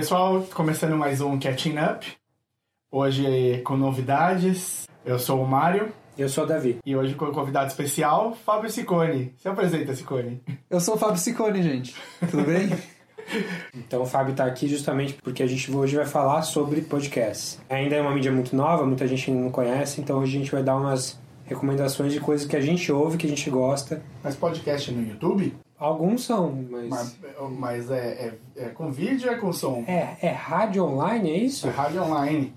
pessoal, começando mais um Catching Up. Hoje com novidades. Eu sou o Mário. Eu sou o Davi. E hoje com um convidado especial, Fábio Sicone. Se apresenta, Sicone. Eu sou o Fábio Sicone, gente. Tudo bem? Então o Fábio está aqui justamente porque a gente hoje vai falar sobre podcasts. Ainda é uma mídia muito nova, muita gente não conhece, então hoje a gente vai dar umas recomendações de coisas que a gente ouve, que a gente gosta. Mas podcast no YouTube? Alguns são, mas. Mas, mas é, é, é, com vídeo ou é com som? É, é rádio online, é isso? É rádio online.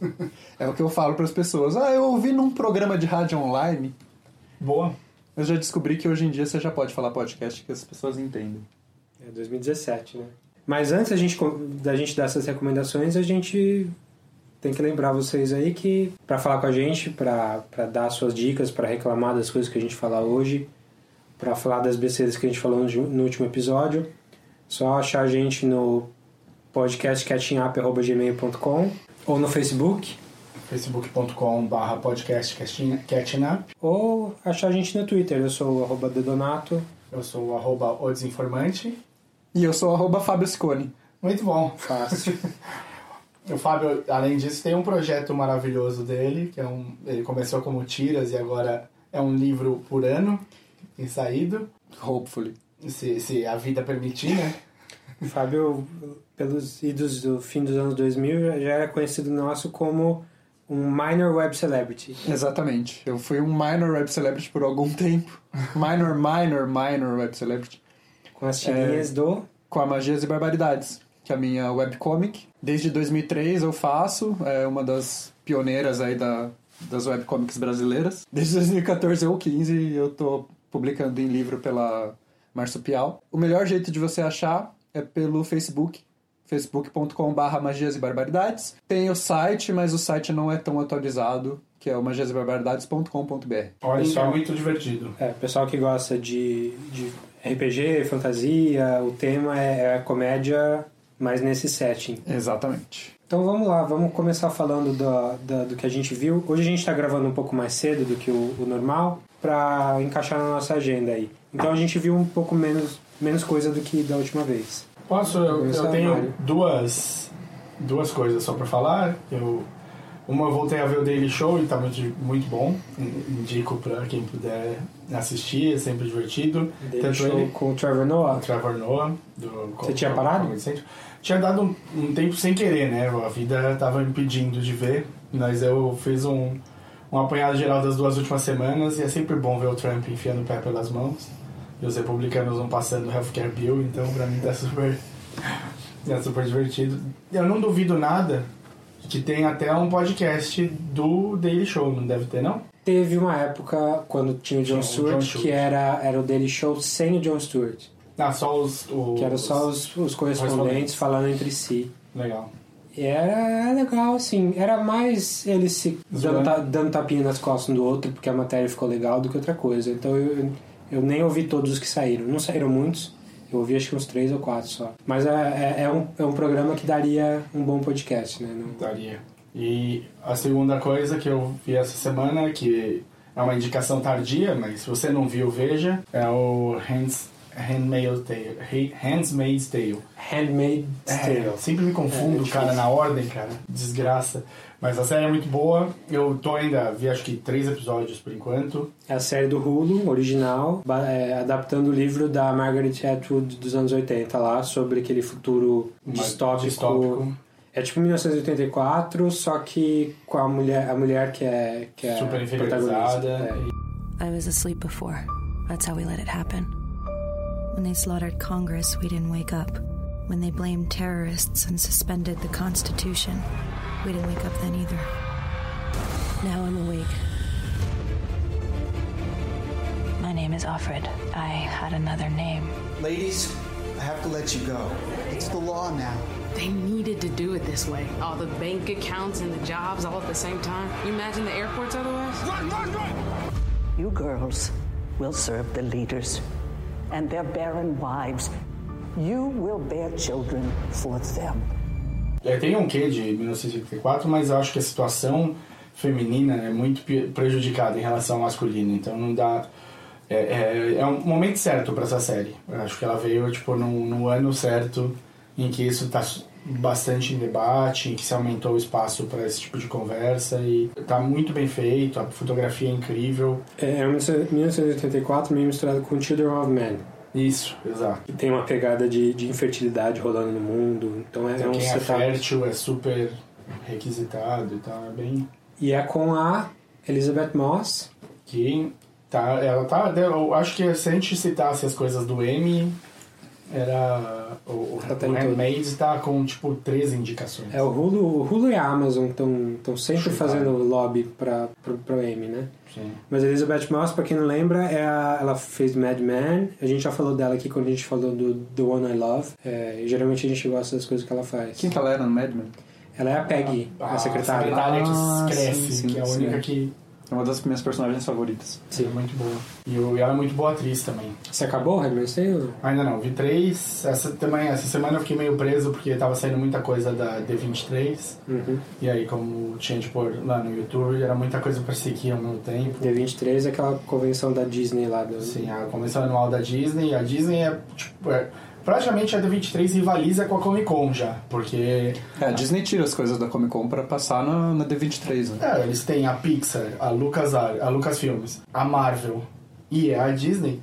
é o que eu falo para as pessoas. Ah, eu ouvi num programa de rádio online. Boa. Eu já descobri que hoje em dia você já pode falar podcast que as pessoas entendem. É 2017, né? Mas antes da gente, da gente dar essas recomendações, a gente tem que lembrar vocês aí que para falar com a gente, para dar suas dicas, para reclamar das coisas que a gente falar hoje, para falar das besteiras que a gente falou no, último episódio, só achar a gente no podcastcatchingup.gmail.com ou no Facebook. Facebook.com.br podcastcatchingup ou achar a gente no Twitter, eu sou o arroba Dedonato. Eu sou o arroba o Desinformante e eu sou o arroba Fábio Scone muito bom. Fácil. O Fábio, além disso, tem um projeto maravilhoso dele, que é um. Ele começou como tiras e agora é um livro por ano, tem saído. Hopefully. Se, se a vida permitir, né? O Fábio, pelos idos do fim dos anos 2000, já era conhecido nosso como um minor web celebrity. Exatamente. Eu fui um minor web celebrity por algum tempo. Minor, minor, minor web celebrity. Com as tirinhas é, do... Com a Magias e Barbaridades que é a minha webcomic. Desde 2003 eu faço, é uma das pioneiras aí da, das webcomics brasileiras. Desde 2014 ou 15 eu tô publicando em livro pela Marsupial. O melhor jeito de você achar é pelo Facebook, facebook.com.br magias e barbaridades. Tem o site, mas o site não é tão atualizado, que é o magiasbarbaridades.com.br. Olha, isso é muito divertido. É, pessoal que gosta de, de RPG, fantasia, o tema é, é a comédia mas nesse setting. Exatamente. Então vamos lá, vamos começar falando do, do, do que a gente viu. Hoje a gente está gravando um pouco mais cedo do que o, o normal para encaixar na nossa agenda aí. Então a gente viu um pouco menos, menos coisa do que da última vez. Posso? Eu, eu tenho duas, duas coisas só para falar. Eu, uma eu voltei a ver o Daily Show e tá muito, muito bom. Indico para quem puder assistir, é sempre divertido. Daily Show ele, com o Trevor Noah. Trevor Noah. Do, Você tinha parado? tinha dado um, um, tempo sem querer, né? A vida estava impedindo de ver, mas eu fiz um, um apanhado geral das duas últimas semanas e é sempre bom ver o Trump enfiando o pé pelas mãos e os republicanos não passando o healthcare bill, então pra mim tá super, tá super divertido. Eu não duvido nada que tem até um podcast do Daily Show, não deve ter não? Teve uma época quando tinha o Jon Stewart, Stewart, que era, era o Daily Show sem o Jon Stewart. Ah, só os, os Que eram só os, os correspondentes falando entre si. Legal. E era legal, assim. Era mais eles se dando, ta, dando tapinha nas costas um do outro, porque a matéria ficou legal, do que outra coisa. Então eu, eu nem ouvi todos os que saíram. Não saíram muitos. Eu ouvi acho que uns três ou quatro só. Mas é, é, é, um, é um programa que daria um bom podcast, né? Não... Daria. E a segunda coisa que eu vi essa semana, que é uma indicação tardia, mas se você não viu, veja, é o Hands Handmaid's Tale. Handmaid's Tale. Handmaid's é, Tale. É, sempre me confundo, é, cara, na ordem, cara. Desgraça. Mas a série é muito boa. Eu tô ainda, vi acho que três episódios por enquanto. É a série do Hulu, original, é, adaptando o livro da Margaret Atwood dos anos 80 lá, sobre aquele futuro distópico. distópico. É tipo 1984, só que com a mulher, a mulher que é, que é Super protagonista. É. I was asleep before. That's how we let it happen. When they slaughtered Congress, we didn't wake up. When they blamed terrorists and suspended the Constitution, we didn't wake up then either. Now I'm awake. My name is Alfred. I had another name. Ladies, I have to let you go. It's the law now. They needed to do it this way. All the bank accounts and the jobs all at the same time. You imagine the airports otherwise? Run, run, run! You girls will serve the leaders and their barren wives. You will bear children for them. É, tem um quê de 1954, mas acho que a situação feminina é muito prejudicada em relação ao masculino, então não dá. É, é, é um momento certo para essa série. Eu acho que ela veio tipo no, no ano certo em que isso está bastante em debate, que se aumentou o espaço para esse tipo de conversa e tá muito bem feito, a fotografia é incrível. É, é 1984 meio misturado com Children of Men. Isso, exato. E tem uma pegada de, de infertilidade rolando no mundo. Então é, Então, é um quem é setup. fértil é super requisitado e tal, é bem... E é com a Elizabeth Moss. Que tá, ela tá... Eu acho que se a gente citasse as coisas do M, era... O, tá o em todo. Handmaid tá com, tipo, 13 indicações. É o Hulu, o Hulu e a Amazon estão sempre Chutaram. fazendo lobby para pro Emmy, né? Sim. Mas a Elizabeth Moss, pra quem não lembra, é a- ela fez Mad Men. A gente já falou dela aqui quando a gente falou do The One I Love. É, e geralmente a gente gosta das coisas que ela faz. Quem que ela era no Mad Men? Ela é a Peggy, a, secretária. Ah, que cresce, sim, sim, que é a sim. única que É uma das minhas personagens favoritas. é muito boa. E, o- e ela é muito boa atriz também. Você acabou o Handmaid's Tale? Ainda não, vi três. Essa, também, essa semana eu fiquei meio preso porque tava saindo muita coisa da D23. Uhum. E aí, como tinha de pôr lá no YouTube, era muita coisa pra seguir ao mesmo tempo. D23 é aquela convenção da Disney lá. Do... Sim, a convenção anual da Disney. A Disney é, tipo, é, praticamente a D23 rivaliza com a Comic Con já, porque É, a Disney tira as coisas da Comic Con pra passar na, na D23, né? é, eles têm a Pixar, a LucasArts, a Lucasfilmes, a Marvel e a Disney.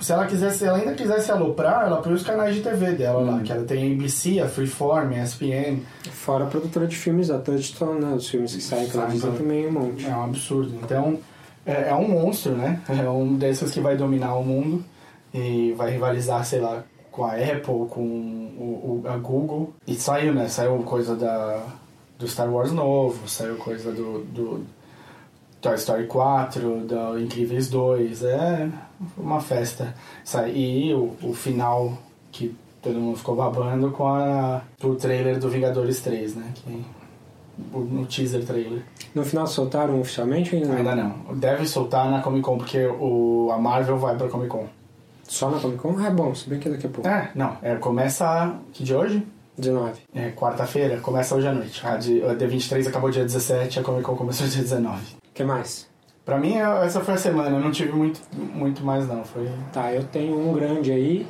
Se ela quisesse, se ela ainda quisesse aloprar, ela põe os canais de TV dela lá, que ela tem a ABC, a Freeform, a ESPN. Fora a produtora de filmes, a Touchstone, né? Os filmes que saem pela pela- também é um monte. É um absurdo. Então, é, é um monstro, né? É um desses que vai dominar o mundo e vai rivalizar, sei lá, com a Apple, com o, o- a Google. E saiu, né? Saiu coisa da, do Star Wars novo, saiu coisa do, do Toy Story 4, da Incríveis 2. É uma festa. E o, o final que todo mundo ficou babando com a, o trailer do Vingadores 3, né? Que, no teaser trailer. No final soltaram oficialmente ou ainda não? Ainda não. Deve soltar na Comic Con, porque o, a Marvel vai pra Comic Con. Só na Comic Con? É bom, se bem que é daqui a pouco. É, não. É, começa. Que de hoje? 19. É quarta-feira, começa hoje à noite. A, de, a D23 acabou dia 17, a Comic Con começou dia 19. O que mais? Pra mim, essa foi a semana, eu não tive muito, muito mais não. Foi. Tá, eu tenho um grande aí,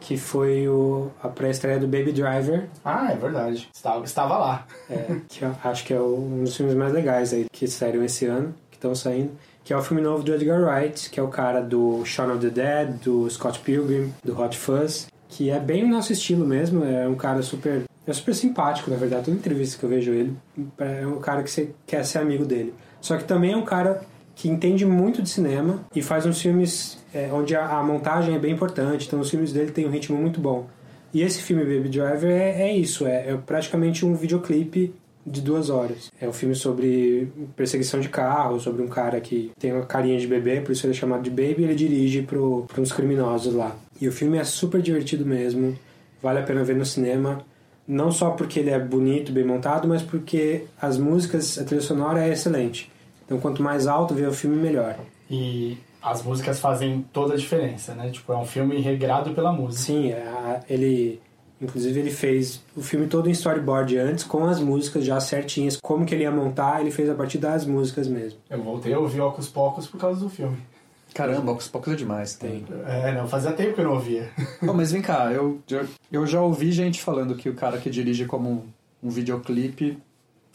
que foi o, a pré-estreia do Baby Driver, Ah, é verdade. Estava, estava lá. é, que eu acho que é um dos filmes mais legais aí que saíram esse ano, que estão saindo, que é o filme novo do Edgar Wright, que é o cara do Shaun of the Dead, do Scott Pilgrim, do Hot Fuzz, que é bem o nosso estilo mesmo, é um cara super... É super simpático, na verdade, toda entrevista que eu vejo ele, é um cara que você quer ser amigo dele. Só que também é um cara que entende muito de cinema e faz uns filmes é, onde a, a montagem é bem importante, então os filmes dele têm um ritmo muito bom. E esse filme Baby Driver é, é isso, é, é praticamente um videoclipe de duas horas. É um filme sobre perseguição de carro, sobre um cara que tem uma carinha de bebê, por isso ele é chamado de Baby, e ele dirige para uns criminosos lá. E o filme é super divertido mesmo, vale a pena ver no cinema. Não só porque ele é bonito, bem montado, mas porque as músicas, a trilha sonora é excelente. Então quanto mais alto vê o filme, melhor. E as músicas fazem toda a diferença, né? Tipo, é um filme regrado pela música. Sim, a- ele. Inclusive ele fez o filme todo em storyboard antes, com as músicas já certinhas. Como que ele ia montar, ele fez a partir das músicas mesmo. Eu voltei a ouvir Ocus Pocos por causa do filme. Caramba, Ocus Pocus é demais. Tem. É, não, fazia tempo que eu não ouvia. Bom, mas vem cá, eu, eu, eu já ouvi gente falando que o cara que dirige como um, um videoclipe,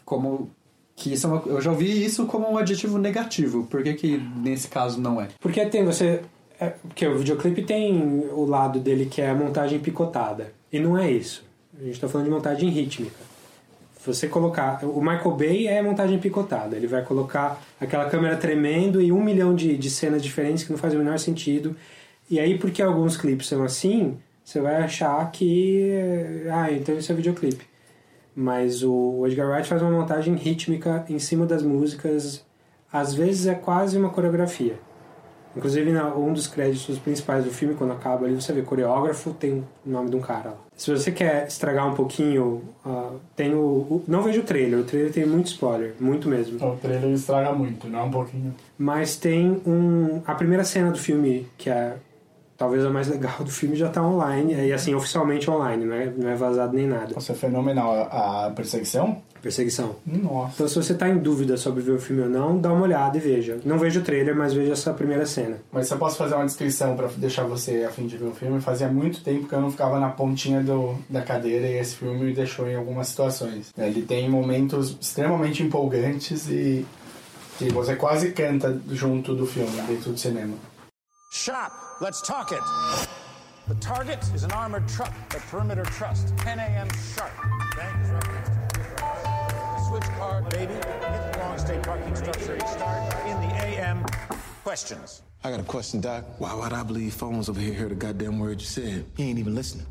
como. que isso é uma, Eu já ouvi isso como um adjetivo negativo. Por que, que nesse caso não é? Porque tem você. É, porque o videoclipe tem o lado dele que é a montagem picotada. E não é isso. A gente tá falando de montagem rítmica. Você colocar. O Michael Bay é montagem picotada. Ele vai colocar aquela câmera tremendo e um milhão de, de cenas diferentes que não fazem o menor sentido. E aí, porque alguns clipes são assim, você vai achar que. Ah, então isso é videoclipe. Mas o Edgar Wright faz uma montagem rítmica em cima das músicas. Às vezes é quase uma coreografia. Inclusive, na- um dos créditos principais do filme, quando acaba ali, você vê coreógrafo, tem o nome de um cara lá. Se você quer estragar um pouquinho, ah, tem o, o- Não vejo o trailer, o trailer tem muito spoiler, muito mesmo. O trailer estraga muito, não é um pouquinho. Mas tem um. A primeira cena do filme, que é talvez a mais legal do filme já tá online, e assim, oficialmente online, não é, não é vazado nem nada. Nossa, é fenomenal. A perseguição? Perseguição. Nossa. Então, se você tá em dúvida sobre ver o filme ou não, dá uma olhada e veja. Não veja o trailer, mas veja essa primeira cena. Mas se eu posso fazer uma descrição pra deixar você a fim de ver o filme, fazia muito tempo que eu não ficava na pontinha do, da cadeira e esse filme me deixou em algumas situações. Ele tem momentos extremamente empolgantes e que você quase canta junto do filme dentro do cinema. Shop, let's talk it. The target is an armored truck at Perimeter Trust, 10 a.m. sharp. Bank is recognized. Switch card, baby, hit the long stay parking structure, start in the a.m. Questions. I got a question, Doc. Why would I believe phones over here heard the goddamn word you said? He ain't even listening.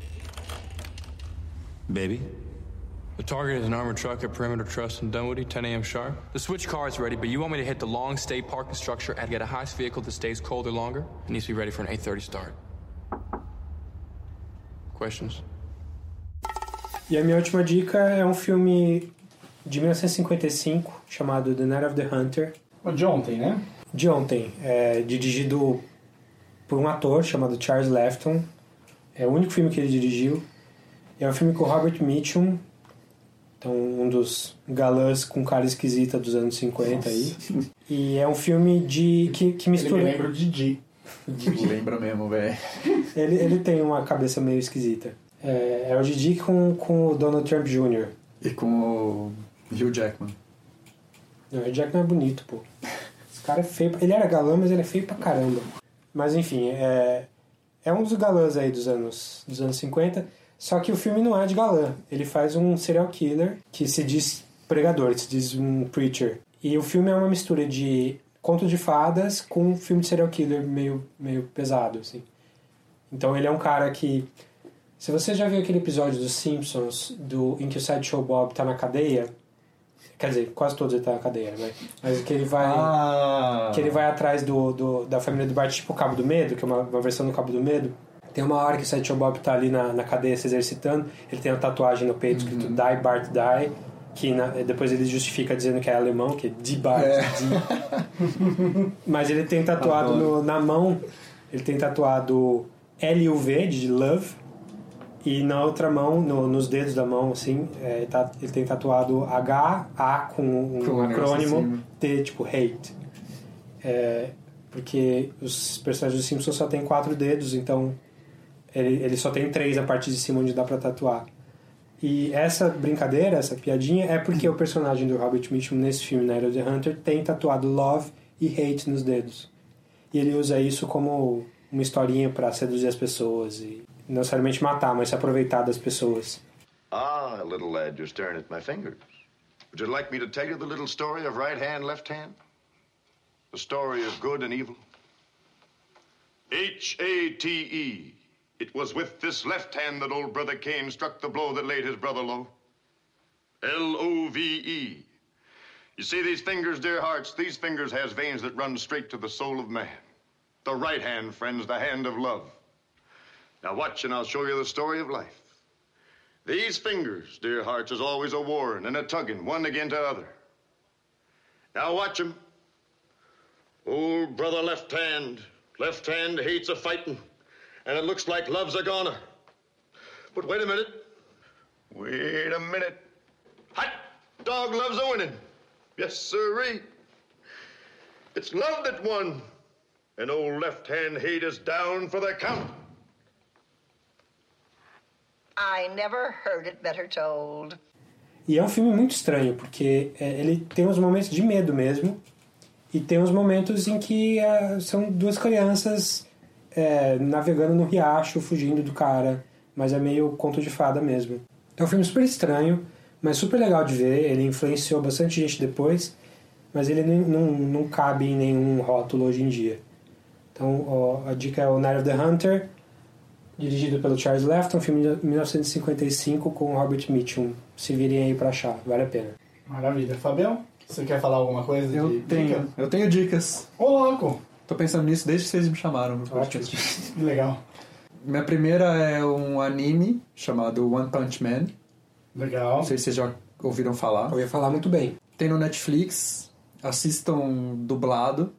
Baby? The target is an armored truck at Perimeter Trust in Dunwoody, 10 a.m. sharp. The switch car is ready, but you want me to hit the long stay parking structure and get a heist vehicle that stays colder longer? It needs to be ready for an 8.30 start. Questions? E a minha última dica é um filme de 1955 chamado The Night of the Hunter. De ontem, né? De ontem, é, dirigido por um ator chamado Charles Lefton. É o único filme que ele dirigiu. É um filme com Robert Mitchum, então um dos galãs com cara esquisita dos anos 50 aí. E é um filme de que, que mistura. Ele me lembra o Didi. Lembra mesmo, velho. Ele, ele tem uma cabeça meio esquisita. É, é o Didi com, com o Donald Trump Jr. E com o Hugh Jackman. Não, o Jack não é bonito, pô. Esse cara é feio. Ele era galã, mas ele é feio pra caramba. Mas enfim, é, é um dos galãs aí dos anos, dos anos 50. Só que o filme não é de galã. Ele faz um serial killer que se diz pregador, se diz um preacher. E o filme é uma mistura de conto de fadas com um filme de serial killer meio, meio pesado, assim. Então ele é um cara que... Se você já viu aquele episódio dos Simpsons do, em que o Sideshow Bob tá na cadeia... Quer dizer, quase todos ele tá na cadeia, né? Mas que ele vai... Ah. Que ele vai atrás do, do- da família do Bart, tipo o Cabo do Medo, que é uma, uma versão do Cabo do Medo. Tem uma hora que o Sideshow Bob tá ali na, na cadeia se exercitando, ele tem uma tatuagem no peito escrito Die Bart Die, que na- depois ele justifica dizendo que é alemão, que é Die Bart Die. Mas ele tem tatuado no- na mão, ele tem tatuado L-U-V, de Love, e na outra mão, no- nos dedos da mão, assim, é, tá- ele tem tatuado com um Com um acrônimo. T, tipo hate. É, porque os personagens do Simpsons só tem quatro dedos, então ele, ele só tem três a parte de cima onde dá pra tatuar. E essa brincadeira, essa piadinha, é porque o personagem do Robert Mitchum nesse filme, Night of the Hunter, tem tatuado love e hate nos dedos. E ele usa isso como uma historinha pra seduzir as pessoas e não necessariamente matar, mas se aproveitar das pessoas. Ah, little lad, you're staring at my fingers. Would you like me to tell you the little story of right hand, left hand? The story of good and evil? H A T E. It was with this left hand that old brother Cain struck the blow that laid his brother low. L O V E. You see these fingers, dear hearts? These fingers has veins that run straight to the soul of man. The right hand, friends, the hand of love. Now watch, and I'll show you the story of life. These fingers, dear hearts, is always a warring and a tugging one again to other. Now watch 'em. Old brother left hand, left hand hates a fighting, and it looks like love's a goner. But wait a minute. Wait a minute. Hot dog loves a winning. Yes, sirree. It's love that won. And old left hand hate is down for the count. I never heard it better told. E é um filme muito estranho, porque é, ele tem uns momentos de medo mesmo, e tem uns momentos em que ah, são duas crianças é, navegando no riacho, fugindo do cara, mas é meio conto de fada mesmo. É um filme super estranho, mas super legal de ver, ele influenciou bastante gente depois, mas ele não, não, não cabe em nenhum rótulo hoje em dia. Então ó, a dica é o Night of the Hunter, dirigido pelo Charles Lefton, filme de 1955 com Robert Mitchum. Se virem aí pra achar, vale a pena. Maravilha. Fabião, você quer falar alguma coisa? Eu de tenho, dica? eu tenho dicas. Ô, louco! Tô pensando nisso desde que vocês me chamaram. Ótimo. podcast. Legal. Minha primeira é um anime chamado One Punch Man. Legal. Não sei se vocês já ouviram falar. Eu ia falar muito bem. Tem no Netflix. Assistam dublado.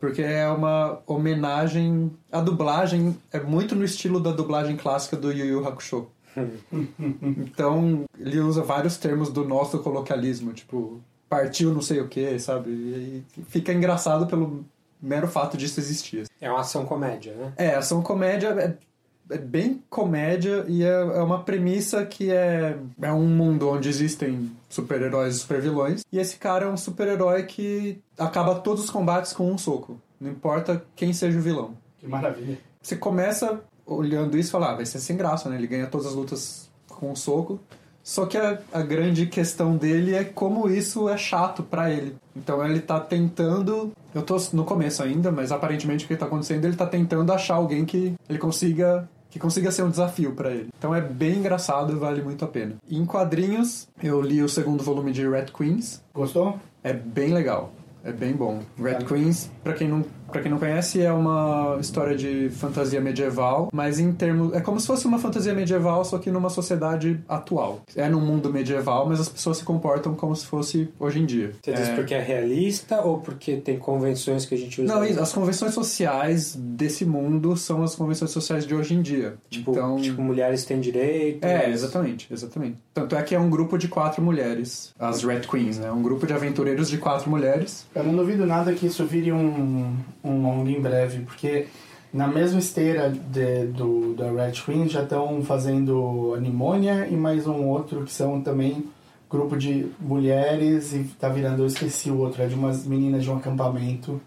Porque é uma homenagem. A dublagem é muito no estilo da dublagem clássica do Yu Yu Hakusho. então, ele usa vários termos do nosso coloquialismo, tipo, partiu não sei o que, sabe? E fica engraçado pelo mero fato disso existir. É uma ação comédia, né? É, ação comédia é, é bem comédia e é, é uma premissa que é, é um mundo onde existem super-heróis e super-vilões. E esse cara é um super-herói que acaba todos os combates com um soco. Não importa quem seja o vilão. Que maravilha. Você começa olhando isso e fala, ah, vai ser sem graça, né? Ele ganha todas as lutas com um soco. Só que a, a grande questão dele é como isso é chato para ele. Então ele tá tentando. Eu tô no começo ainda, mas aparentemente o que tá acontecendo, ele tá tentando achar alguém que ele consiga. Que consiga ser um desafio para ele. Então é bem engraçado e vale muito a pena. Em quadrinhos, eu li o segundo volume de Red Queens. Gostou? É bem legal. É bem bom. Red Queens, para quem não para quem não conhece, é uma história de fantasia medieval, mas em termos é como se fosse uma fantasia medieval, só que numa sociedade atual. É num mundo medieval, mas as pessoas se comportam como se fosse hoje em dia. Você diz é... porque é realista ou porque tem convenções que a gente usa? Não, as convenções sociais desse mundo são as convenções sociais de hoje em dia. Tipo, então, tipo mulheres têm direito. É, exatamente, exatamente. Tanto é que é um grupo de quatro mulheres, as Red Queens, né? Um grupo de aventureiros de quatro mulheres. Eu não duvido nada que isso vire um um longo em breve, porque na mesma esteira de, do, da Red Queen já estão fazendo Animônia e mais um outro que são também grupo de mulheres e tá virando, eu esqueci o outro, é de umas meninas de um acampamento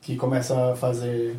que começa a fazer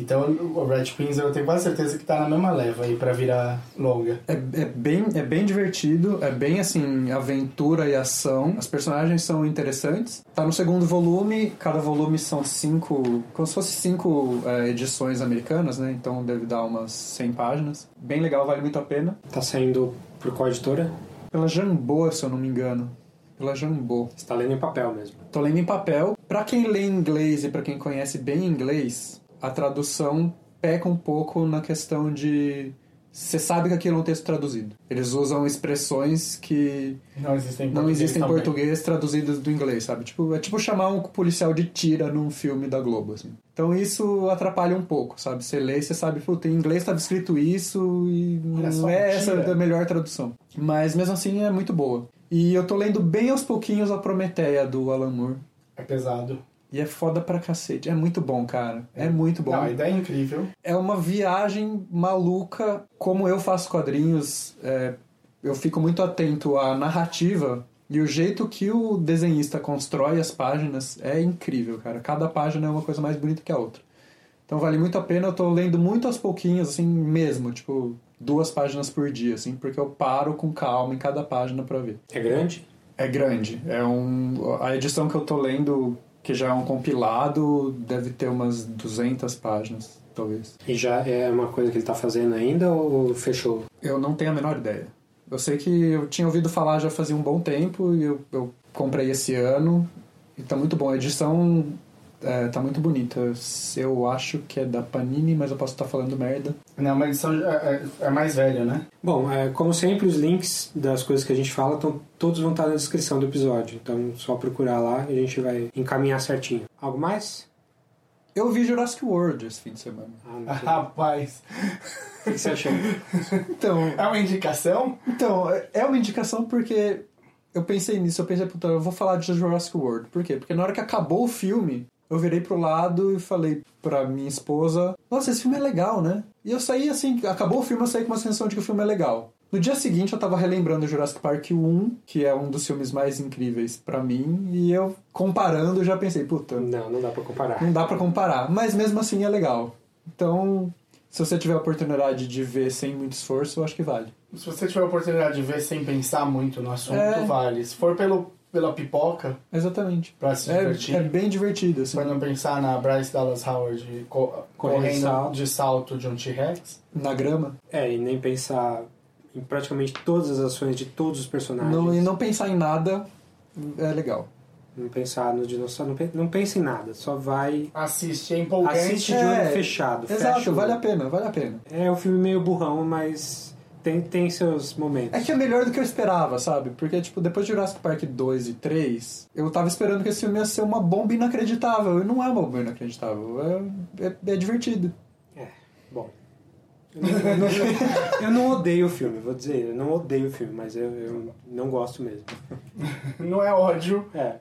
então o Red Queens eu tenho quase certeza que tá na mesma leva aí pra virar longa. É, é, bem, é bem divertido, é bem assim, aventura e ação. As personagens são interessantes. Tá no segundo volume, cada volume são cinco. como se fosse cinco é, edições americanas, né? Então deve dar umas 100 páginas. Bem legal, vale muito a pena. Tá saindo por qual editora? Pela Jambô, se eu não me engano. Pela Jambô. Você tá lendo em papel mesmo? Tô lendo em papel. Pra quem lê inglês e pra quem conhece bem inglês, a tradução peca um pouco na questão de você sabe que aquilo é um texto traduzido. Eles usam expressões que não existem em não português, existem em português traduzidas do inglês, sabe? Tipo, é tipo chamar um policial de tira num filme da Globo, assim. Então isso atrapalha um pouco, sabe? Você lê e você sabe, puta, em inglês estava escrito isso e Olha não é essa a melhor tradução. Mas mesmo assim é muito boa. E eu tô lendo bem aos pouquinhos a Prometeia do Alan Moore. É pesado. E é foda pra cacete. É muito bom, cara. É muito bom. Não, a ideia é incrível. É uma viagem maluca. Como eu faço quadrinhos, é, eu fico muito atento à narrativa e o jeito que o desenhista constrói as páginas é incrível, cara. Cada página é uma coisa mais bonita que a outra. Então vale muito a pena. Eu tô lendo muito aos pouquinhos, assim mesmo, tipo duas páginas por dia, assim, porque eu paro com calma em cada página pra ver. É grande? É grande. É um a edição que eu tô lendo que já é um compilado, deve ter umas 200 páginas, talvez. E já é uma coisa que ele tá fazendo ainda ou fechou? Eu não tenho a menor ideia. Eu sei que eu tinha ouvido falar já fazia um bom tempo e eu, eu comprei esse ano e tá muito bom. A edição é, tá muito bonita. Eu acho que é da Panini, mas eu posso estar falando merda. Não, mas edição é, é- é mais velha, né? Bom, é, como sempre, os links das coisas que a gente fala, tão, todos vão estar na descrição do episódio. Então, só procurar lá e a gente vai encaminhar certinho. Algo mais? Eu vi Jurassic World esse fim de semana. Ah, Rapaz. O que você achou? Então, É uma indicação? Então, é- é uma indicação porque eu pensei nisso, eu pensei, puta, eu vou falar de Jurassic World. Por quê? Porque na hora que acabou o filme, eu virei pro lado e falei pra minha esposa, nossa, esse filme é legal, né? E eu saí assim, acabou o filme, eu saí com uma sensação de que o filme é legal. No dia seguinte eu tava relembrando Jurassic Park 1, que é um dos filmes mais incríveis pra mim, e eu comparando já pensei, puta, Não, não dá pra comparar. não dá pra comparar, mas mesmo assim é legal. Então, se você tiver a oportunidade de ver sem muito esforço, eu acho que vale. Se você tiver a oportunidade de ver sem pensar muito no assunto, É. vale. Se for pelo, pela pipoca, Exatamente. pra se É, divertir, é bem divertido, assim. pra não pensar na Bryce Dallas Howard co- Correndo correndo salto. de salto de um T-Rex. Na grama. É, e nem pensar em praticamente todas as ações de todos os personagens. Não, e não pensar em nada é legal. Não pensar nos dinossauros, não, pe- não pensa em nada, só vai. Assiste, é empolgante. Assiste de olho fechado. fecha Exato, o vale a pena, vale a pena. É um filme meio burrão, mas tem, tem seus momentos. É que é melhor do que eu esperava, sabe? Porque, tipo, depois de Jurassic Park 2 e 3, eu tava esperando que esse filme ia ser uma bomba inacreditável. E não é uma bomba inacreditável. É, é, é divertido. É, bom. Eu não, eu, não, eu não odeio o filme, vou dizer. Eu não odeio o filme, mas eu, eu não gosto mesmo. Não é ódio, É.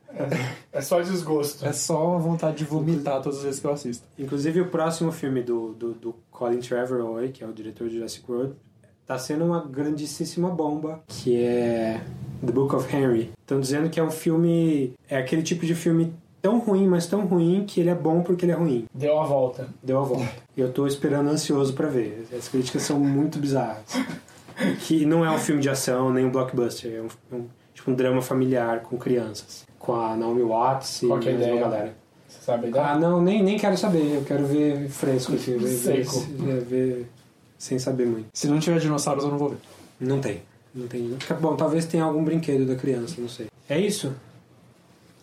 é só desgosto. É só uma vontade de vomitar todas as vezes que eu assisto. Inclusive, o próximo filme do, do, do Colin Trevorrow, que é o diretor de Jurassic World, tá sendo uma grandíssima bomba, que é The Book of Henry. Estão dizendo que é um filme... É aquele tipo de filme tão ruim, mas tão ruim, que ele é bom porque ele é ruim. Deu a volta. Deu a volta. Eu tô esperando ansioso pra ver. As críticas são muito bizarras. Que não é um filme de ação, nem um blockbuster. É um, um- tipo um drama familiar com crianças. Com a Naomi Watts e Qual que é a ideia? galera. Você sabe a ideia? Ah, não, nem, nem quero saber. Eu quero ver fresco aqui. Ver, ver, ver- ver sem saber muito. Se não tiver dinossauros, eu não vou ver. Não tem. Não tem. Bom, talvez tenha algum brinquedo da criança, não sei. É isso?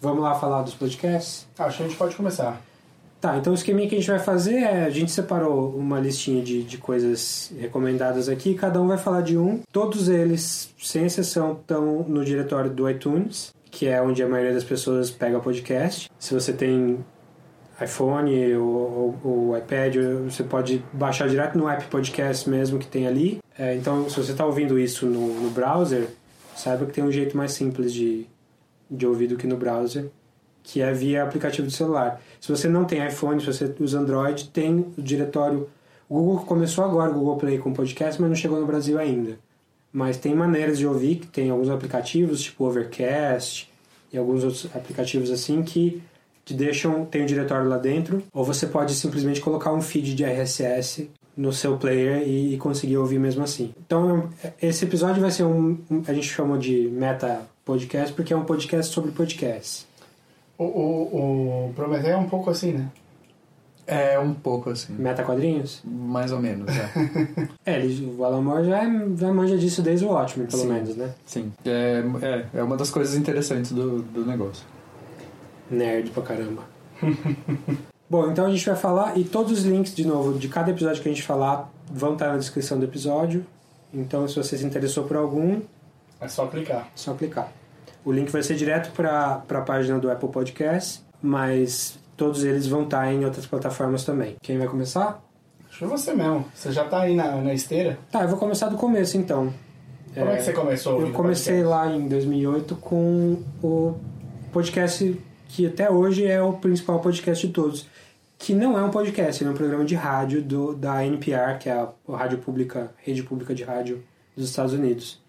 Vamos lá falar dos podcasts? Acho que a gente pode começar. Tá, então o esqueminha que a gente vai fazer é, a gente separou uma listinha de, de coisas recomendadas aqui, cada um vai falar de um. Todos eles, sem exceção, estão no diretório do iTunes, que é onde a maioria das pessoas pega podcast. Se você tem iPhone ou, ou, ou iPad, você pode baixar direto no app podcast mesmo que tem ali. É, então, se você está ouvindo isso no, no browser, saiba que tem um jeito mais simples de, de ouvir do que no browser que é via aplicativo de celular. Se você não tem iPhone, se você usa Android, tem o diretório. O Google começou agora o Google Play com podcast, mas não chegou no Brasil ainda. Mas tem maneiras de ouvir, que tem alguns aplicativos, tipo Overcast e alguns outros aplicativos assim que te deixam, tem o diretório lá dentro, ou você pode simplesmente colocar um feed de RSS no seu player e, e conseguir ouvir mesmo assim. Então, esse episódio vai ser um, um- a gente chama de meta podcast porque é um podcast sobre podcast. O, o, o Prometeu é um pouco assim, né? É um pouco assim. Meta quadrinhos? Mais ou menos, é. É, ele, o Alan Moore já, já manja disso desde o Watchmen, pelo Sim. menos, né? Sim. É, é, é uma das coisas interessantes do, do negócio. Nerd pra caramba. Bom, então a gente vai falar, e todos os links, de novo, de cada episódio que a gente falar vão estar na descrição do episódio. Então, se você se interessou por algum, É só clicar. é só clicar. O link vai ser direto para a página do Apple Podcast, mas todos eles vão estar em outras plataformas também. Quem vai começar? Acho que é você mesmo. Você já tá aí na, na esteira? Tá, eu vou começar do começo então. Como é que você começou Eu comecei lá em 2008 com o podcast que até hoje é o principal podcast de todos. Que não é um podcast, ele é um programa de rádio do, da NPR, que é a, a rádio pública, rede pública de rádio dos Estados Unidos.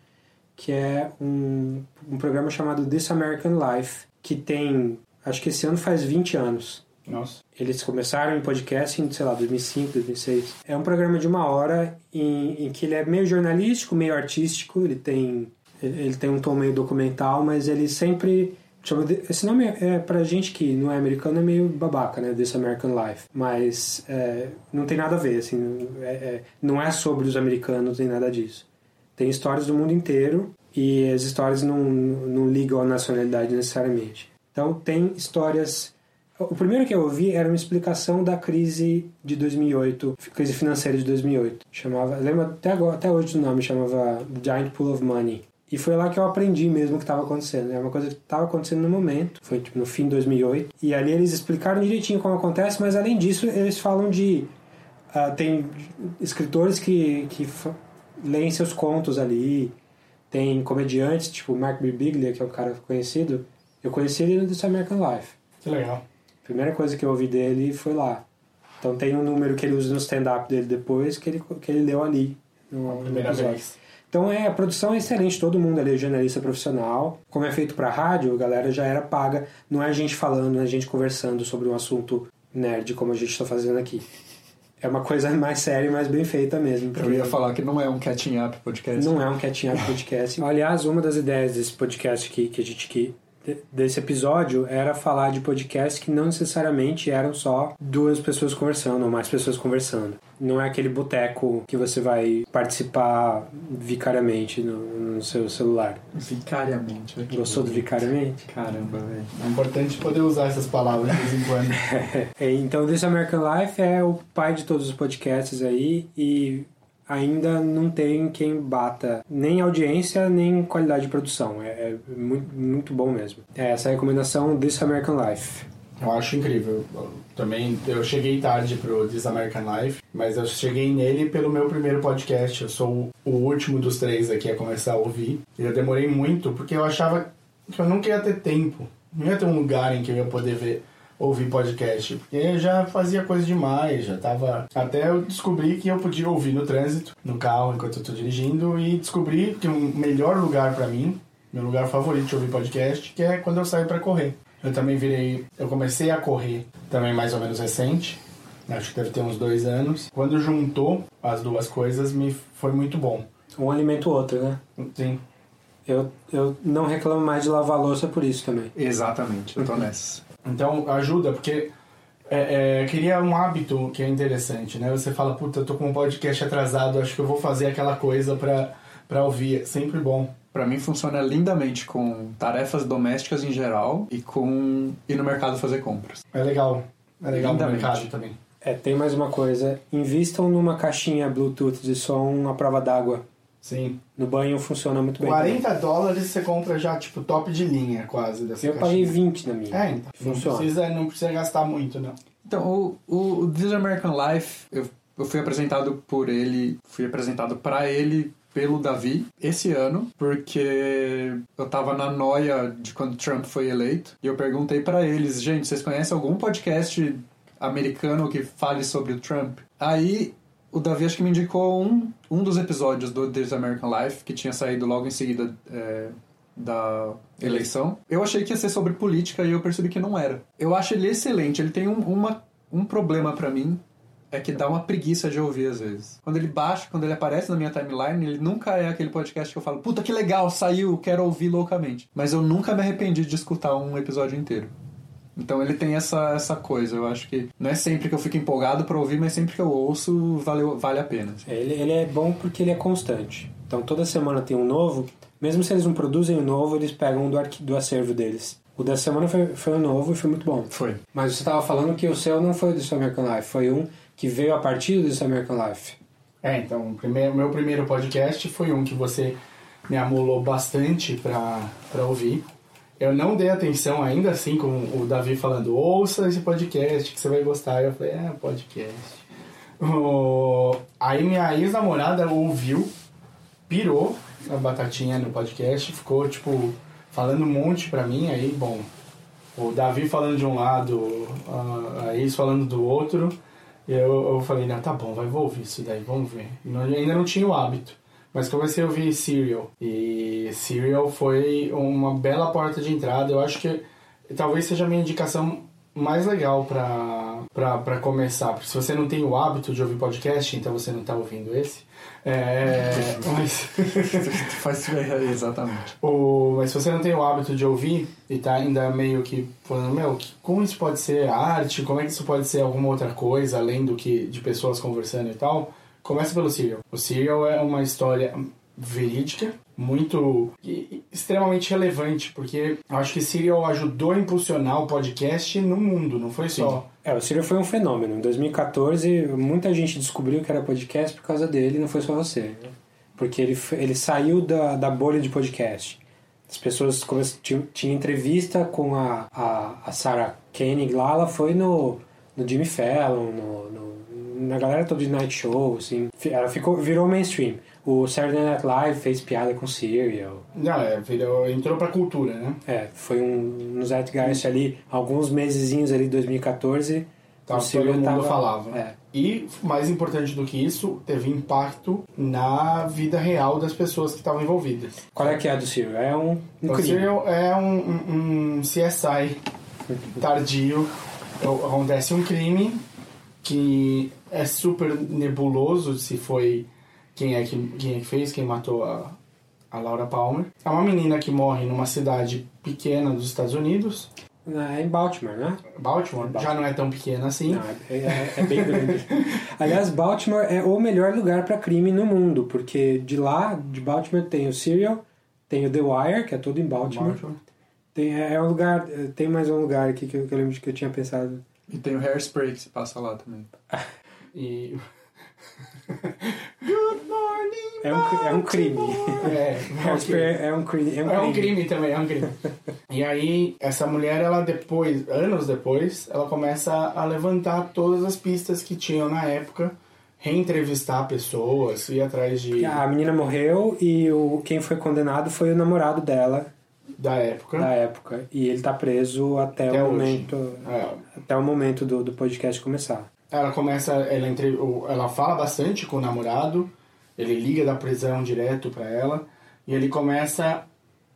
Que é um, um programa chamado This American Life, que tem, acho que esse ano faz 20 anos. Nossa. Eles começaram em podcast em, sei lá, 2005, 2006. É um programa de uma hora em, em que ele é meio jornalístico, meio artístico, ele tem, ele ele tem um tom meio documental, mas ele sempre... chama Esse nome é pra gente que não é americano é meio babaca, né? This American Life. Mas é, não tem nada a ver, assim. é- é- não é sobre os americanos nem nada disso. Tem histórias do mundo inteiro e as histórias não, não ligam à nacionalidade necessariamente. Então tem histórias. O primeiro que eu ouvi era uma explicação da crise de 2008, crise financeira de 2008. Chamava, lembro até agora, até hoje o nome chamava The Giant Pool of Money. E foi lá que eu aprendi mesmo o que estava acontecendo. É uma coisa que estava acontecendo no momento, foi tipo, no fim de 2008. E ali eles explicaram direitinho como acontece, mas além disso eles falam de ah, tem escritores que, que leem seus contos ali, tem comediantes, tipo Mark Birbiglia, que é um cara conhecido. Eu conheci ele no This American Life. Que legal. A primeira coisa que eu ouvi dele foi lá. Então tem um número que ele usa no stand-up dele depois que ele, que ele leu ali. No, no Primeira episódio. vez. Então é, a produção é excelente, todo mundo ali é jornalista profissional. Como é feito pra rádio, a galera já era paga. Não é a gente falando, não é a gente conversando sobre um assunto nerd como a gente está fazendo aqui. É uma coisa mais séria e mais bem feita mesmo. Eu ia falar que não é um catching up podcast. não é um catching up podcast. Aliás, uma das ideias desse podcast que, que a gente que desse episódio era falar de podcasts que não necessariamente eram só duas pessoas conversando ou mais pessoas conversando. Não é aquele boteco que você vai participar vicariamente no, no seu celular. Vicariamente. Gostou do vicariamente? Caramba, velho. É importante poder usar essas palavras de vez em quando. É, então, This American Life é o pai de todos os podcasts aí e ainda não tem quem bata nem audiência nem qualidade de produção. É, é muito, muito bom mesmo. É essa recomendação This American Life. Eu acho incrível. Também eu cheguei tarde pro This American Life, mas eu cheguei nele pelo meu primeiro podcast. Eu sou o último dos três aqui a começar a ouvir. Eu demorei muito porque eu achava que eu nunca ia ter tempo. Não ia ter um lugar em que eu ia poder ver ouvir podcast, porque eu já fazia coisa demais, já tava. Até eu descobri que eu podia ouvir no trânsito, no carro, enquanto eu tô dirigindo, e descobri que o melhor lugar para mim, meu lugar favorito de ouvir podcast, que é quando eu saio para correr. Eu também virei. Eu comecei a correr também mais ou menos recente. Acho que deve ter uns dois anos. Quando juntou as duas coisas, me foi muito bom. Um alimenta o outro, né? Sim. Eu, eu não reclamo mais de lavar louça por isso também. Exatamente, eu tô nessa. Então ajuda, porque é, é, cria um hábito que é interessante, né? Você fala, puta, eu tô com um podcast atrasado, acho que eu vou fazer aquela coisa pra, pra ouvir. É sempre bom. Pra mim funciona lindamente com tarefas domésticas em geral e com ir no mercado fazer compras. É legal. É legal no mercado também. É, tem mais uma coisa. Invistam numa caixinha Bluetooth de som à prova d'água. Sim. No banho funciona muito bem. 40 dólares você compra já, tipo, top de linha quase dessa Eu caixinha. paguei 20 na minha. É, então. Não Funciona. precisa, não precisa gastar muito, não. Então, o, o, o This American Life, eu, eu fui apresentado por ele, fui apresentado pra ele pelo Davi esse ano, porque eu tava na noia de quando Trump foi eleito, e eu perguntei pra eles, gente, vocês conhecem algum podcast americano que fale sobre o Trump? Aí o Davi acho que me indicou um, um dos episódios do This American Life, que tinha saído logo em seguida é, da eleição. Eu achei que ia ser sobre política e eu percebi que não era. Eu acho ele excelente. Ele tem um, uma, um problema pra mim, é que dá uma preguiça de ouvir às vezes. Quando ele baixa, quando ele aparece na minha timeline, ele nunca é aquele podcast que eu falo, puta que legal, saiu, quero ouvir loucamente. Mas eu nunca me arrependi de escutar um episódio inteiro. Então ele tem essa, essa coisa, eu acho que não é sempre que eu fico empolgado pra ouvir, mas sempre que eu ouço, valeu, vale a pena. assim. Ele, ele é bom porque ele é constante. Então toda semana tem um novo. Mesmo se eles não produzem um novo, eles pegam do, arqui- do acervo deles. O da semana foi, foi um novo e foi muito bom. Foi. Mas você estava falando que o seu não foi do This American Life, foi um que veio a partir do This American Life. É, então, o primeiro, meu primeiro podcast foi um que você me amolou bastante pra ouvir. Eu não dei atenção ainda assim com o Davi falando, ouça esse podcast que você vai gostar. Eu falei, é, podcast. Aí minha ex-namorada ouviu, pirou a batatinha no podcast, ficou, tipo, falando um monte pra mim. Aí, bom, o Davi falando de um lado, a- ex falando do outro. Eu, eu falei, não, tá bom, vai, vou ouvir isso daí, vamos ver. E ainda não tinha o hábito. Mas comecei a ouvir Serial. E Serial foi uma bela porta de entrada. Eu acho que talvez seja a minha indicação mais legal pra começar. Porque se você não tem o hábito de ouvir podcast, então você não tá ouvindo esse. É, mas... Faz exatamente. O, mas se você não tem o hábito de ouvir e tá ainda meio que falando, meu, como isso pode ser arte? Como é que isso pode ser alguma outra coisa além do que de pessoas conversando e tal? Começa pelo Serial. O Serial é uma história verídica, muito extremamente relevante, porque eu acho que Serial ajudou a impulsionar o podcast no mundo, não foi só. É, o Serial foi um fenômeno. Em 2014, muita gente descobriu que era podcast por causa dele, não foi só você. Porque ele, ele saiu da, da bolha de podcast. As pessoas tinham, tinha entrevista com a, a, a Sarah Koenig lá, ela foi no, no Jimmy Fallon, no, no- na galera toda de Night Show, assim. Ela ficou, virou mainstream. O Saturday Night Live fez piada com Serial. Não, é, virou, entrou pra cultura, né? É, foi um no Zeitgeist ali, alguns mesezinhos ali, 2014. Tava, o Serial todo mundo tava- falava. É. E, mais importante do que isso, teve impacto na vida real das pessoas que estavam envolvidas. Qual é que é a do Serial? É um, um o crime. Serial é um, um- um CSI tardio. Acontece um crime que é super nebuloso se foi quem é que, quem é que fez, quem matou a, a Laura Palmer. É uma menina que morre numa cidade pequena dos Estados Unidos. É em Baltimore, né? Baltimore, já não é tão pequena assim. Não, é, é- é bem grande. Aliás, Baltimore é o melhor lugar para crime no mundo, porque de lá, de Baltimore, tem o Serial, tem o The Wire, que é todo em Baltimore. Baltimore. Tem, é é um lugar, é, tem mais um lugar aqui que eu, que eu lembro de que eu tinha pensado. E tem o Hairspray que se passa lá também. E. É um, é um crime. É, É um cri- é um crime. É um É um crime. crime também, é um crime. e aí, essa mulher, ela depois, anos depois, ela começa a levantar todas as pistas que tinham na época, reentrevistar pessoas, ir atrás de. A menina morreu e o, quem foi condenado foi o namorado dela da época. da época. E ele tá preso até, Até o hoje. momento. É. Até o momento do, do podcast começar. Ela começa, ela, entre, ela fala bastante com o namorado, ele liga da prisão direto pra ela, e ele começa.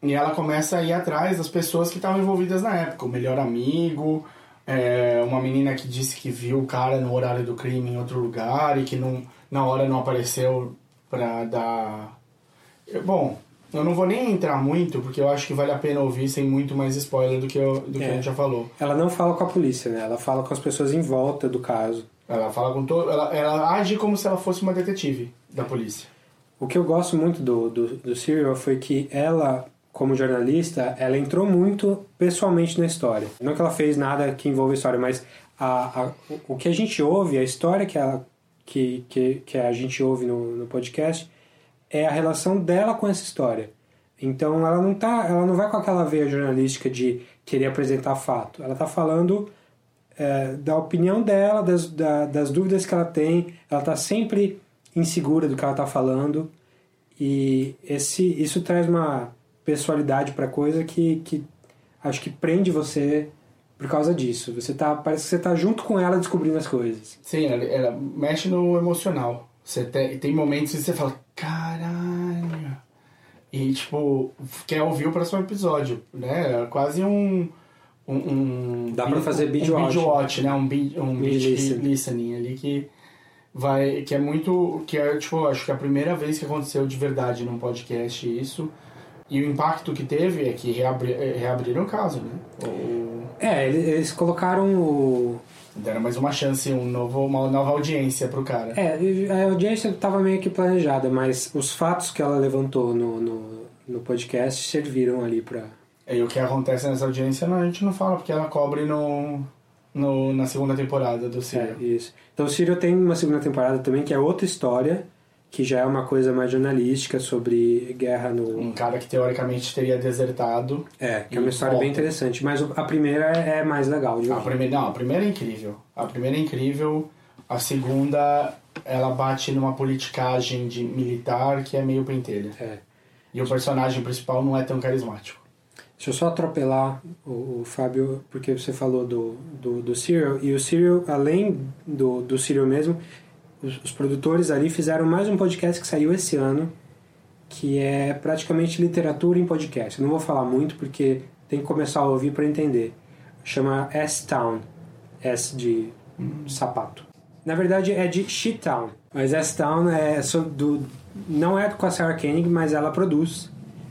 E ela começa a ir atrás das pessoas que estavam envolvidas na época, o melhor amigo, é, uma menina que disse que viu o cara no horário do crime em outro lugar e que não, na hora não apareceu pra dar. Bom, eu não vou nem entrar muito, porque eu acho que vale a pena ouvir sem muito mais spoiler do que, eu- do que É. a gente já falou. Ela não fala com a polícia, né? Ela fala com as pessoas em volta do caso. Ela fala com todo. Ela, ela age como se ela fosse uma detetive da polícia. O que eu gosto muito do, do, do Serial foi que ela, como jornalista, ela entrou muito pessoalmente na história. Não que ela fez nada que envolva a história, mas a, a- o- o que a gente ouve, a história que, ela, que, que, que a gente ouve no, no podcast, é a relação dela com essa história. Então ela não tá, ela não vai com aquela veia jornalística de querer apresentar fato. Ela tá falando é, da opinião dela, das, da- das dúvidas que ela tem. Ela tá sempre insegura do que ela tá falando. E esse, isso traz uma personalidade pra coisa que, que acho que prende você por causa disso. Você tá, parece que você tá junto com ela descobrindo as coisas. Sim, ela, ela mexe no emocional. Você tem, tem momentos que você fala, caralho. E, tipo, quer ouvir o próximo episódio, né? É quase um. um, um Dá pra fazer um, binge um watch. binge watch, né? Um, bi, um Binge binge listen. listening ali que vai. que é muito. que é, tipo, acho que é a primeira vez que aconteceu de verdade num podcast isso. E o impacto que teve é que reabri, é, reabriram o caso, né? O- É, eles colocaram o. deram mais uma chance, um novo, uma nova audiência pro cara. É, a audiência estava meio que planejada, mas os fatos que ela levantou no, no, no podcast serviram ali pra. E o que acontece nessa audiência não, a gente não fala, porque ela cobre no, no, na segunda temporada do É, Serial. isso. Então o Serial tem uma segunda temporada também, que é outra história, que já é uma coisa mais jornalística sobre guerra no. Um cara que teoricamente teria desertado. É, que é uma história bem volta. interessante, mas a primeira é mais legal de A primeira, não, a primeira é incrível. A primeira é incrível. A segunda, ela bate numa politicagem de militar que é meio pentelha. É. E o personagem principal não é tão carismático. Deixa eu só atropelar o, o Fábio, porque você falou do, do, do Serial, e o Serial, além do, do Serial mesmo, os, os produtores ali fizeram mais um podcast que saiu esse ano, que é praticamente literatura em podcast. Eu não vou falar muito, porque tem que começar a ouvir para entender. Chama S-Town, S de sapato. Na verdade é de Shit-Town, mas S-Town é do, não é com a Sarah Koenig, mas ela produz.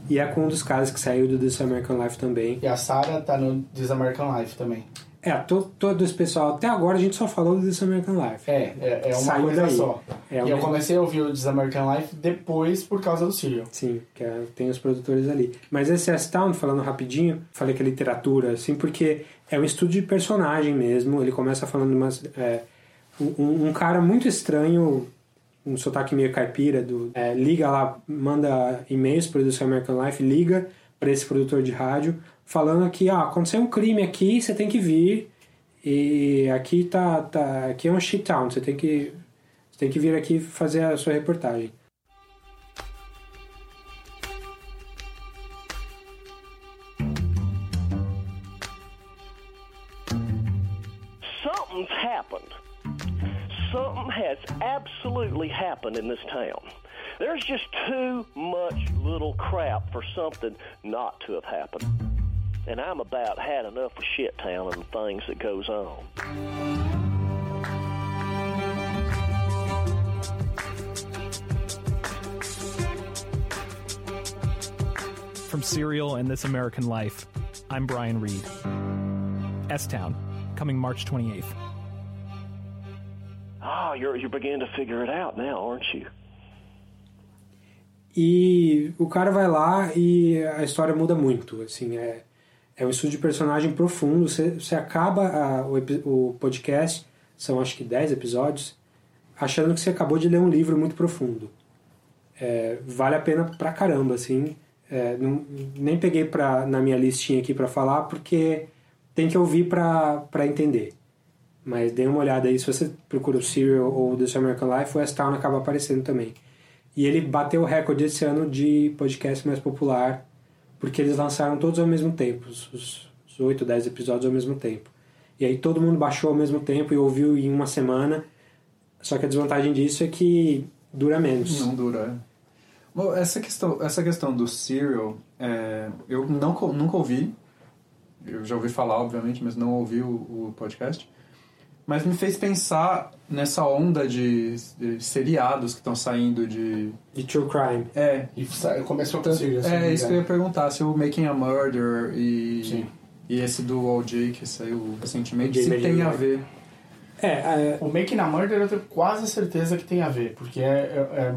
E é com um dos caras que saiu do This American Life também. E a Sarah tá no This American Life também. É, to, todo esse pessoal, até agora a gente só falou do This American Life. É, é, é uma Saiu coisa daí. só. É e eu comecei a ouvir o This American Life depois por causa do Serial. Sim, que é- tem os produtores ali. Mas esse S-Town, falando rapidinho, falei que é literatura, assim, porque é um estudo de personagem mesmo. Ele começa falando umas. é, um, um cara muito estranho, um sotaque meio caipira, do, é, liga lá, manda e-mails para o This American Life, liga para esse produtor de rádio, falando que ah, aconteceu um crime aqui, você tem que vir. E aqui tá, tá aqui é um shit town, você tem que você tem que vir aqui fazer a sua reportagem. Something's happened. Something has absolutely happened in this town. There's just too much little crap for something not to have happened. And I'm about had enough of shit town and the things that goes on. From Serial and This American Life, I'm Brian Reed. S Town, coming March 28th. Oh, ah, you're you're beginning to figure it out now, aren't you? E o cara vai lá e a história muda muito, assim, é, é um estudo de personagem profundo, você, você acaba a- o, o podcast, são acho que 10 episódios, achando que você acabou de ler um livro muito profundo. É, vale a pena pra caramba, assim. É, não- nem peguei pra, na minha listinha aqui pra falar, porque tem que ouvir pra entender. Mas dê uma olhada aí, se você procura o Serial ou This American Life, o West Town acaba aparecendo também. E ele bateu o recorde esse ano de podcast mais popular, porque eles lançaram todos ao mesmo tempo, os, 8, 10 episódios ao mesmo tempo. E aí todo mundo baixou ao mesmo tempo e ouviu em uma semana. Só que a desvantagem disso é que dura menos. Não dura, é. Bom, essa questão, essa questão do Serial, é, eu não, nunca ouvi. Eu já ouvi falar, obviamente, mas não ouvi o, o podcast. Mas me fez pensar nessa onda de, de seriados que estão saindo de... De true crime. É. E começou com Serial, se não É, isso que eu ia perguntar. Se o Making a Murder e, Sim. e esse do O.J. que saiu recentemente, se tem a ver. É, O Making a Murder eu tenho quase certeza que tem a ver, porque é, é- é-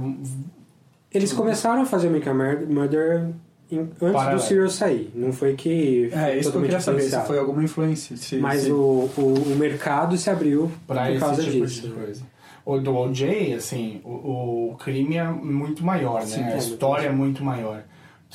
Eles começaram a fazer Make a Mur- Murder antes Paralelo. do Serial sair. Não foi que. É, isso que eu queria saber, se foi alguma influência. se- Mas se- o, o, o mercado se abriu pra por esse causa tipo disso. de coisa. O do OJ, assim, o, o crime é muito maior, né? Sim, a é, história é muito maior.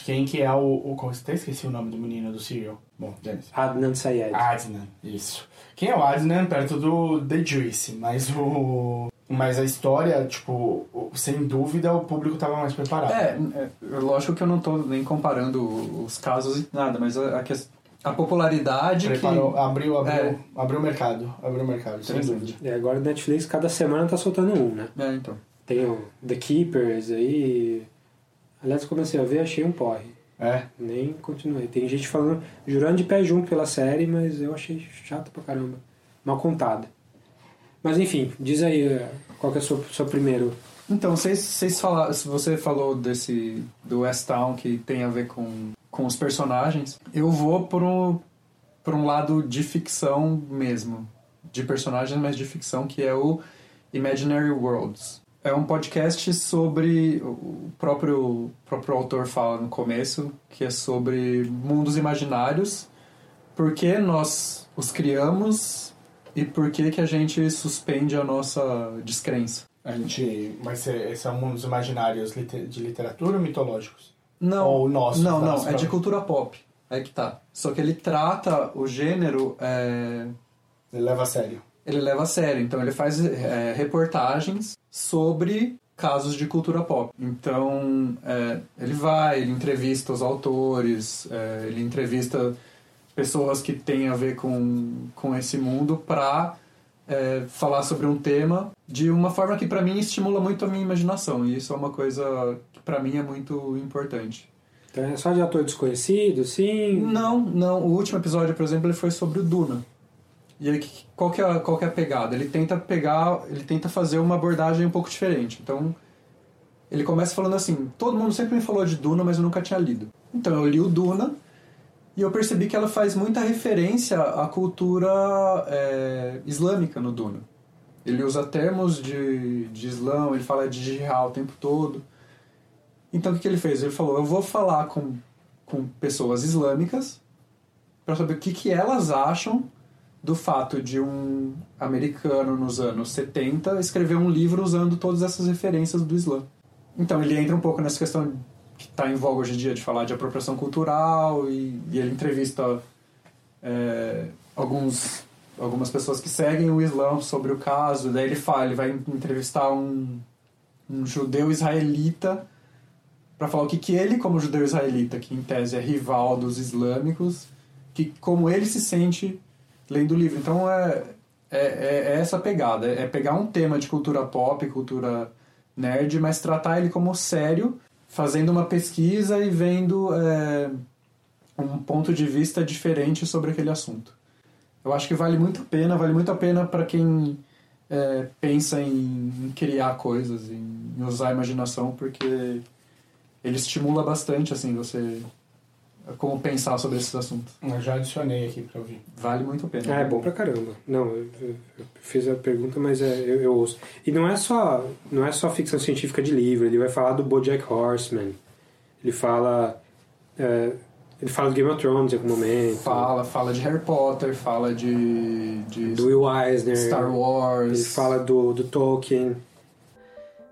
Quem que é o... o até esqueci o nome do menino do Serial. Bom, dane-se. Adnan Syed. Adnan, isso. Quem é o Adnan perto do The Juice, mas o... Mas a história, tipo, sem dúvida o público tava mais preparado. É, é, lógico que eu não tô nem comparando os casos e nada, mas a, a, a popularidade Preparou, que... abriu, abriu, É. abriu o mercado. Abriu o mercado, sem dúvida. E agora o Netflix, cada semana tá soltando um, né? É, então. Tem o The Keepers aí. Aliás, eu comecei a ver, achei um porre. É. Nem continuei. Tem gente falando, jurando de pé junto pela série, mas eu achei chato pra caramba. Mal contada. Mas enfim, diz aí eh, qual que é o seu, seu primeiro. Então, vocês, vocês falaram, você falou desse do West Town que tem a ver com, com os personagens, eu vou por um, por um lado de ficção mesmo, de personagens, mas de ficção, que é o Imaginary Worlds. É um podcast sobre o próprio próprio autor fala no começo que é sobre mundos imaginários, por que nós os criamos e por que que a gente suspende a nossa descrença. A gente. Mas é- são mundos imaginários de literatura ou mitológicos? Não, Ou nossos, não, não, é de cultura pop. Aí que tá. Só que ele trata o gênero. é, Ele leva a sério. Ele leva a sério. Então ele faz é, reportagens sobre casos de cultura pop. Então é, ele vai, ele entrevista os autores, é, ele entrevista pessoas que têm a ver com, com esse mundo pra é, falar sobre um tema de uma forma que pra mim estimula muito a minha imaginação. E isso é uma coisa que pra mim é muito importante. Então é só de ator desconhecido, sim? Não, não. O último episódio, por exemplo, ele foi sobre o Duna. E aí, qual que, é, qual que é a pegada? Ele tenta pegar, ele tenta fazer uma abordagem um pouco diferente. Então, ele começa falando assim: todo mundo sempre me falou de Duna, mas eu nunca tinha lido. Então, eu li o Duna e eu percebi que ela faz muita referência à cultura é, islâmica no Duna. Ele usa termos de, de islã, ele fala de jihad o tempo todo. Então, o que, que ele fez? Ele falou: eu vou falar com, com pessoas islâmicas para saber o que, que elas acham do fato de um americano nos anos 70 escrever um livro usando todas essas referências do Islã. Então ele entra um pouco nessa questão que está em voga hoje em dia de falar de apropriação cultural e, e ele entrevista é, alguns algumas pessoas que seguem o Islã sobre o caso. Daí ele fala, ele vai entrevistar um, um judeu israelita para falar o que, que ele, como judeu israelita, que em tese é rival dos islâmicos, que como ele se sente lendo o livro. Então é, é, é- é essa pegada, é pegar um tema de cultura pop, cultura nerd, mas tratar ele como sério, fazendo uma pesquisa e vendo é, um ponto de vista diferente sobre aquele assunto. Eu acho que vale muito a pena, vale muito a pena para quem é, pensa em, criar coisas, em usar a imaginação, porque ele estimula bastante assim você como pensar sobre esses assuntos. Eu já adicionei aqui pra ouvir. Vale muito a pena. Ah, é bom pra caramba. Não, eu, eu- eu fiz a pergunta, mas é, eu, eu ouço. E não é só não é só ficção científica de livro. Ele vai falar do BoJack Horseman. Ele fala é, ele fala do Game of Thrones em algum momento. Fala, fala de Harry Potter, fala de, de do Will Eisner. Star Wars. Ele fala do, do Tolkien.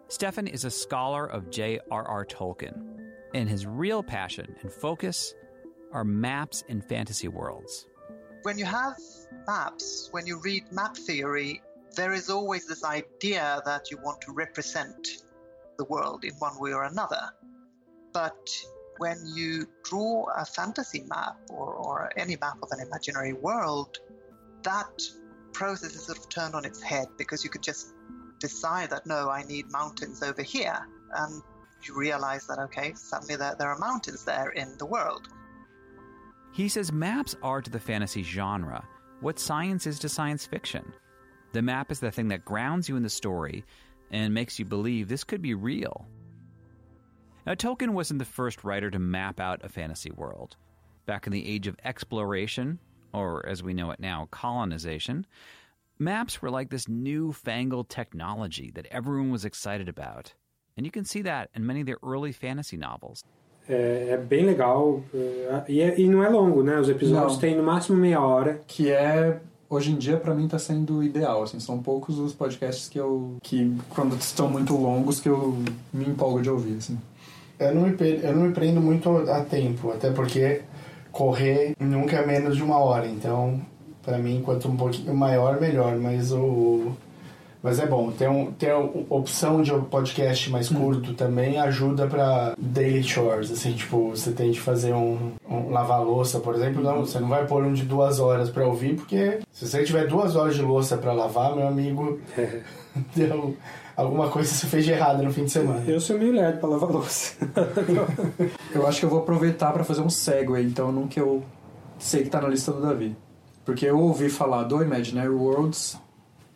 Stefan is a scholar of J.R.R. Tolkien, and his real passion and focus are maps in fantasy worlds. When you have maps, when you read map theory, there is always this idea that you want to represent the world in one way or another. But when you draw a fantasy map or, or any map of an imaginary world, that process is sort of turned on its head because you could just decide that no, I need mountains over here. And you realize that, okay, suddenly there, there are mountains there in the world. He says maps are to the fantasy genre what science is to science fiction. The map is the thing that grounds you in the story and makes you believe this could be real. Now, Tolkien wasn't the first writer to map out a fantasy world. Back in the age of exploration, or as we know it now, colonization, maps were like this newfangled technology that everyone was excited about. And you can see that in many of their early fantasy novels. É, é bem legal. é, E, é- e não é longo, né? Os episódios Não. têm no máximo meia hora. Que é, hoje em dia, pra mim, tá sendo ideal. Assim, são poucos os podcasts que eu. que, quando estão muito longos, que eu me empolgo de ouvir. Assim. Eu não, me, eu não me prendo muito a tempo, até porque correr nunca é menos de uma hora. Então, pra mim, quanto um pouquinho maior, melhor. Mas o. Mas é bom, ter, um, ter a opção de um podcast mais curto também ajuda pra daily chores, assim, tipo, você tem de fazer um, um lavar louça, por exemplo, não, você não vai pôr um de duas horas pra ouvir, porque se você tiver duas horas de louça pra lavar, meu amigo, deu alguma coisa você fez de errado no fim de semana. Eu sou meio lerdo pra lavar louça. Eu acho que eu vou aproveitar pra fazer um segue, então, num que eu sei que tá na lista do Davi. Porque eu ouvi falar do Imaginary Worlds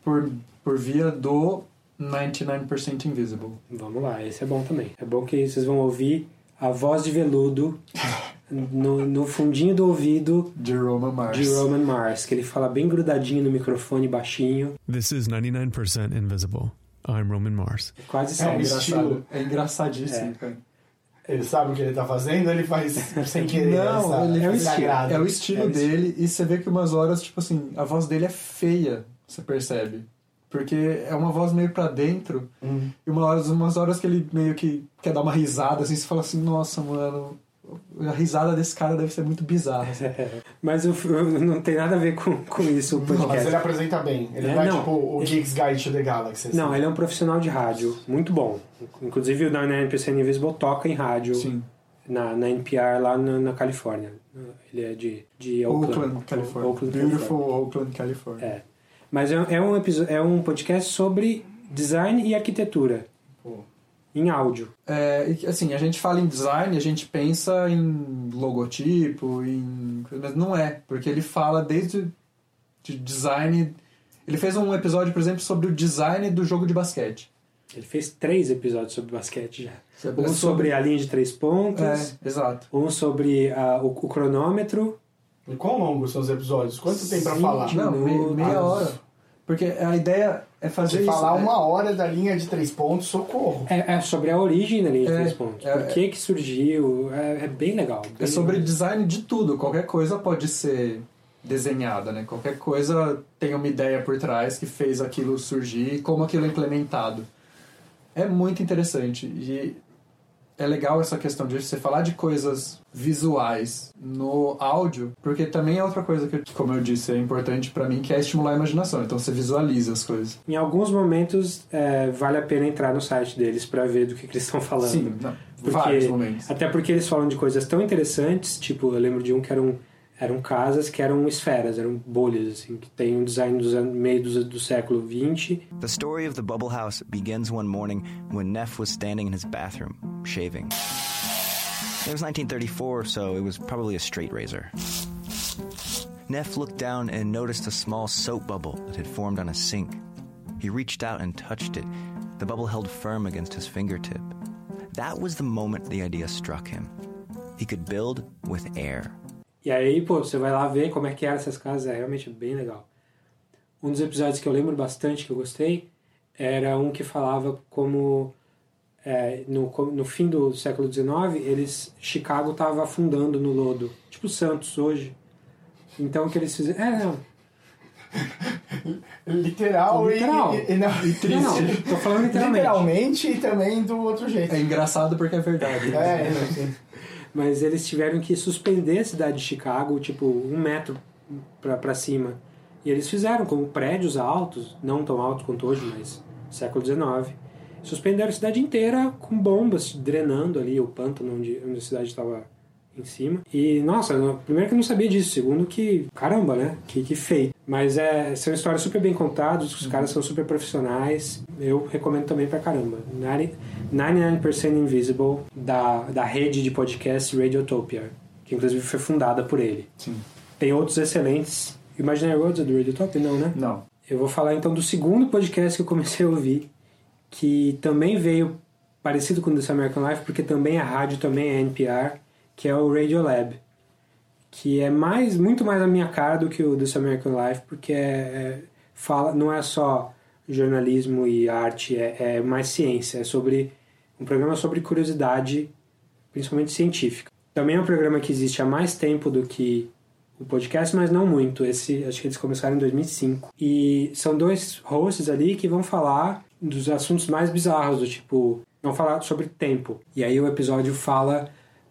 por, por via do 99% Invisible. Vamos lá, esse é bom também. É bom que vocês vão ouvir a voz de veludo no, no fundinho do ouvido de Roman Mars. de Roman Mars, que ele fala bem grudadinho no microfone, baixinho. This is 99% Invisible. I'm Roman Mars. É quase É um sério. estilo. É engraçadíssimo, É. cara. Ele sabe o que ele tá fazendo, ele faz sem querer. Não, essa- ele é o esse estilo, é o estilo É o dele e você vê que umas horas, tipo assim, a voz dele é feia, você percebe. Porque é uma voz meio pra dentro Hum. e uma hora, umas horas que ele meio que quer dar uma risada, assim, você fala assim, nossa, mano, a risada desse cara deve ser muito bizarra. assim. Mas o, não tem nada a ver com, com isso o podcast. Mas ele apresenta bem. Ele É, não é não. tipo o Geeks Guide to the Galaxy. assim. Não, ele é um profissional de rádio, muito bom. Inclusive o 99% Invisible toca em rádio Na, na NPR lá na, na Califórnia. Ele é de, de Oakland. Oakland, Califórnia. Oakland, Beautiful. Oakland, Califórnia. É. Mas é, é um é um podcast sobre design e arquitetura. Em áudio. É, assim, a gente fala em design, a gente pensa em logotipo, em... mas não é, porque ele fala desde de design... Ele fez um episódio, por exemplo, sobre o design do jogo de basquete. Ele fez três episódios sobre basquete já. Sobre- Um sobre a linha de três pontos. É, exato. Um sobre ah, o, o cronômetro. E quão longos são os episódios? Quanto tem pra 20 falar? Não, me- meia Ah, hora. Porque a ideia é fazer Se isso. falar é- uma hora da linha de três pontos, socorro. É, é sobre a origem da linha de É, três pontos. é, Por que que surgiu. É, é bem legal. É bem sobre legal. design de tudo. Qualquer coisa pode ser desenhada, né? Qualquer coisa tem uma ideia por trás que fez aquilo surgir e como aquilo é implementado. É muito interessante e é legal essa questão de você falar de coisas visuais no áudio, porque também é outra coisa que, como eu disse, é importante pra mim, que é estimular a imaginação. Então você visualiza as coisas. Em alguns momentos é, vale a pena entrar no site deles para ver do que, que eles estão falando. Sim, não, Porque- vários momentos. Até porque eles falam de coisas tão interessantes, tipo, eu lembro de um que eram, eram casas que eram esferas, eram bolhas, assim, que tem um design dos anos, meio do, do século XX. The story of the bubble house begins one morning when Neff was standing in his bathroom, shaving. It was 1934, so it was probably a straight razor. Neff looked down and noticed a small soap bubble that had formed on a sink. He reached out and touched it. The bubble held firm against his fingertip. That was the moment the idea struck him. He could build with air. E aí, pô, você vai lá ver como é que eram essas casas, é realmente bem legal. Um dos episódios que eu lembro bastante, que eu gostei, era um que falava como é, no, no fim do século XIX, eles, Chicago estava afundando no lodo, tipo Santos hoje. Então o que eles fizeram... É, não. Literal, Literal. E, e, não, E triste. Não, não, tô falando literalmente. Literalmente e também do outro jeito. É engraçado porque é verdade. É, é, Mas eles tiveram que suspender a cidade de Chicago, tipo, um metro pra cima. E eles fizeram com prédios altos, não tão altos quanto hoje, mas século XIX. Suspenderam a cidade inteira com bombas drenando ali o pântano onde, onde a cidade estava em cima. E, nossa, no- primeiro que eu não sabia disso, segundo que, caramba, né? Que, que feito. Mas é, são histórias super bem contadas, os caras são super profissionais. Eu recomendo também pra caramba. 90 99% Invisible, da, da rede de podcast Radiotopia, que inclusive foi fundada por ele. Sim. Tem outros excelentes. Imaginary Worlds é do Radiotopia? Não, né? Não. Eu vou falar então do segundo podcast que eu comecei a ouvir, que também veio parecido com o This American Life, porque também é rádio, também é NPR, que é o Radiolab, que é mais, muito mais a minha cara do que o This American Life, porque é, é- fala, não é só jornalismo e arte, é, é mais ciência, é sobre um programa sobre curiosidade, principalmente científica. Também é um programa que existe há mais tempo do que o podcast, mas não muito. Esse, acho que eles começaram em 2005. E são dois hosts ali que vão falar dos assuntos mais bizarros, do tipo, vão falar sobre tempo. E aí o episódio fala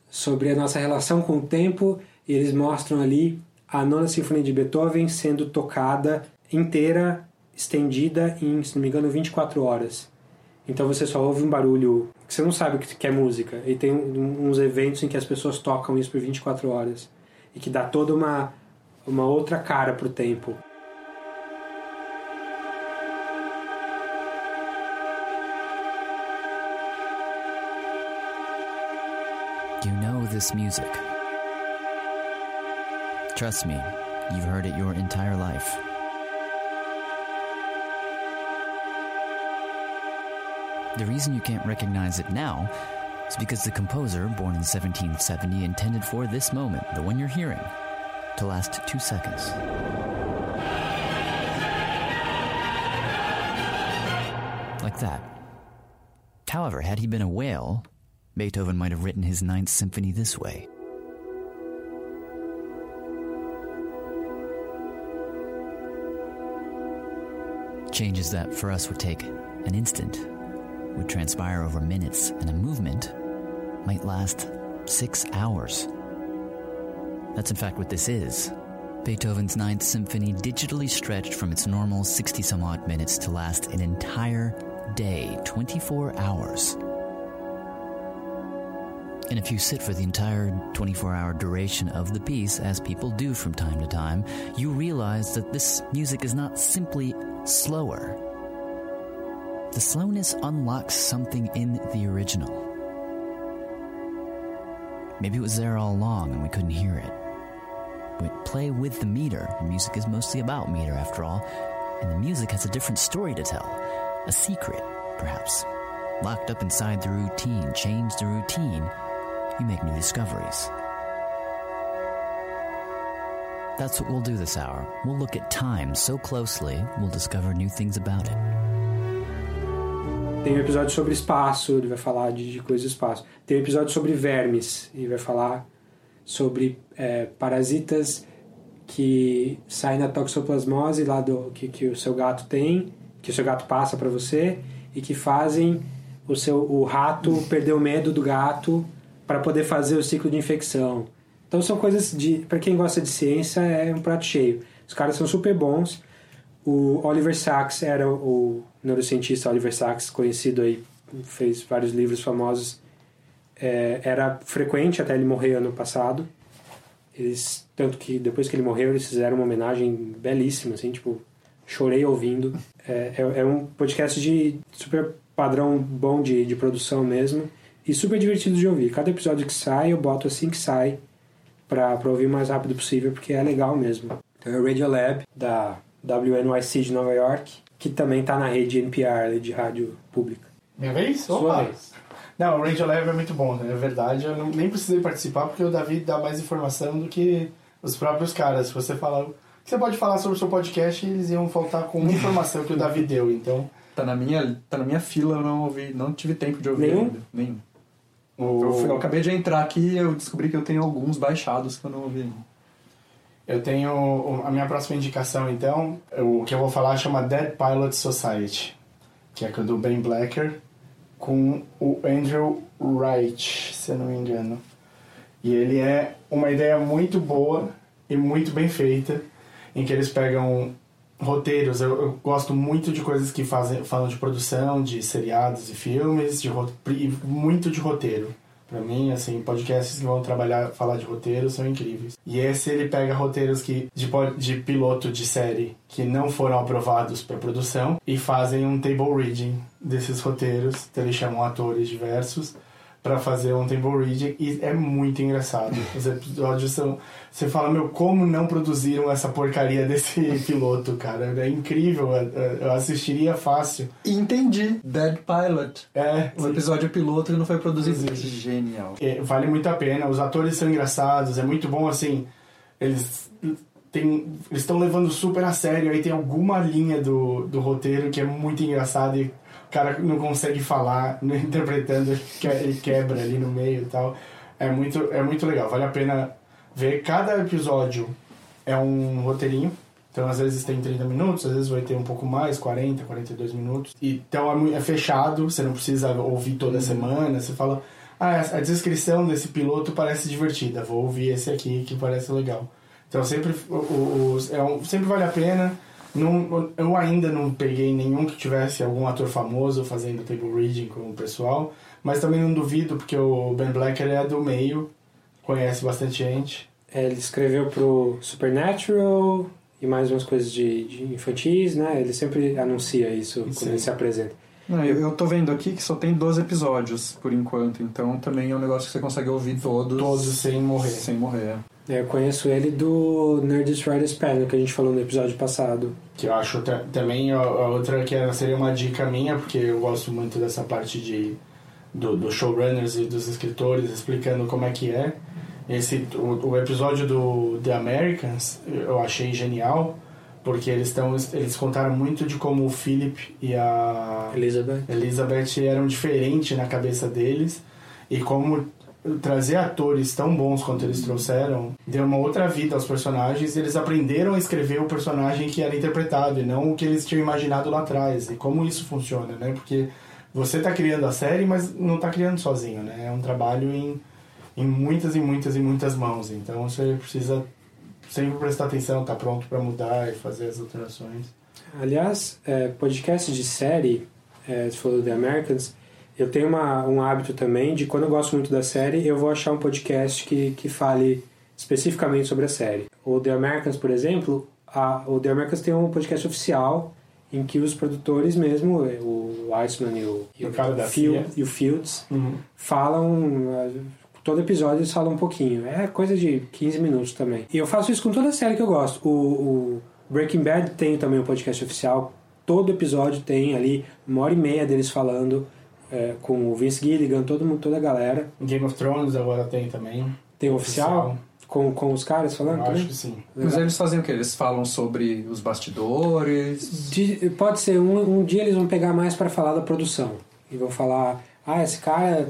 sobre a nossa relação com o tempo e eles mostram ali a nona sinfonia de Beethoven sendo tocada inteira, estendida em, se não me engano, 24 horas. Então você só ouve um barulho que você não sabe o que é música. E tem uns eventos em que as pessoas tocam isso por 24 horas. E que dá toda uma, uma outra cara pro tempo. This music. Trust me, you've heard it your entire life. The reason you can't recognize it now is because the composer, born in 1770, intended for this moment, the one you're hearing, to last two seconds. Like that. However, had he been a whale, Beethoven might have written his Ninth Symphony this way. Changes that for us would take an instant would transpire over minutes, and a movement might last six hours. That's in fact what this is. Beethoven's Ninth Symphony digitally stretched from its normal 60 some odd minutes to last an entire day, 24 hours. And if you sit for the entire 24 hour duration of the piece, as people do from time to time, you realize that this music is not simply slower. The slowness unlocks something in the original. Maybe it was there all along and we couldn't hear it. But play with the meter. Music is mostly about meter, after all, and the music has a different story to tell. A secret, perhaps. Locked up inside the routine, change the routine, you make new discoveries. That's what we'll do this hour. We'll look at time so closely, we'll discover new things about it. Tem um episódio sobre espaço, ele vai falar de, de coisas do espaço. Tem um episódio sobre vermes, e vai falar sobre é, parasitas que saem da toxoplasmose lá do que, que o seu gato tem, que o seu gato passa para você e que fazem o seu o rato perder o medo do gato para poder fazer o ciclo de infecção. Então são coisas de para quem gosta de ciência é um prato cheio. Os caras são super bons. O Oliver Sacks era o neurocientista Oliver Sacks, conhecido aí, fez vários livros famosos. É, era frequente até ele morrer ano passado. Eles, tanto que depois que ele morreu, eles fizeram uma homenagem belíssima, assim, tipo, chorei ouvindo. É, é, é um podcast de super padrão bom de, de produção mesmo e super divertido de ouvir. Cada episódio que sai, eu boto assim que sai pra, pra ouvir o mais rápido possível, porque é legal mesmo. Então é o Radiolab, da WNYC de Nova York, que também tá na rede NPR, de rádio pública. Minha vez? Sua Opa. vez. Não, o Radio Lab é muito bom, né? É verdade. Eu não- nem precisei participar porque o Davi dá mais informação do que os próprios caras. Se você falar. Você pode falar sobre o seu podcast e eles iam faltar com uma informação que o Davi deu, então. Tá na minha, tá na minha fila, eu não ouvi, não tive tempo de ouvir Nenhum? ainda. Nenhum. Eu, fui- eu acabei de entrar aqui e eu descobri que eu tenho alguns baixados que eu não ouvi. Eu tenho o- a minha próxima indicação, então, o que eu vou falar chama Dead Pilot Society, que é do Ben Blacker com o Andrew Wright, se eu não me engano. E ele é uma ideia muito boa e muito bem feita, em que eles pegam roteiros. Eu, eu gosto muito de coisas que fazem, falam de produção, de seriados e filmes, de, muito de roteiro. Pra mim, assim, podcasts que vão trabalhar, falar de roteiro são incríveis. E esse ele pega roteiros que de, de piloto de série que não foram aprovados para produção e fazem um table reading desses roteiros. Então eles chamam atores diversos para fazer um table reading e é muito engraçado. Os episódios são. Você fala, meu, como não produziram essa porcaria desse piloto, cara? É incrível. eu- assistiria fácil. Entendi. Dead Pilot. É. O episódio piloto não foi produzido. Genial. É, vale muito a pena. Os atores são engraçados, é muito bom assim. Eles tem, eles estão levando super a sério. Aí tem alguma linha do, do roteiro que é muito engraçada e cara não consegue falar, né, interpretando, ele que- ele quebra ali no meio e tal. É muito, é muito legal, vale a pena ver. Cada episódio é um roteirinho. Então, às vezes tem 30 minutos, às vezes vai ter um pouco mais, 40, 42 minutos. Então, é é fechado, você não precisa ouvir toda semana. Você fala, ah, a descrição desse piloto parece divertida, vou ouvir esse aqui que parece legal. Então, sempre, o- o- é um- sempre vale a pena. Não, eu ainda não peguei nenhum que tivesse algum ator famoso fazendo table reading com o pessoal, mas também não duvido, porque o Ben Blacker é do meio, conhece bastante gente. É, ele escreveu pro Supernatural e mais umas coisas de, de infantis, né? Ele sempre anuncia isso quando Sim. ele se apresenta. Não, eu, eu tô vendo aqui que só tem 12 episódios por enquanto, então também é um negócio que você consegue ouvir todos. Todos sem morrer. Sem morrer. É, Eu conheço ele do Nerdist Writers Panel, que a gente falou no episódio passado. Que eu acho ta- também a, a outra que seria uma dica minha, porque eu gosto muito dessa parte de do, dos showrunners e dos escritores explicando como é que é. Esse, o, o episódio do The Americans eu achei genial, porque eles, tão, eles contaram muito de como o Philip e a Elizabeth, Elizabeth eram diferentes na cabeça deles. E como trazer atores tão bons quanto eles trouxeram deu uma outra vida aos personagens. E eles aprenderam a escrever o personagem que era interpretado e não o que eles tinham imaginado lá atrás. E como isso funciona, né? Porque você está criando a série, mas não está criando sozinho, né? É um trabalho em, em muitas e muitas e muitas mãos, então você precisa sempre prestar atenção, estar pronto para mudar e fazer as alterações. Aliás, é, podcast de série, é, você falou The Americans, eu tenho uma, um hábito também de quando eu gosto muito da série, eu vou achar um podcast que, que fale especificamente sobre a série. O The Americans, por exemplo, a, o The Americans tem um podcast oficial em que os produtores mesmo, o Iceman e o, e O CIA. e o Fields, Uhum. falam. Todo episódio eles falam um pouquinho. É coisa de 15 minutos também. E eu faço isso com toda a série que eu gosto. O, o Breaking Bad tem também um podcast oficial. Todo episódio tem ali uma hora e meia deles falando eh, com o Vince Gilligan, todo mundo, toda a galera. Game of Thrones agora tem também. Tem um oficial? Com, com os caras falando Eu também? acho que sim. Mas eles fazem o quê? Eles falam sobre os bastidores? De- pode ser, um, um dia eles vão pegar mais para falar da produção. E vão falar, ah, esse cara,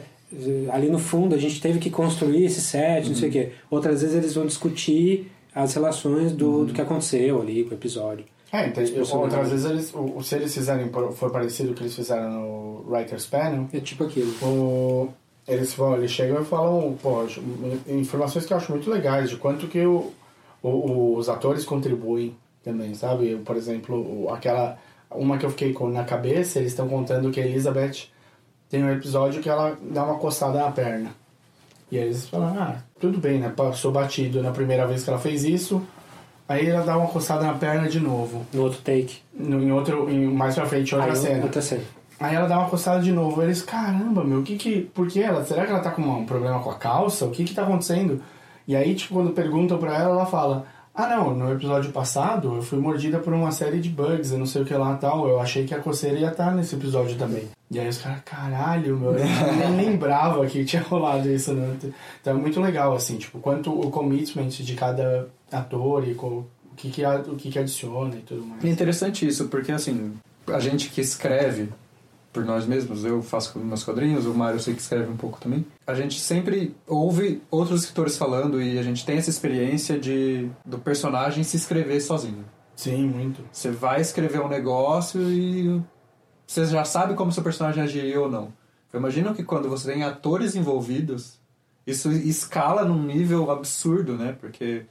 ali no fundo a gente teve que construir esse set, não sei o quê. Outras vezes eles vão discutir as relações do, do que aconteceu ali com o episódio. É, então, outras vezes eles, o, se eles fizerem, for parecido com o que eles fizeram no Writer's Panel, É tipo aquilo. o, eles, vão, eles chegam e falam, pô, informações que eu acho muito legais, de quanto que o, o- os atores contribuem também, sabe? Eu, por exemplo, aquela, uma que eu fiquei com na cabeça, eles estão contando que a Elizabeth tem um episódio que ela dá uma coçada na perna. E aí eles falam, ah, tudo bem, né? Passou batido na primeira vez que ela fez isso, aí ela dá uma coçada na perna de novo. No outro take. No, em outro, em, mais pra frente, outra Aí, cena. Outra cena. Aí ela dá uma coçada de novo. Eles, caramba, meu, o que que. Por que ela? Será que ela tá com um problema com a calça? O que que tá acontecendo? E aí, tipo, quando perguntam pra ela, ela fala: Ah, não, no episódio passado eu fui mordida por uma série de bugs, eu não sei o que lá e tal. Eu achei que a coceira ia estar nesse episódio também. E aí os caras, caralho, meu, eu nem lembrava que tinha rolado isso, né? Então é muito legal, assim, tipo, quanto o commitment de cada ator e o que que, o que que adiciona e tudo mais. É interessante isso, porque assim, a gente que escreve por nós mesmos. Eu faço meus quadrinhos, o Mário eu sei que escreve um pouco também. A gente sempre ouve outros escritores falando e a gente tem essa experiência de do personagem se escrever sozinho. Sim, muito. Você vai escrever um negócio e você já sabe como seu personagem agiria ou não. Eu imagino que quando você tem atores envolvidos, isso escala num nível absurdo, né? Porque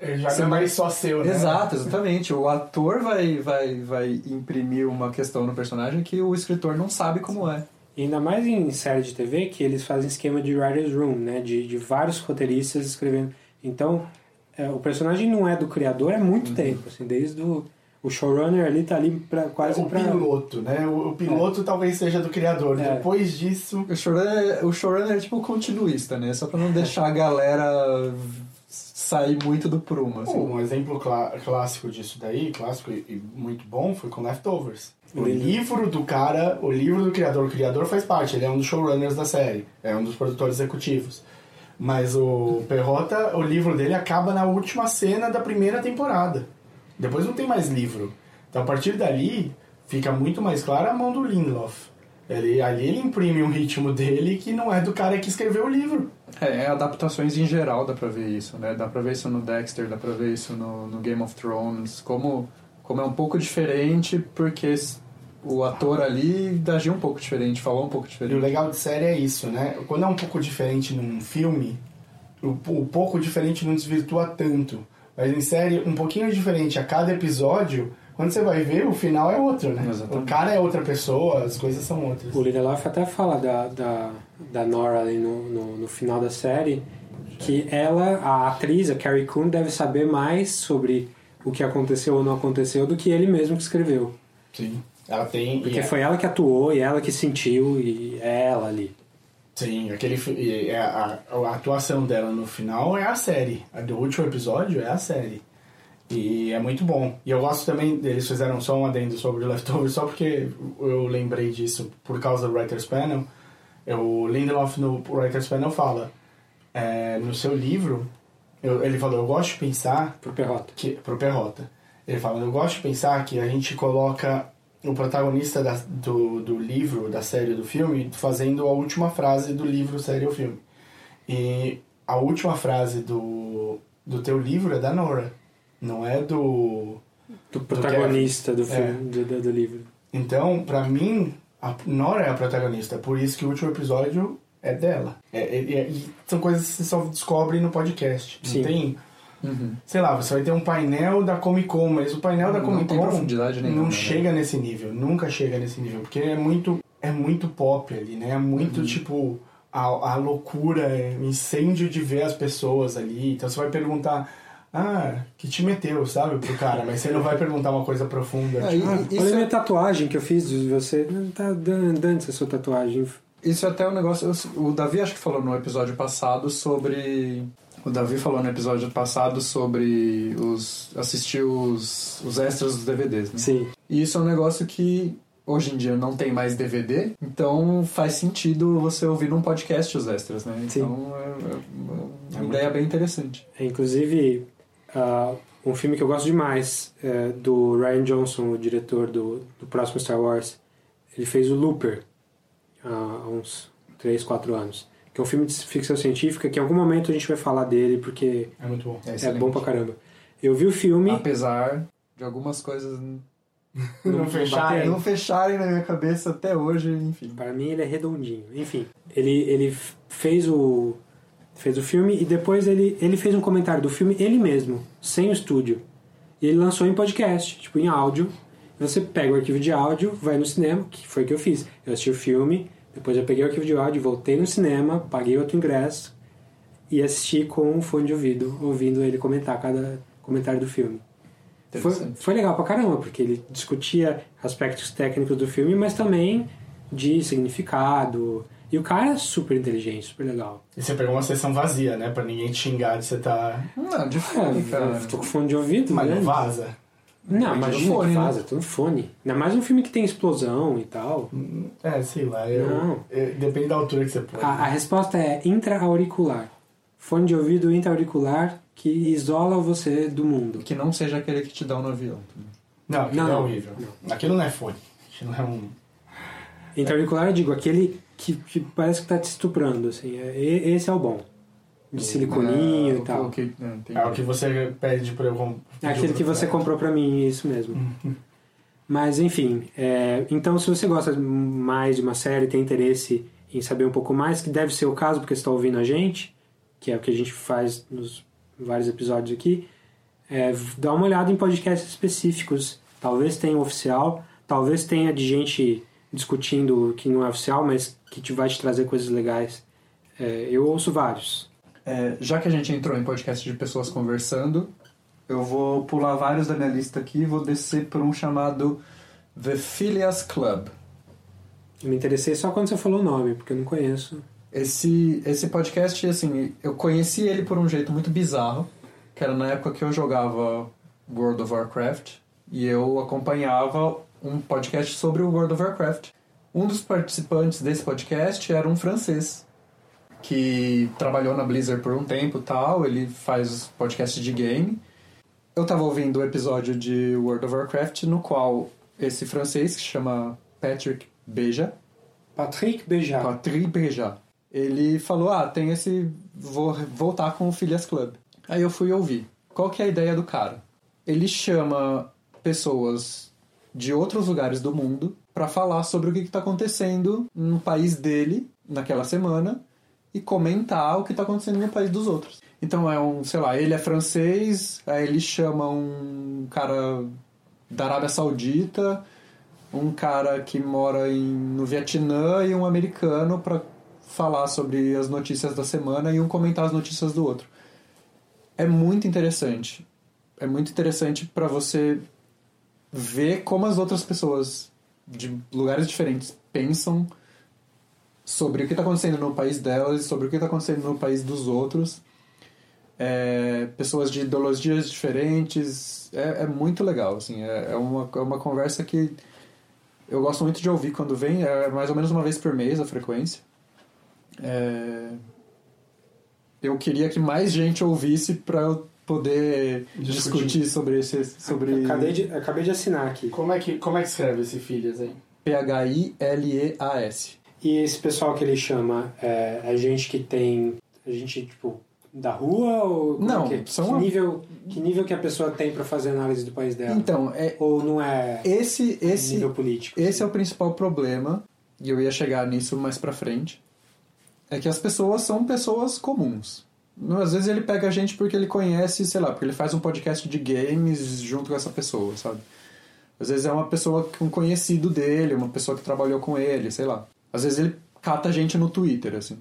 Ele já não é mais só seu, né? Exato, exatamente. O ator vai, vai, vai imprimir uma questão no personagem que o escritor não sabe como é. Ainda mais em série de TV que eles fazem esquema de writer's room, né? De, de vários roteiristas escrevendo. Então, é, o personagem não é do criador há muito tempo, assim, desde o, o showrunner ali tá ali pra, quase o pra... piloto, né? O, o piloto talvez seja do criador. É. Depois disso. O showrunner, o showrunner é tipo o continuista, né? Só pra não deixar a galera sair muito do prumo. Assim. Um exemplo clá- clássico disso daí, clássico e e muito bom, foi com Leftovers. O livro do cara, o livro do criador, o criador faz parte, ele é um dos showrunners da série, é um dos produtores executivos. Mas o Perrota, o livro dele acaba na última cena da primeira temporada. Depois não tem mais livro. Então a partir dali fica muito mais clara a mão do Lindelof. Ele, ali ele imprime um ritmo dele que não é do cara que escreveu o livro. É, é adaptações em geral, dá pra ver isso, né? Dá pra ver isso no Dexter, dá pra ver isso no, no Game of Thrones. Como, como é um pouco diferente, porque o ator ali agiu um pouco diferente, falou um pouco E o diferente. legal de série é isso, né? Quando é um pouco diferente num filme, o, o pouco diferente não desvirtua tanto. Mas em série, um pouquinho diferente a cada episódio, quando você vai ver, o final é outro, né? O cara é outra pessoa, as coisas são outras. O Lindelof até fala da, da, da Nora ali no, no, no final da série que ela, a atriz, a Carrie Coon, deve saber mais sobre o que aconteceu ou não aconteceu do que ele mesmo que escreveu. Sim. Ela tem. Porque e é- foi ela que atuou e ela que sentiu e é ela ali. Sim, aquele, e é a, a atuação dela no final é a série. A do último episódio é a série. E é muito bom. E eu gosto também, eles fizeram só um adendo sobre o Leftovers, só porque eu lembrei disso por causa do Writer's Panel. É, O Lindelof no Writer's Panel fala, é, no seu livro, eu- ele falou, eu gosto de pensar... Pro Perrota. Que, pro Perrota. Ele fala, eu gosto de pensar que a gente coloca o protagonista da- do, do livro, da série, do filme, fazendo a última frase do livro, série ou filme. E a última frase do, do teu livro é da Nora, não é do... Do protagonista do, Kevin. filme, do, do, do livro. Então, pra mim, a Nora é a protagonista, por isso que o último episódio é dela. É, é- é- e são coisas que você só descobre no podcast. Sim. Não tem... Uhum. Sei lá, você vai ter um painel da Comic Con, mas o painel da Não Comic tem Con profundidade nenhuma, não né? chega nesse nível, nunca chega nesse nível, porque é muito, é muito pop ali, né? É muito tipo a, a loucura, é, o incêndio de ver as pessoas ali. Então você vai perguntar, ah, que time é teu, sabe, pro cara, mas você não vai perguntar uma coisa profunda. É, tipo, ah, e- Olha é- minha tatuagem que eu fiz de você. Não tá dando essa sua tatuagem. Isso é até um negócio. O Davi acho que falou no episódio passado sobre. O Davi falou no episódio passado sobre os. assistir os, os extras dos DVDs, né? Sim. E isso é um negócio que hoje em dia não tem mais DVD, então faz sentido você ouvir num podcast os extras, né? Então é, é uma ideia bem interessante. É, inclusive, ah, um filme que eu gosto demais é do Ryan Johnson, o diretor do, do próximo Star Wars. Ele fez o Looper há uns 3, 4 anos. Que é um filme de ficção científica que em algum momento a gente vai falar dele porque é muito bom. É é, bom pra caramba. Eu vi o filme. Apesar de algumas coisas Não fecharem. baterem. não fecharem na minha cabeça até hoje, enfim. Para mim ele é redondinho. Enfim, ele, ele fez o fez o filme e depois ele, ele fez um comentário do filme ele mesmo, sem o estúdio. E ele lançou em podcast, tipo em áudio. Você pega o arquivo de áudio, vai no cinema, que foi o que eu fiz. Eu assisti o filme, depois eu peguei o arquivo de áudio, voltei no cinema, paguei outro ingresso e assisti com um fone de ouvido, ouvindo ele comentar cada comentário do filme. Foi, foi legal pra caramba, porque ele discutia aspectos técnicos do filme, mas também de significado. E o cara é super inteligente, super legal. E você pegou uma sessão vazia, né? Pra ninguém te xingar de você tá. Não, de fone, É, cara. com fone de ouvido, Mas né? não vaza. Não, do imagina fone, que né? vaza, tô no fone. Ainda mais um filme que tem explosão e tal. É, sei lá. Eu, Não. eu- depende da altura que você põe. A, a resposta é intra-auricular. Fone de ouvido intra-auricular que isola você do mundo. Que não seja aquele que te dá no avião. Não, aquilo Não, é não. horrível. Aquilo não é fone. Aquilo é um. Intra-auricular, eu digo, aquele que, que parece que tá te estuprando, assim. É, esse é o bom. De siliconinho É, e tal. É o que você pede pra eu comprar. É aquele que você comprou pra mim, isso mesmo. Mas, enfim, é, então se você gosta mais de uma série, tem interesse em saber um pouco mais, que deve ser o caso porque você está ouvindo a gente, que é o que a gente faz nos vários episódios aqui, é, dá uma olhada em podcasts específicos. Talvez tenha um oficial, talvez tenha de gente discutindo que não é oficial, mas que te vai te trazer coisas legais. É, eu ouço vários. É, já que a gente entrou em podcast de pessoas conversando, eu vou pular vários da minha lista aqui e vou descer por um chamado The Phileas Club. Eu me interessei só quando você falou o nome, porque eu não conheço. Esse, esse podcast, assim, eu conheci ele por um jeito muito bizarro, que era na época que eu jogava World of Warcraft, e eu acompanhava um podcast sobre o World of Warcraft. Um dos participantes desse podcast era um francês, que trabalhou na Blizzard por um tempo tal, ele faz podcast de game. Eu tava ouvindo o episódio de World of Warcraft, no qual esse francês, que chama Patrick Beja, Patrick Beja. Patrick Beja. Ele falou: Ah, tem esse. Vou voltar com o Phileas Club. Aí eu fui ouvir. Qual que é a ideia do cara? Ele chama pessoas de outros lugares do mundo para falar sobre o que está acontecendo no país dele naquela semana e comentar o que está acontecendo no país dos outros. Então é um, sei lá, ele é francês, aí ele chama um cara da Arábia Saudita, um cara que mora em, no Vietnã e um americano para falar sobre as notícias da semana e um comentar as notícias do outro. É muito interessante. É muito interessante para você ver como as outras pessoas de lugares diferentes pensam sobre o que está acontecendo no país delas e sobre o que está acontecendo no país dos outros. É, pessoas de ideologias diferentes. É, é muito legal. Assim, é, é, uma, é uma conversa que eu gosto muito de ouvir quando vem. É mais ou menos uma vez por mês a frequência. É, eu queria que mais gente ouvisse para eu poder Discutir. discutir, sobre esse. Sobre... Acabei de, acabei de assinar aqui. Como é que, como é que escreve esse Filhas aí? P-H-I-L-E-A-S. E esse pessoal que ele chama é, é gente que tem. A gente, tipo, da rua ou. Não, é que, são que, nível, que nível que a pessoa tem pra fazer análise do país dela? Então, é. Ou não é. Esse, esse, nível político. Esse é o principal problema, e eu ia chegar nisso mais pra frente. É que as pessoas são pessoas comuns. Às vezes ele pega a gente porque ele conhece, sei lá, porque ele faz um podcast de games junto com essa pessoa, sabe? Às vezes é uma pessoa, um conhecido dele, uma pessoa que trabalhou com ele, sei lá. Às vezes ele cata a gente no Twitter, assim.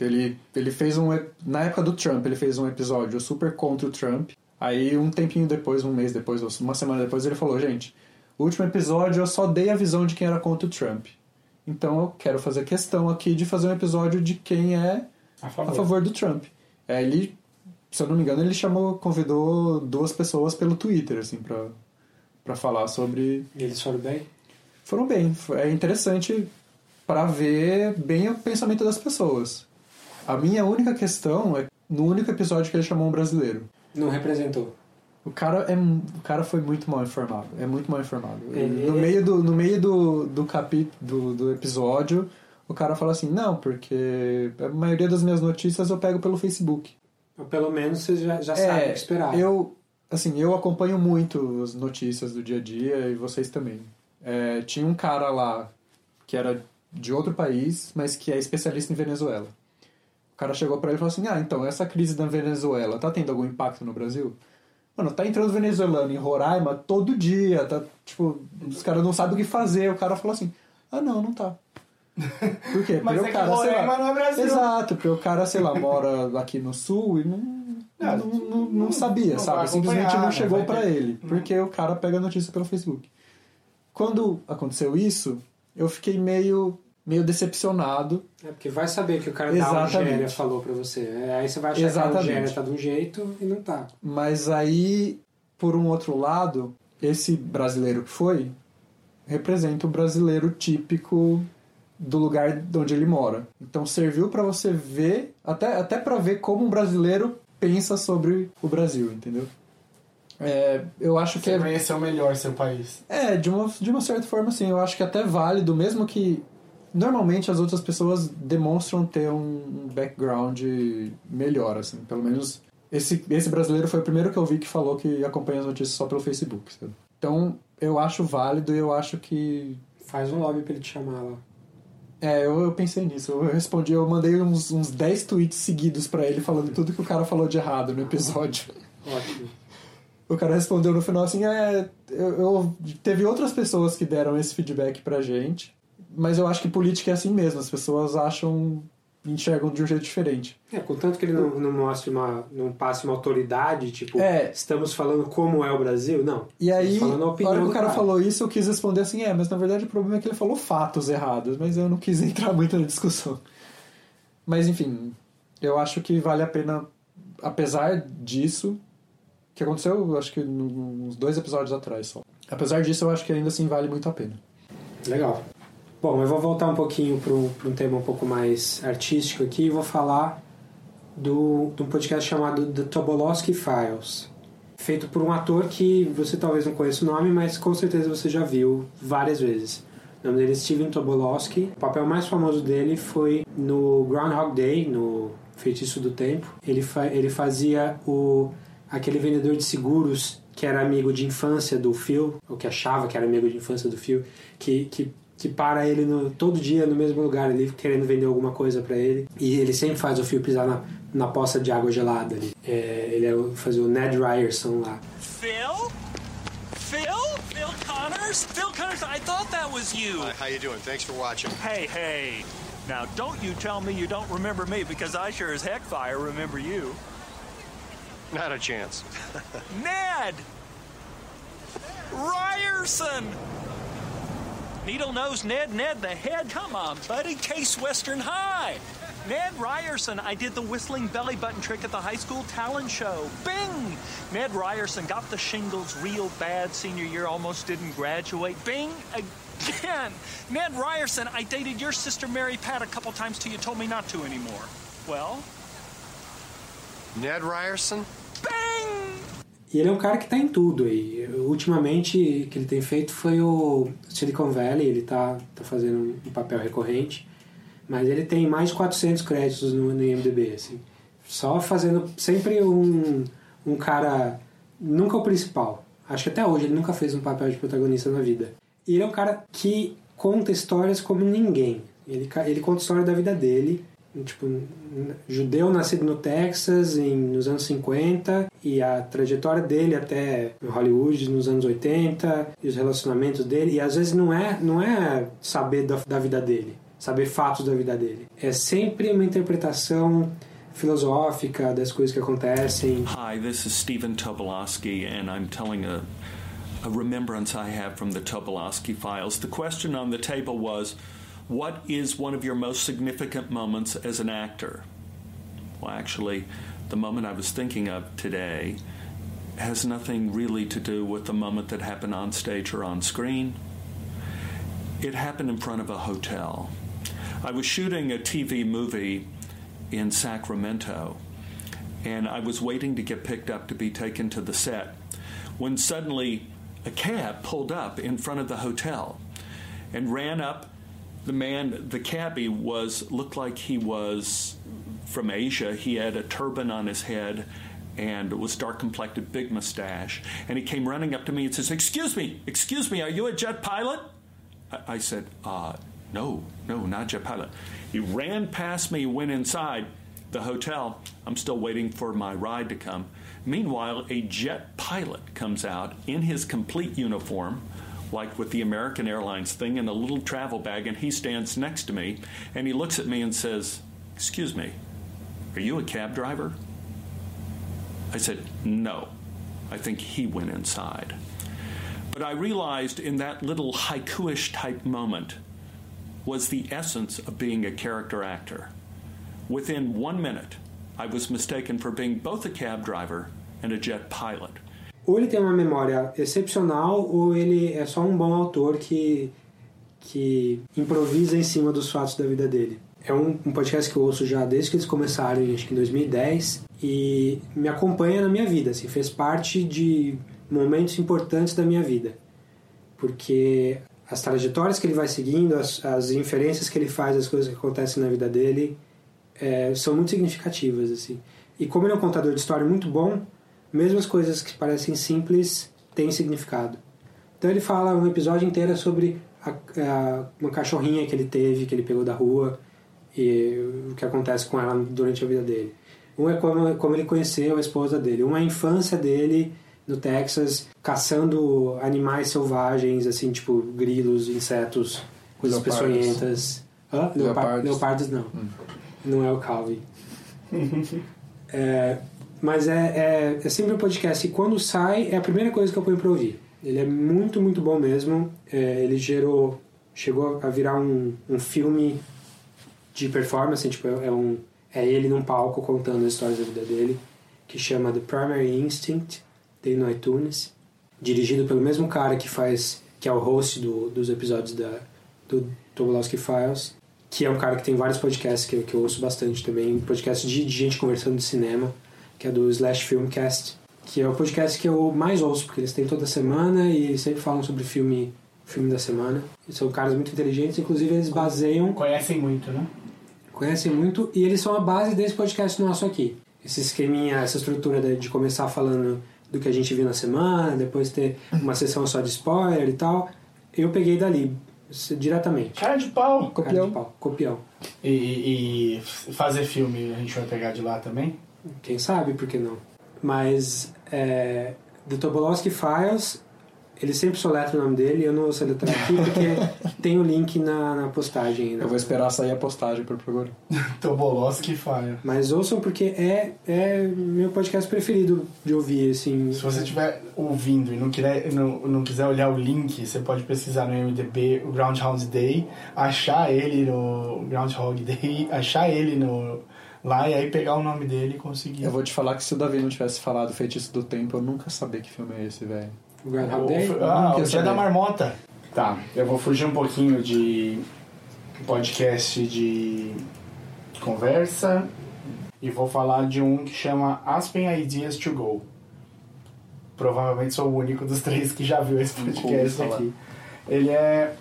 Ele, ele fez um. Na época do Trump, ele fez um episódio super contra o Trump. Aí, um tempinho depois, um mês depois, ou uma semana depois, ele falou: Gente, o último episódio eu só dei a visão de quem era contra o Trump. Então eu quero fazer questão aqui de fazer um episódio de quem é A favor. a favor do Trump. É, ele, se eu não me engano, ele chamou, convidou duas pessoas pelo Twitter, assim, pra, pra falar sobre. E eles foram bem? Foram bem. É interessante para ver bem o pensamento das pessoas. A minha única questão é no único episódio que ele chamou um brasileiro. Não representou. O cara, é, o cara foi muito mal informado. É muito mal informado. Ele- No meio do, no meio do, do capítulo do, do episódio, o cara fala assim: Não, porque a maioria das minhas notícias eu pego pelo Facebook. Ou pelo menos você já, já sabe o que esperar. É, Eu, assim, eu acompanho muito as notícias do dia a dia e vocês também. É, tinha um cara lá que era de outro país, mas que é especialista em Venezuela. O cara chegou pra ele e falou assim: Ah, então, essa crise da Venezuela tá tendo algum impacto no Brasil? Mano, tá entrando venezuelano em Roraima todo dia, tá, tipo, os caras não sabem o que fazer. O cara falou assim: Ah, não, não tá. Por quê? Mas Porque é que Roraima não é Brasil. Exato, porque o cara, sei lá, mora aqui no sul e não, não, não, não sabia, não sabe? Simplesmente não né? chegou ter- ele, porque o cara pega a notícia pelo Facebook. Quando aconteceu isso, eu fiquei meio, meio decepcionado. É porque vai saber que o cara da Exatamente. Algéria falou pra você. É, Aí você vai achar que a Exatamente. Algéria tá de um jeito e não tá. Mas aí, por um outro lado, esse brasileiro que foi representa o brasileiro típico do lugar onde ele mora. Então serviu pra você ver, até, até para ver como um brasileiro pensa sobre o Brasil, entendeu? É, eu acho que Você é, conheceu melhor seu país. é de, uma, de uma certa forma, assim, eu acho que até válido, mesmo que normalmente as outras pessoas demonstram ter um background melhor, assim. Pelo menos esse, esse brasileiro foi o primeiro que eu vi que falou que acompanha as notícias só pelo Facebook. Sabe? Então eu acho válido e eu acho que. Faz um lobby pra ele te chamar lá. É, eu, eu pensei nisso. Eu respondi, eu mandei uns, uns 10 tweets seguidos para ele falando tudo que o cara falou de errado no episódio. Ótimo. O cara respondeu no final assim: é. Eu, eu, teve outras pessoas que deram esse feedback pra gente, mas eu acho que política é assim mesmo, as pessoas acham. Enxergam de um jeito diferente. É, contanto que ele não, não mostre uma. não passe uma autoridade, tipo, É. estamos falando como é o Brasil, não. E aí, na hora que o do cara falou isso, eu quis responder assim: é, mas na verdade o problema é que ele falou fatos errados, mas eu não quis entrar muito na discussão. Mas enfim, eu acho que vale a pena, apesar disso, que aconteceu, acho que uns dois episódios atrás só. Apesar disso, eu acho que ainda assim vale muito a pena. Legal. Bom, eu vou voltar um pouquinho para um tema um pouco mais artístico aqui e vou falar do, de um podcast chamado The Tobolowsky Files. Feito por um ator que você talvez não conheça o nome, mas com certeza você já viu várias vezes. O nome dele é Steven Tobolowsky. O papel mais famoso dele foi no Groundhog Day, no Feitiço do Tempo. Ele, fa ele fazia o aquele vendedor de seguros que era amigo de infância do Phil, ou que achava que era amigo de infância do Phil, que, que, que para ele no, todo dia no mesmo lugar ali, querendo vender alguma coisa para ele. E ele sempre faz o Phil pisar na, na poça de água gelada ali. É, ele é o, fazia o Ned Ryerson lá. Phil? Phil? Phil Connors? Phil Connors, I thought that was you. Hi, how you doing? Thanks for watching. Hey, hey. Now, don't you tell me you don't remember me because I sure as heck fire remember you. Not a chance. Ned! Ryerson! Needle Nose Ned, Ned the Head. Come on, buddy. Case Western High. Ned Ryerson, I did the whistling belly button trick at the high school talent show. Bing! Ned Ryerson got the shingles real bad senior year, almost didn't graduate. Bing! Again! Ned Ryerson, I dated your sister Mary Pat a couple times till you told me not to anymore. Well? Ned Ryerson? E ele é um cara que tá em tudo aí. Ultimamente, o que ele tem feito foi o Silicon Valley, ele tá, tá fazendo um papel recorrente, mas ele tem mais de 400 créditos no, no IMDb, assim. Só fazendo sempre um, um cara, nunca o principal. Acho que até hoje ele nunca fez um papel de protagonista na vida. E ele é um cara que conta histórias como ninguém. Ele, ele conta a história da vida dele, tipo, judeu nascido no Texas em, nos anos 50 e a trajetória dele até Hollywood nos anos 80 e os relacionamentos dele e às vezes não é não é saber da, da vida dele saber fatos da vida dele é sempre uma interpretação filosófica das coisas que acontecem Hi, this is Stephen Tobolowsky, and I'm telling a, a remembrance I have from the Tobolowsky files. The question on the table was What is one of your most significant moments as an actor? Well, actually, the moment I was thinking of today has nothing really to do with the moment that happened on stage or on screen. It happened in front of a hotel. I was shooting a TV movie in Sacramento, and I was waiting to get picked up to be taken to the set when suddenly a cab pulled up in front of the hotel and ran up. The man, the cabbie, was looked like he was from Asia. He had a turban on his head and was dark complected, big mustache. And he came running up to me and says, Excuse me, excuse me, are you a jet pilot? I, I said, uh, No, no, not jet pilot. He ran past me, went inside the hotel. I'm still waiting for my ride to come. Meanwhile, a jet pilot comes out in his complete uniform, like with the American Airlines thing, in a little travel bag, and he stands next to me and he looks at me and says, Excuse me, are you a cab driver? I said, No. I think he went inside. But I realized in that little haiku-ish type moment was the essence of being a character actor. Within one minute, I was mistaken for being both a cab driver and a jet pilot. Ou ele tem uma memória excepcional ou ele é só um bom autor que que improvisa em cima dos fatos da vida dele. É um, um podcast que eu ouço já desde que eles começaram, acho que em 2010, e me acompanha na minha vida, assim, fez parte de momentos importantes da minha vida. Porque as trajetórias que ele vai seguindo, as, as inferências que ele faz, as coisas que acontecem na vida dele, é, são muito significativas, assim. E como ele é um contador de história muito bom, mesmo as coisas que parecem simples têm significado. Então ele fala um episódio inteiro sobre a, a, uma cachorrinha que ele teve, que ele pegou da rua, e o que acontece com ela durante a vida dele. Um é como, como ele conheceu a esposa dele. Um é a infância dele no Texas, caçando animais selvagens, assim, tipo grilos, insetos, coisas Leopardos. peçonhentas. Hã? Leopar- Leopardos. Leopardos não. Não é o Calvin. É, mas é, é, é sempre um podcast e quando sai é a primeira coisa que eu ponho pra ouvir. Ele é muito, muito bom mesmo. É, ele gerou, chegou a virar um, um filme de performance, tipo, é, um, é ele num palco contando as histórias da vida dele, que chama The Primary Instinct, tem no iTunes, dirigido pelo mesmo cara que faz, que é o host do, dos episódios da, do Tobolowski Files, que é um cara que tem vários podcasts que, que eu ouço bastante também, podcast de, de gente conversando de cinema, que é do Slash Filmcast, que é o podcast que eu mais ouço, porque eles têm toda semana e sempre falam sobre filme, filme da semana. E são caras muito inteligentes, inclusive eles baseiam Conhecem muito, né? conhecem muito e eles são a base desse podcast nosso aqui. Esse esqueminha, essa estrutura de, de começar falando do que a gente viu na semana, depois ter uma sessão só de spoiler e tal, eu peguei dali, diretamente. Cara de pau. Cara de pau, copião. E- e fazer filme a gente vai pegar de lá também? Quem sabe, por que não? Mas é, The Tobolowski Files, ele sempre soletra o nome dele, eu não vou soletrar aqui porque tem o link na, na postagem ainda. Eu vou esperar sair a postagem pra procurar. Tobolowski Fire. Mas ouçam porque é, é meu podcast preferido de ouvir, assim. Se você estiver ouvindo e não, quiser, não, não quiser olhar o link, você pode pesquisar no MDB o Groundhog Day, achar ele no Groundhog Day, achar ele no lá e aí pegar o nome dele e conseguir. Eu vou te falar que se o Davi não tivesse falado Feitiço do Tempo, eu nunca sabia que filme é esse, velho. O Groundhog Day? Ah, o Dia da. Marmota. Tá, eu vou fugir um pouquinho de podcast de conversa e vou falar de um que chama Aspen Ideas to Go. Provavelmente sou o único dos três que já viu esse podcast aqui. Ele é.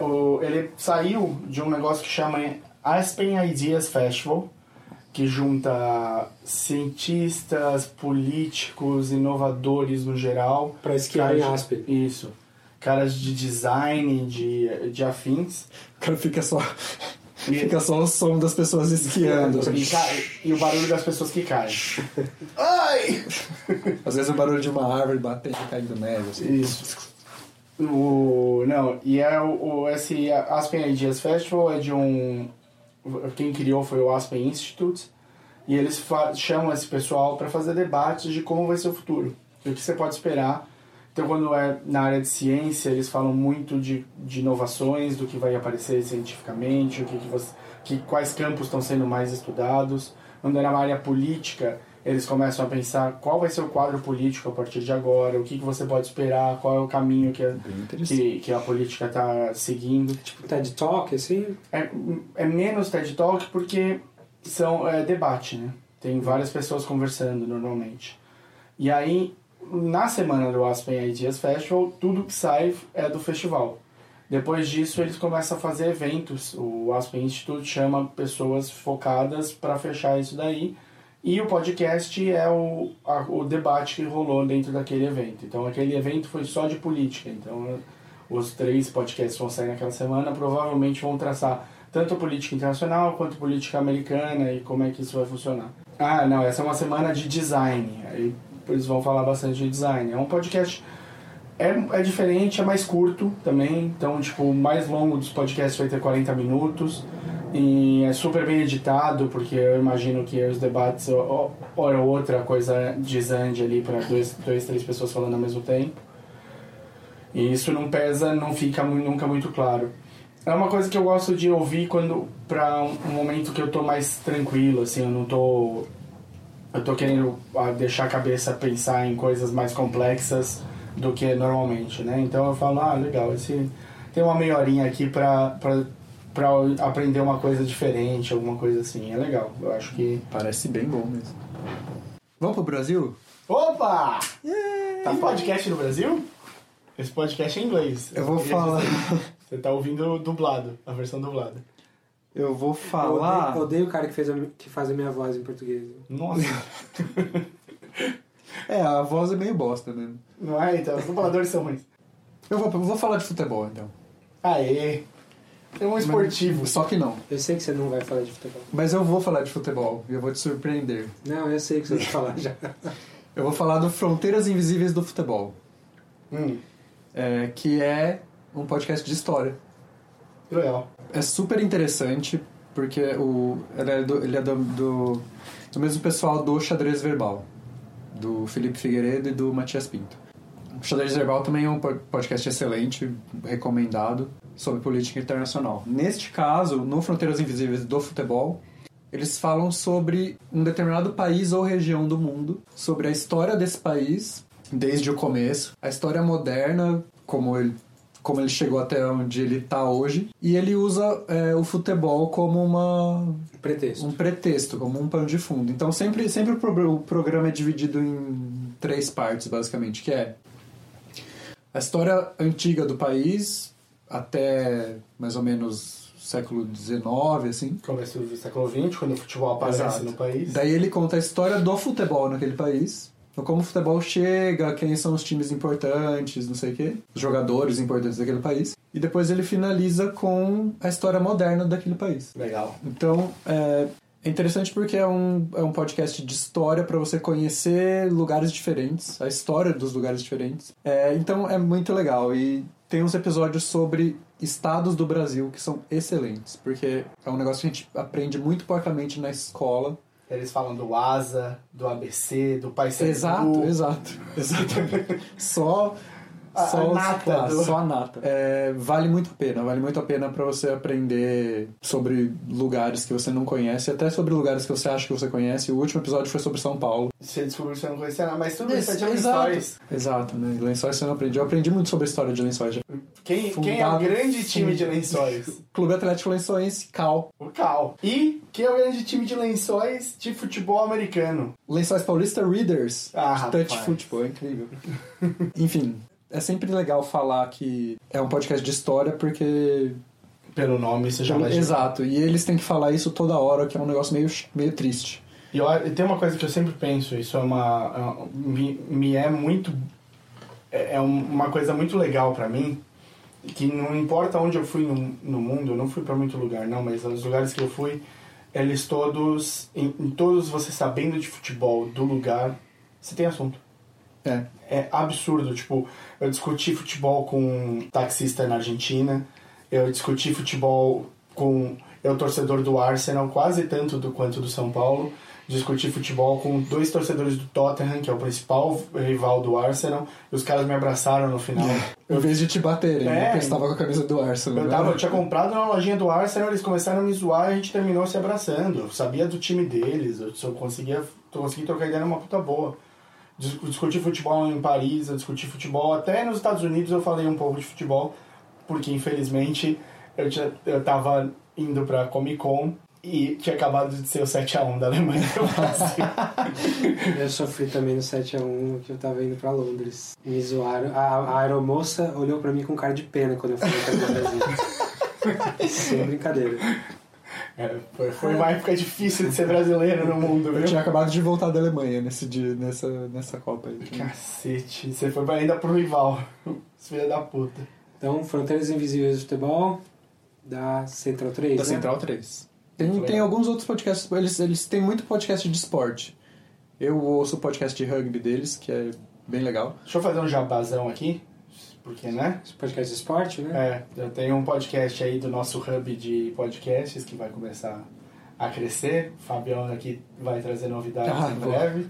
o- Ele saiu de um negócio que chama Aspen Ideas Festival, que junta cientistas, políticos, inovadores no geral. Pra esquiar em Aspen. Isso. Caras de design, de, de afins. O cara fica só. Fica só o som das pessoas esquiando. E, ca- e o barulho das pessoas que caem. Ai! Às vezes o barulho de uma árvore batendo e caindo neve. Assim. Isso. O, não, e é o, o- esse Aspen Ideas Festival é de um. Quem criou foi o Aspen Institute. E eles chamam esse pessoal para fazer debates de como vai ser o futuro. E o que você pode esperar. Então, quando é na área de ciência, eles falam muito de, de inovações, do que vai aparecer cientificamente, o que, que você, que, quais campos estão sendo mais estudados. Quando é na área política, eles começam a pensar qual vai ser o quadro político a partir de agora, o que, que você pode esperar, qual é o caminho que a, que, que a política está seguindo. Tipo TED Talk, assim? É, é menos TED Talk porque são é, debate, né? Tem várias pessoas conversando normalmente. E aí, na semana do Aspen Ideas Festival, tudo que sai é do festival. Depois disso, eles começam a fazer eventos. O Aspen Institute chama pessoas focadas para fechar isso daí. E o podcast é o, a- o debate que rolou dentro daquele evento. Então, aquele evento foi só de política. Então, os três podcasts vão sair naquela semana, provavelmente vão traçar tanto política internacional quanto política americana e como é que isso vai funcionar. Ah, não, essa é uma semana de design. Aí eles vão falar bastante de design. É um podcast é, é diferente, é mais curto também. Então, tipo, o mais longo dos podcasts vai ter 40 minutos. E é super bem editado, porque eu imagino que os debates, hora ou outra, a coisa desande ali para dois, dois, três pessoas falando ao mesmo tempo. E isso não pesa, não fica nunca muito claro. É uma coisa que eu gosto de ouvir quando para um, momento que eu tô mais tranquilo, assim, eu não tô eu tô querendo ah, deixar a cabeça pensar em coisas mais complexas do que normalmente, né? Então eu falo, ah, legal, esse tem uma meia horinha aqui pra, eu aprender uma coisa diferente, alguma coisa assim. É legal, eu acho que... Parece bem bom mesmo. Vamos pro Brasil? Opa! Tem podcast no Brasil? Esse podcast é em inglês. Eu vou falar-. Você tá ouvindo dublado, a versão dublada. Eu vou Eu falar. odeio, odeio o cara que, fez a, que faz a minha voz em português. Nossa. É, a voz é meio bosta mesmo. Não é? Então, os dubladores são ruins. Eu vou, eu vou falar de futebol então. Aê. É um esportivo. Só que não. Eu sei que você não vai falar de futebol. Mas eu vou falar de futebol e eu vou te surpreender. Não, eu sei que você vai falar já. Eu vou falar do Fronteiras Invisíveis do Futebol. Hum. É, que é um podcast de história. Legal. É super interessante porque o, ele é, do, ele é do, do, do mesmo pessoal do Xadrez Verbal, do Felipe Figueiredo e do Matias Pinto. Xadrez Verbal também é um po- podcast excelente, recomendado, sobre política internacional. Neste caso, no Fronteiras Invisíveis do Futebol, eles falam sobre um determinado país ou região do mundo, sobre a história desse país desde o começo, a história moderna, como ele, como ele chegou até onde ele está hoje, e ele usa é, o futebol como uma pretexto. um pretexto, como um pano de fundo. Então sempre, sempre o, pro- o programa é dividido em três partes, basicamente, que é a história antiga do país até mais ou menos século XIX, assim. Começo do século XX, quando o futebol aparece Exato. no país. Daí ele conta a história do futebol naquele país. então Como o futebol chega, quem são os times importantes, não sei o quê, os jogadores importantes daquele país. E depois ele finaliza com a história moderna daquele país. Legal. Então, é, é interessante porque é um, é um podcast de história para você conhecer lugares diferentes, a história dos lugares diferentes. É, então, é muito legal. E tem uns episódios sobre estados do Brasil que são excelentes, porque é um negócio que a gente aprende muito porcamente na escola. Eles falam do ASA, do ABC, do Paysandu. Exato, exato. Exatamente. Só. A- só a nata do- Só a nata. É, vale muito a pena. Vale muito a pena para você aprender sobre lugares que você não conhece, até sobre lugares que você acha que você conhece. O último episódio foi sobre São Paulo. Você descobriu que você não conhecia nada, mas tudo isso é de lençóis. Exato, né? Lençóis você não aprende. Eu aprendi muito sobre a história de lençóis. Quem, quem é o grande time de lençóis? Clube Atlético Lençóis, Cal. O Cal. E quem é o grande time de lençóis de futebol americano? Lençóis Paulista Readers. Ah, Touch rapaz. Football, é incrível. Enfim, é sempre legal falar que é um podcast de história porque Pelo nome você já imagina. Exato, e eles têm que falar isso toda hora, que é um negócio meio, meio triste. E eu- tem uma coisa que eu sempre penso, isso é uma. é uma- me, me é muito. É é um- uma coisa muito legal pra mim, que não importa onde eu fui no, no mundo, eu não fui pra muito lugar, não, mas os lugares que eu fui, eles todos. Em, em todos você sabendo de futebol do lugar, você tem assunto. É. É absurdo, tipo, eu discuti futebol com um taxista na Argentina, eu discuti futebol com eu torcedor do Arsenal, quase tanto do quanto do São Paulo, discuti futebol com dois torcedores do Tottenham, que é o principal rival do Arsenal, e os caras me abraçaram no final. Em vez de te baterem, É. né? Porque você tava com a camisa do Arsenal. Eu, né? tava, eu tinha comprado na lojinha do Arsenal, eles começaram a me zoar e a gente terminou se abraçando. Eu sabia do time deles, eu só conseguia, eu consegui trocar ideia numa puta boa. Dis- Discuti futebol em Paris, eu discuti futebol até nos Estados Unidos eu falei um pouco de futebol, porque infelizmente eu, tinha, eu tava indo pra Comic Con e tinha acabado de ser o 7x1 da Alemanha pro Brasil. Eu sofri também no 7x1 que eu tava indo pra Londres. Me zoaram. A, a aeromoça olhou pra mim com cara de pena quando eu falei que era do Brasil. Sem brincadeira. É, foi, foi uma época difícil de ser brasileiro no mundo, Eu viu? tinha acabado de voltar da Alemanha nesse dia, nessa, nessa Copa aí. Cacete, você foi ainda pro rival, filha da puta. Então, Fronteiras Invisíveis do Futebol, da Central 3, Da né? Central 3. Tem, tem alguns outros podcasts, eles, eles têm muito podcast de esporte. Eu ouço o podcast de rugby deles, que é bem legal. Deixa eu fazer um jabazão aqui, porque, né? Esse podcast de esporte, né? É, eu tenho um podcast aí do nosso hub de podcasts que vai começar a crescer. O Fabiano aqui vai trazer novidades Ah, em boa. breve.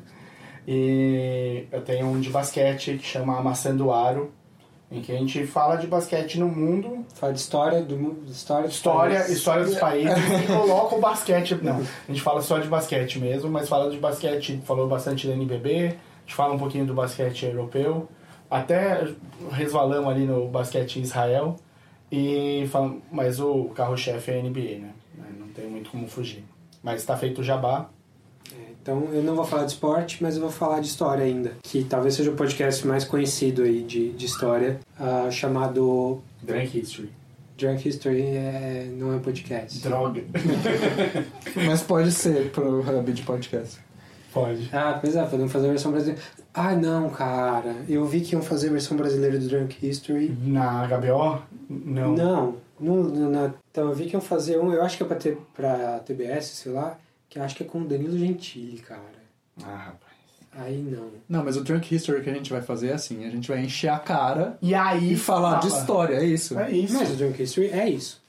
E eu tenho um de basquete que chama Amassando Aro, em que a gente fala de basquete no mundo, Fala de história do mundo, história história, países. história dos países e coloca o basquete. Não, a gente fala só de basquete mesmo, mas fala de basquete, falou bastante da NBB, a gente fala um pouquinho do basquete europeu, até resvalamos ali no basquete em Israel, e fala, mas o carro-chefe é a NBA, né? Não tem muito como fugir. Mas está feito o jabá. Então eu não vou falar de esporte, mas eu vou falar de história ainda. Que talvez seja o podcast mais conhecido aí de, de história, uh, chamado Drunk History. Drunk History é, não é podcast. Droga. Mas pode ser pro hub de podcast. Pode. Ah, pois é, podemos fazer a versão brasileira. Ah, não, cara. Eu vi que iam fazer a versão brasileira do Drunk History. Na HBO? Não. Não. No, no, na, então eu vi que iam fazer um, eu acho que é pra, ter, pra TBS, sei lá, que eu acho que é com o Danilo Gentili, cara. Ah, rapaz. Aí não. Não, mas o Drunk History que a gente vai fazer é assim: a gente vai encher a cara E aí. e falar de história, é isso? É isso. Mas o Drunk History é isso.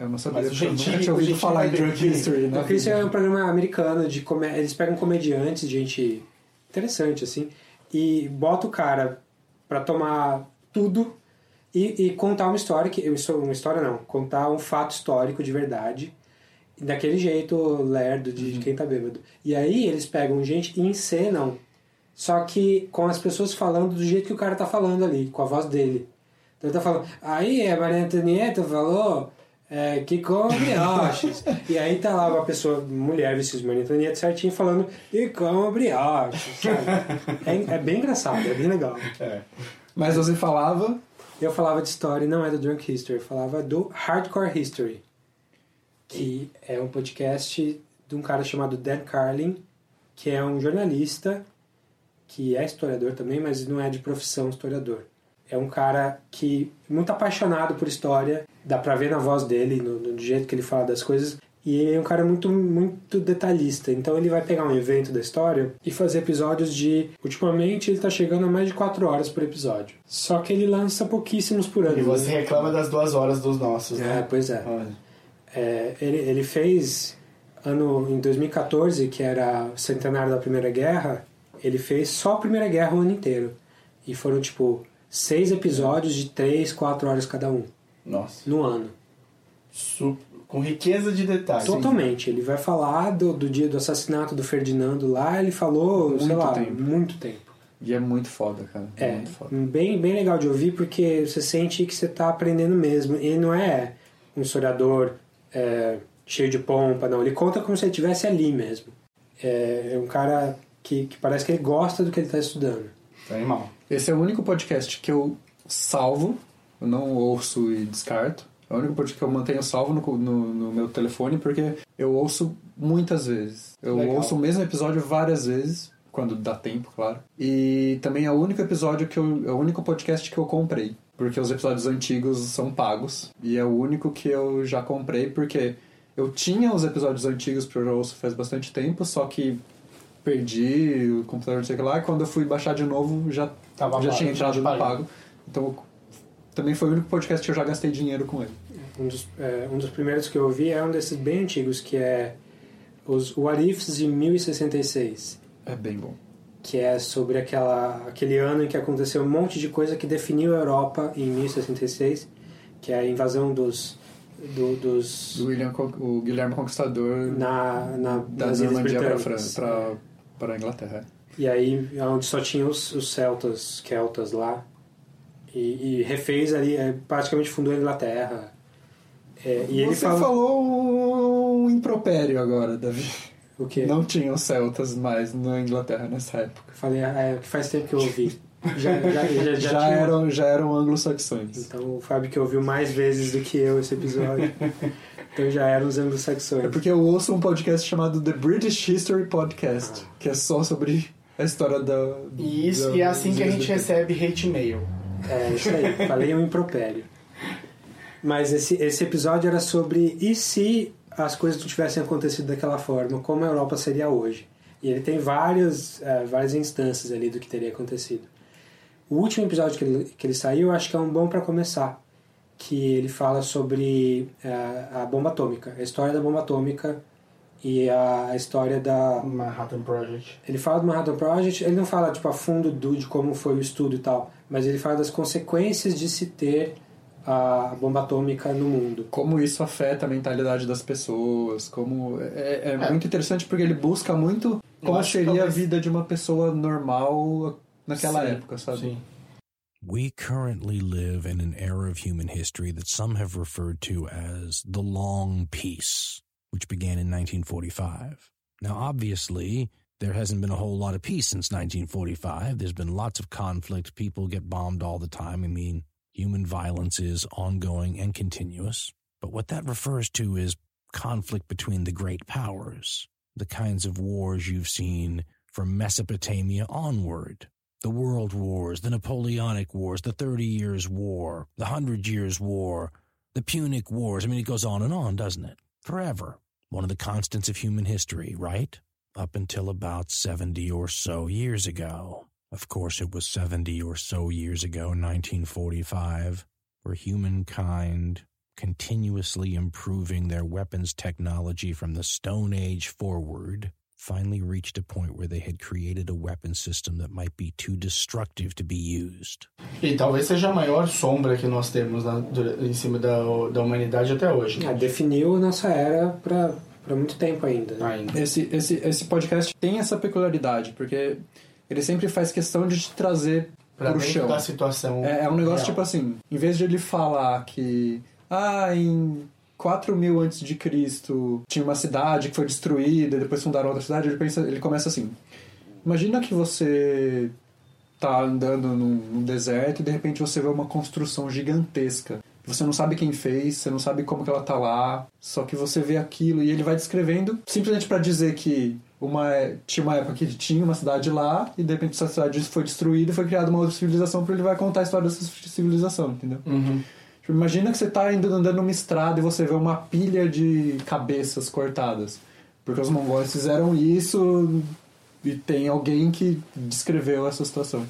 Eu não sabia, Mas o porque eu nunca tinha ouvido falar em Drunk History, né? Drunk History é um programa americano de comé Eles pegam comediantes, gente interessante, assim, e bota o cara pra tomar tudo e, e contar uma história, que uma história não, contar um fato histórico de verdade, daquele jeito lerdo de, de quem tá bêbado. E aí eles pegam gente e encenam, só que com as pessoas falando do jeito que o cara tá falando ali, com a voz dele. Então ele tá falando, aí a Maria Antonieta falou é, que come brioches. e aí tá lá uma pessoa, mulher vestida de Maria Antonieta certinho, falando que come brioches? É, é bem engraçado, é bem legal. É. Mas você falava. Eu falava de história, não é do Drunk History, eu falava do Hardcore History, que é um podcast de um cara chamado Dan Carlin, que é um jornalista, que é historiador também, mas não é de profissão historiador. É um cara que muito apaixonado por história, dá pra ver na voz dele, no, no jeito que ele fala das coisas, e ele é um cara muito, muito detalhista. Então ele vai pegar um evento da história e fazer episódios de. Ultimamente ele tá chegando a mais de 4 horas por episódio. Só que ele lança pouquíssimos por ano. E você né? reclama das duas horas dos nossos, É, né? pois é. É, ele, ele fez ano em 2014, que era o centenário da Primeira Guerra, ele fez só a Primeira Guerra o ano inteiro. E foram tipo seis episódios de três, quatro horas cada um Nossa. no ano. Su- Com riqueza de detalhes. Totalmente. Ele vai falar do, do dia do assassinato do Ferdinando lá, ele falou, sei Muito lá, tempo. muito tempo. E é muito foda, cara. É, muito foda. bem, bem legal de ouvir porque você sente que você está aprendendo mesmo. Ele não é um historiador é, cheio de pompa, não. Ele conta como se ele estivesse ali mesmo. É, é um cara que, que parece que ele gosta do que ele está estudando. Animal. Esse é o único podcast que eu salvo, eu não ouço e descarto. É o único podcast que eu mantenho salvo no, no, no meu telefone porque eu ouço muitas vezes. Eu Legal. ouço o mesmo episódio várias vezes, quando dá tempo, claro. E também é o único episódio que eu. É o único podcast que eu comprei. Porque os episódios antigos são pagos. E é o único que eu já comprei porque eu tinha os episódios antigos porque eu já ouço faz bastante tempo, só que perdi o computador, não sei o que lá, e quando eu fui baixar de novo já, Tava já pago, tinha entrado no pago. pago. Então também foi o único podcast que eu já gastei dinheiro com ele. Um dos, é, um dos primeiros que eu ouvi é um desses bem antigos, que é os What Ifs de 1066. É bem bom. que é sobre aquela, aquele ano em que aconteceu um monte de coisa que definiu a Europa em 1066, que é a invasão dos do, dos Do William, o Guilherme Conquistador na, na da Normandia para para Inglaterra. E aí, onde só tinha os, os celtas, keltas lá, e, e refez ali, é, praticamente fundou a Inglaterra. É, e ele Você fala... falou um impropério agora, Davi. O quê? Não tinham celtas mais na Inglaterra nessa época. Falei, é, que faz tempo que eu ouvi. Já, já, já, já, Já, tinha- eram, já eram anglo-saxões. Então o Fábio que ouviu mais vezes do que eu esse episódio. então já eram os anglo-saxões. É porque eu ouço um podcast chamado The British History Podcast, que é só sobre a história da. E isso da- e é assim que a gente recebe hate mail. É, isso aí. Falei um impropério. Mas esse, esse episódio era sobre e se as coisas não tivessem acontecido daquela forma, como a Europa seria hoje. E ele tem várias, eh, várias instâncias ali do que teria acontecido. O último episódio que ele, que ele saiu, eu acho que é um bom para começar. Que ele fala sobre eh, a bomba atômica, a história da bomba atômica e a, a história da, Manhattan Project. ele fala do Manhattan Project, ele não fala tipo, a fundo do, de como foi o estudo e tal, mas ele fala das consequências de se ter a bomba atômica no mundo. Como isso afeta a mentalidade das pessoas, como. É, é muito interessante porque ele busca muito como seria a vida de uma pessoa normal naquela Sim, época, sabe? sim. We currently live in an era of human history that some have referred to as the Long Peace, which began in 1945. Now, obviously, There hasn't been a whole lot of peace since 1945. There's been lots of conflict. People get bombed all the time. I mean, human violence is ongoing and continuous. But what that refers to is conflict between the great powers, the kinds of wars you've seen from Mesopotamia onward. The World Wars, the Napoleonic Wars, the Thirty Years' War, the Hundred Years' War, the Punic Wars. I mean, it goes on and on, doesn't it? Forever. One of the constants of human history, right? Up until about 70 or so years ago. Of course, it was 70 or so years ago, 1945, where humankind, continuously improving their weapons technology from the Stone Age forward, finally reached a point where they had created a weapon system that might be too destructive to be used. E talvez seja a maior sombra que nós temos na, em cima da, da humanidade até hoje. É, definiu nossa era para para muito tempo ainda. ainda. Esse, esse, esse podcast tem essa peculiaridade, porque ele sempre faz questão de te trazer Pra pro dentro chão. da situação É, é um negócio real. tipo assim, em vez de ele falar que ah, em 4 mil antes de Cristo tinha uma cidade que foi destruída e depois fundaram outra cidade, ele, pensa, ele começa assim. Imagina que você tá andando num, num deserto e de repente você vê uma construção gigantesca. Você não sabe quem fez, você não sabe como que ela tá lá, só que você vê aquilo e ele vai descrevendo simplesmente para dizer que uma tinha uma época que tinha uma cidade lá e de repente essa cidade foi destruída e foi criada uma outra civilização porque ele vai contar a história dessa civilização, entendeu? Uhum. Tipo, imagina que você tá indo andando numa estrada e você vê uma pilha de cabeças cortadas. Porque os mongóis fizeram isso e tem alguém que descreveu essa situação.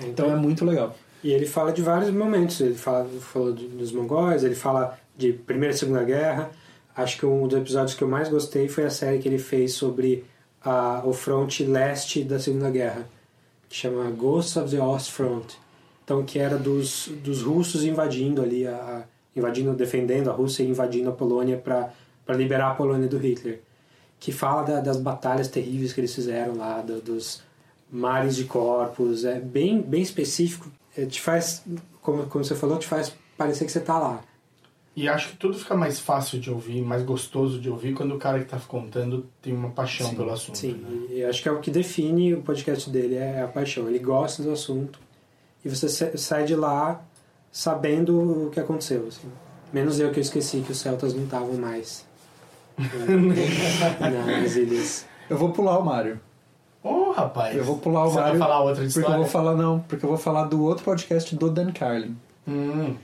Então é muito legal. E ele fala de vários momentos. Ele fala, falou dos mongóis, ele fala de Primeira e Segunda Guerra. Acho que um dos episódios que eu mais gostei foi a série que ele fez sobre a, o fronte leste da Segunda Guerra, que chama Ghosts of the Ostfront. Então, que era dos, dos russos invadindo ali, a, a- invadindo, defendendo a Rússia e invadindo a Polônia para liberar a Polônia do Hitler. Que fala da- das batalhas terríveis que eles fizeram lá, do- dos mares de corpos, é bem, bem específico. É, te faz, como, como você falou, te faz parecer que você tá lá. E acho que tudo fica mais fácil de ouvir, mais gostoso de ouvir quando o cara que tá contando tem uma paixão Sim, pelo assunto. Sim, e acho que é o que define o podcast dele, é a paixão. Ele gosta do assunto e você sa- sai de lá sabendo o que aconteceu. assim. Menos eu que eu esqueci que os celtas não estavam mais né, nas ilhas. Eu vou pular o Mário. Ô, rapaz. Eu vou pular o Você vai Mário. falar outra Porque história? eu vou falar, não, porque eu vou falar do outro podcast do Dan Carlin. Hum.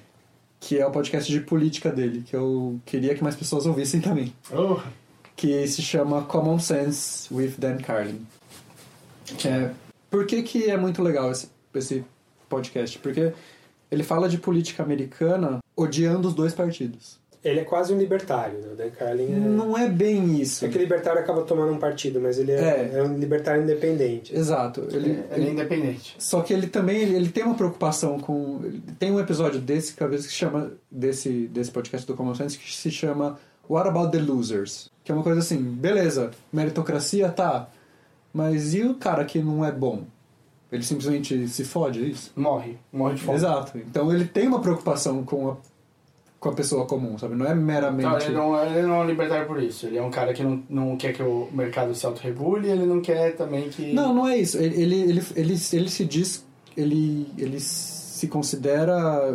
Que é o podcast de política dele, que eu queria que mais pessoas ouvissem também. Oh. Que se chama Common Sense with Dan Carlin. Que é... Por que, que é muito legal esse, esse podcast? Porque ele fala de política americana odiando os dois partidos. Ele é quase um libertário, né? O Dan Carlin é... Não é bem isso. É que o libertário acaba tomando um partido, mas ele é, é um libertário independente. Exato. Ele, Ele é independente. Só que ele também ele, ele tem uma preocupação com. ele Tem um episódio desse que que se chama. Desse, desse podcast do Common Sense que se chama What About the Losers? Que é uma coisa assim, beleza, meritocracia tá. Mas e o cara que não é bom? Ele simplesmente se fode, é isso? Morre. Morre de fome. Exato. Então ele tem uma preocupação com a, com a pessoa comum, sabe? Não é meramente. Não, ele, não, ele não é um libertário por isso. Ele é um cara que não, não quer que o mercado se autorregule ele não quer também que. Não, não é isso. Ele, ele, ele, ele, ele se diz. Ele, ele se considera.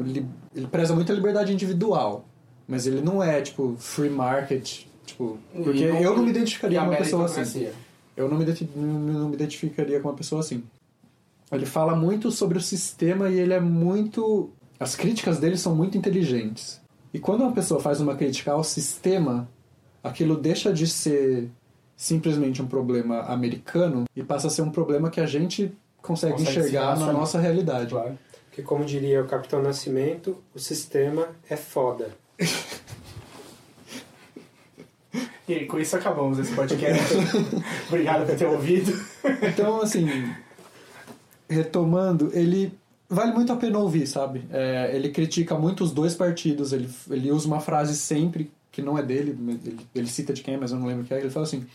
Ele preza muito a liberdade individual. Mas ele não é, tipo, free market. Tipo, porque não- eu não me identificaria com uma pessoa assim. Eu não me, não me identificaria com uma pessoa assim. Ele fala muito sobre o sistema e ele é muito. As críticas dele são muito inteligentes. E quando uma pessoa faz uma crítica ao sistema, aquilo deixa de ser simplesmente um problema americano e passa a ser um problema que a gente consegue, Consegue se enxergar na nossa realidade. Porque, como diria o Capitão Nascimento, o sistema é foda. E com isso acabamos esse podcast. Obrigado por ter ouvido. Então, assim, retomando, ele vale muito a pena ouvir, sabe? É, ele critica muito os dois partidos, ele, ele usa uma frase sempre, que não é dele, ele, ele cita de quem, mas eu não lembro quem é, ele fala assim,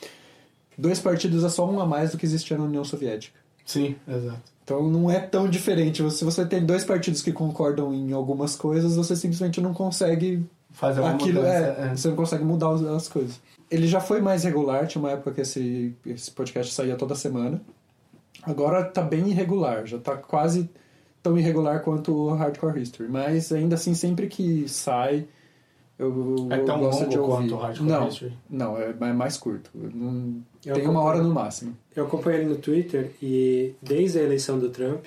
dois partidos é só um a mais do que existia na União Soviética. Sim, exato. Então não é tão diferente. Se você tem dois partidos que concordam em algumas coisas, você simplesmente não consegue Fazer aquilo mudança, é, é. você não consegue mudar as- as coisas. Ele já foi mais regular, tinha uma época que esse, esse podcast saía toda semana. Agora tá bem irregular, já tá quase tão irregular quanto o Hardcore History. Mas ainda assim, sempre que sai, eu, É eu tão gosto longo de ouvir. quanto o Hardcore não, History? Não, é, é mais curto. Não- Eu tem uma hora no máximo. Eu acompanho ele no Twitter e desde a eleição do Trump,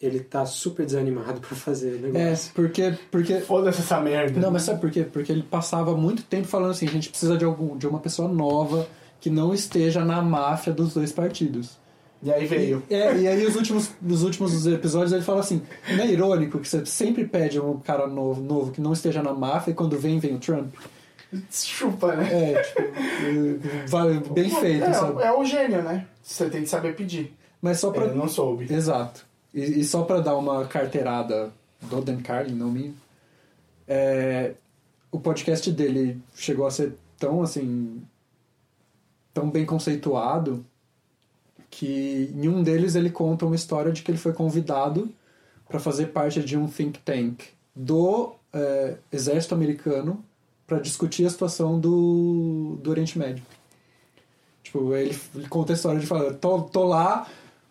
ele tá super desanimado pra fazer o É, negócio. porque. porque... Foda-se essa merda. Não, mas sabe por quê? Porque ele passava muito tempo falando assim: a gente precisa de, algum, de uma pessoa nova que não esteja na máfia dos dois partidos. E aí veio. E, é, e aí os últimos, nos últimos episódios ele fala assim: não é irônico que você sempre pede um cara novo, novo que não esteja na máfia e quando vem, vem o Trump? Chupa, né? É, tipo, bem feito, é? É o gênio, né? Você tem que saber pedir. Mas só pra. Ele não soube. Exato. E, e só pra dar uma carteirada do Dan Carlin, não minha, é, o podcast dele chegou a ser tão assim. tão bem conceituado que em um deles ele conta uma história de que ele foi convidado para fazer parte de um think tank do é, exército americano para discutir a situação do, do Oriente Médio. Tipo, ele, ele conta a história de falar, tô, tô lá,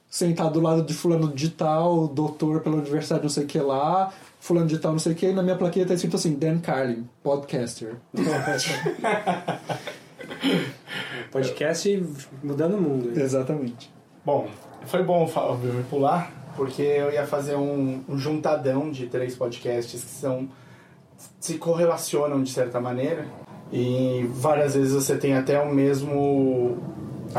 sentado do lado de fulano de tal, doutor pela universidade não sei o que lá, fulano de tal não sei o que, e na minha plaquinha tá escrito assim, Dan Carlin, podcaster. Podcast mudando o mundo. hein? Exatamente. Bom, foi bom me pular, porque eu ia fazer um, um juntadão de três podcasts que são se correlacionam de certa maneira e várias vezes você tem até o mesmo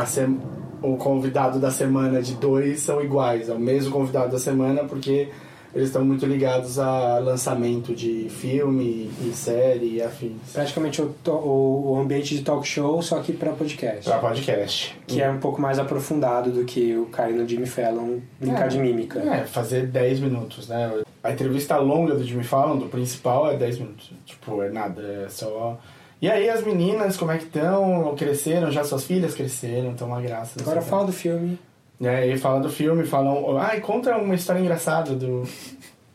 sem- o convidado da semana de dois são iguais, é o mesmo convidado da semana porque eles estão muito ligados a lançamento de filme e série e afins. Praticamente o, to- o, o ambiente de talk show, só que pra podcast. Pra podcast. Que é um pouco mais aprofundado do que o cara no Jimmy Fallon brincar É. de mímica. É, fazer 10 minutos, né? A entrevista longa do Jimmy Fallon, do principal, é 10 minutos. Tipo, é nada, é só... E aí as meninas, como é que estão? Cresceram? Já suas filhas cresceram, estão uma graça. Agora fala do filme. E aí fala do filme, falam... Ai, conta uma história engraçada do...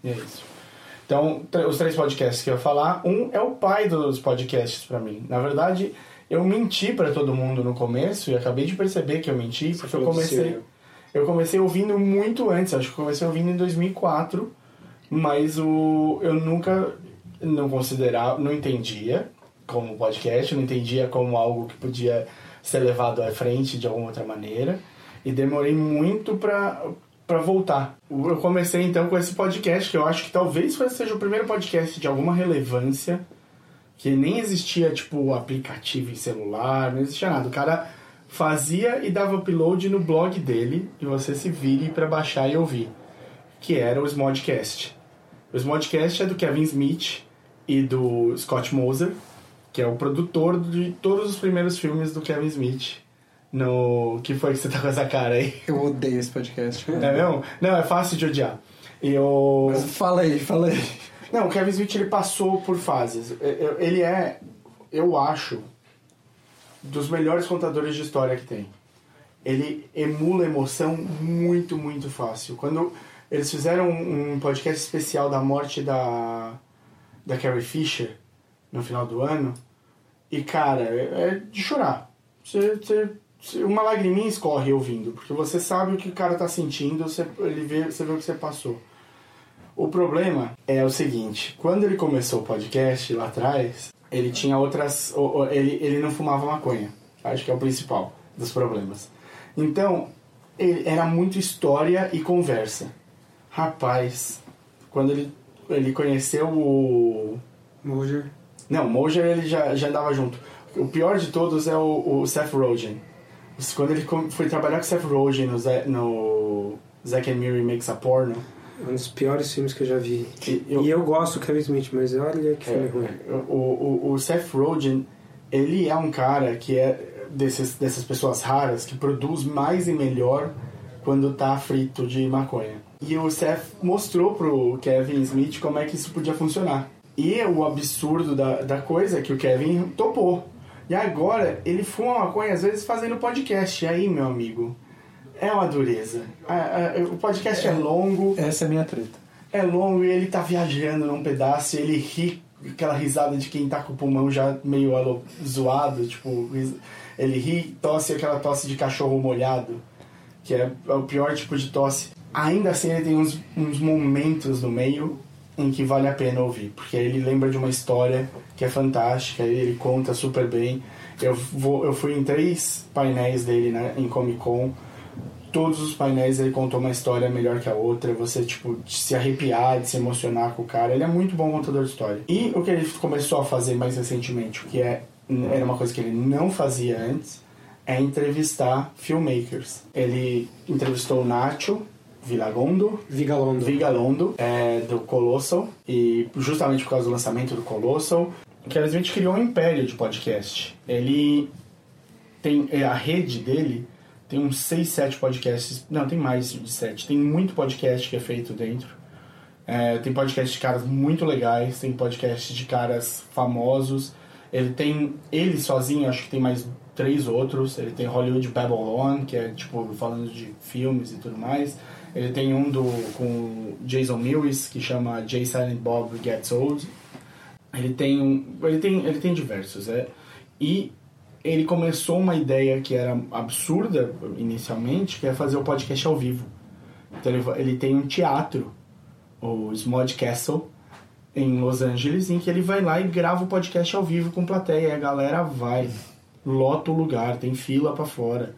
E é isso. Então, os três podcasts que eu ia falar, um é o pai dos podcasts pra mim. Na verdade, eu menti pra todo mundo no começo e acabei de perceber que eu menti, porque eu comecei... Eu comecei ouvindo muito antes, acho que eu comecei ouvindo em 2004, mas o eu nunca não considerava, não entendia como podcast, não entendia como algo que podia ser levado à frente de alguma outra maneira e demorei muito pra para voltar. Eu comecei então com esse podcast que eu acho que talvez seja o primeiro podcast de alguma relevância que nem existia tipo aplicativo em celular, não existia nada. O cara fazia e dava upload no blog dele e você se vire para baixar e ouvir, que era o Smodcast. O Smodcast é do Kevin Smith e do Scott Moser, que é o produtor de todos os primeiros filmes do Kevin Smith. No que foi que você tá com essa cara aí? Eu odeio esse podcast. É mesmo? Não, é fácil de odiar. Eu... Mas fala aí, fala aí. Não, o Kevin Smith ele passou por fases. Eu- Ele é, eu acho, dos melhores contadores de história que tem. Ele emula emoção muito, muito fácil. Quando eles fizeram um podcast especial da morte da, da Carrie Fisher no final do ano, e cara, é, é de chorar. Você- você- uma lagriminha escorre ouvindo, porque você sabe o que o cara tá sentindo, você, ele vê, você vê o que você passou. O problema é o seguinte, quando ele começou o podcast lá atrás, ele tinha outras. Ele, ele não fumava maconha. Acho que é o principal dos problemas. Então, ele, era muito história e conversa. Rapaz, quando ele, ele conheceu o. Moser. Não, o Moser ele já, já andava junto. O pior de todos é o, o Seth Rogen. Quando ele foi trabalhar com o Seth Rogen no, no Zack and Miri Makes a Porno, Um dos piores filmes que eu já vi. E eu, gosto do Kevin Smith, mas olha que filme ruim. O, o, o Seth Rogen, ele é um cara que é desses, dessas pessoas raras que produz mais e melhor quando tá frito de maconha. E o Seth mostrou pro Kevin Smith como é que isso podia funcionar. E o absurdo da, da coisa é que o Kevin topou. E agora ele fuma maconha às vezes fazendo podcast. E aí, meu amigo, é uma dureza. A- a- o podcast é longo. Essa é a minha treta. É longo e ele tá viajando num pedaço ele ri aquela risada de quem tá com o pulmão já meio zoado, tipo, ele ri, tosse aquela tosse de cachorro molhado, que é o pior tipo de tosse. Ainda assim, ele tem uns, uns momentos no meio em que vale a pena ouvir, porque ele lembra de uma história que é fantástica, ele conta super bem. Eu, vou, eu fui em três painéis dele né, em Comic Con, todos os painéis ele contou uma história melhor que a outra, você tipo se arrepiar, de se emocionar com o cara. Ele é muito bom contador de história. E o que ele começou a fazer mais recentemente, o que é era uma coisa que ele não fazia antes, é entrevistar filmmakers. Ele entrevistou o Nacho Vilagondo, Vigalondo, Vigalondo é, do Colossal e justamente por causa do lançamento do Colossal, que a gente criou um império de podcast. Ele tem é, a rede dele tem uns 6, 7 podcasts. Não, tem mais de 7. Tem muito podcast que é feito dentro. É, tem podcast de caras muito legais, tem podcast de caras famosos. Ele tem. Ele sozinho, acho que tem mais três outros. Ele tem Hollywood Babylon, que é tipo falando de filmes e tudo mais. Ele tem um do com Jason Lewis, que chama Jay Silent Bob Gets Old. Ele tem um. Ele tem, ele tem diversos. É, e ele começou uma ideia que era absurda inicialmente, que é fazer o podcast ao vivo. Então ele, ele tem um teatro, o Smod Castle, em Los Angeles, em que ele vai lá e grava o podcast ao vivo com plateia. E a galera vai, lota o lugar, tem fila pra fora.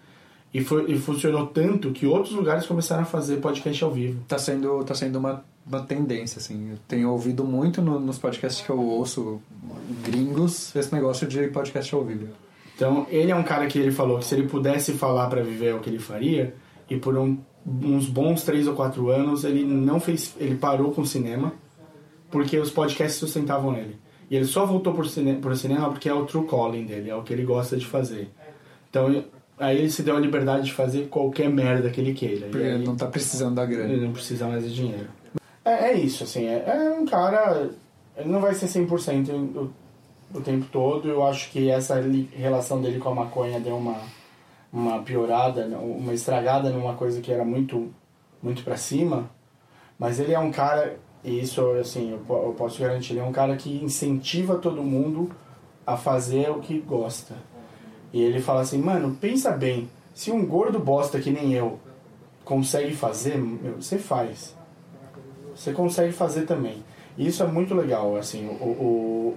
E, foi, e funcionou tanto que outros lugares começaram a fazer podcast ao vivo. Tá sendo, tá sendo uma, uma tendência, assim. Eu tenho ouvido muito no- nos podcasts que eu ouço gringos esse negócio de podcast ao vivo. Então, ele é um cara que ele falou que se ele pudesse falar pra viver é o que ele faria, e por um- uns bons três ou quatro anos ele não fez, ele parou com o cinema, porque os podcasts sustentavam ele. E ele só voltou pro, cine, pro cinema porque é o true calling dele, é o que ele gosta de fazer. Então, aí ele se deu a liberdade de fazer qualquer merda que ele queira. Porque ele não tá precisando da grana. ele não precisa mais de dinheiro. É, é isso, assim, é, é um cara. Ele não vai ser 100% o, o tempo todo. Eu acho que essa li- relação dele com a maconha deu uma, uma piorada, né, uma estragada numa coisa que era muito, muito pra cima. Mas ele é um cara, e isso, assim, eu, eu posso garantir, ele é um cara que incentiva todo mundo a fazer o que gosta. E ele fala assim, mano, pensa bem, se um gordo bosta que nem eu consegue fazer, meu, você faz. Você consegue fazer também. E isso é muito legal, assim, o, o-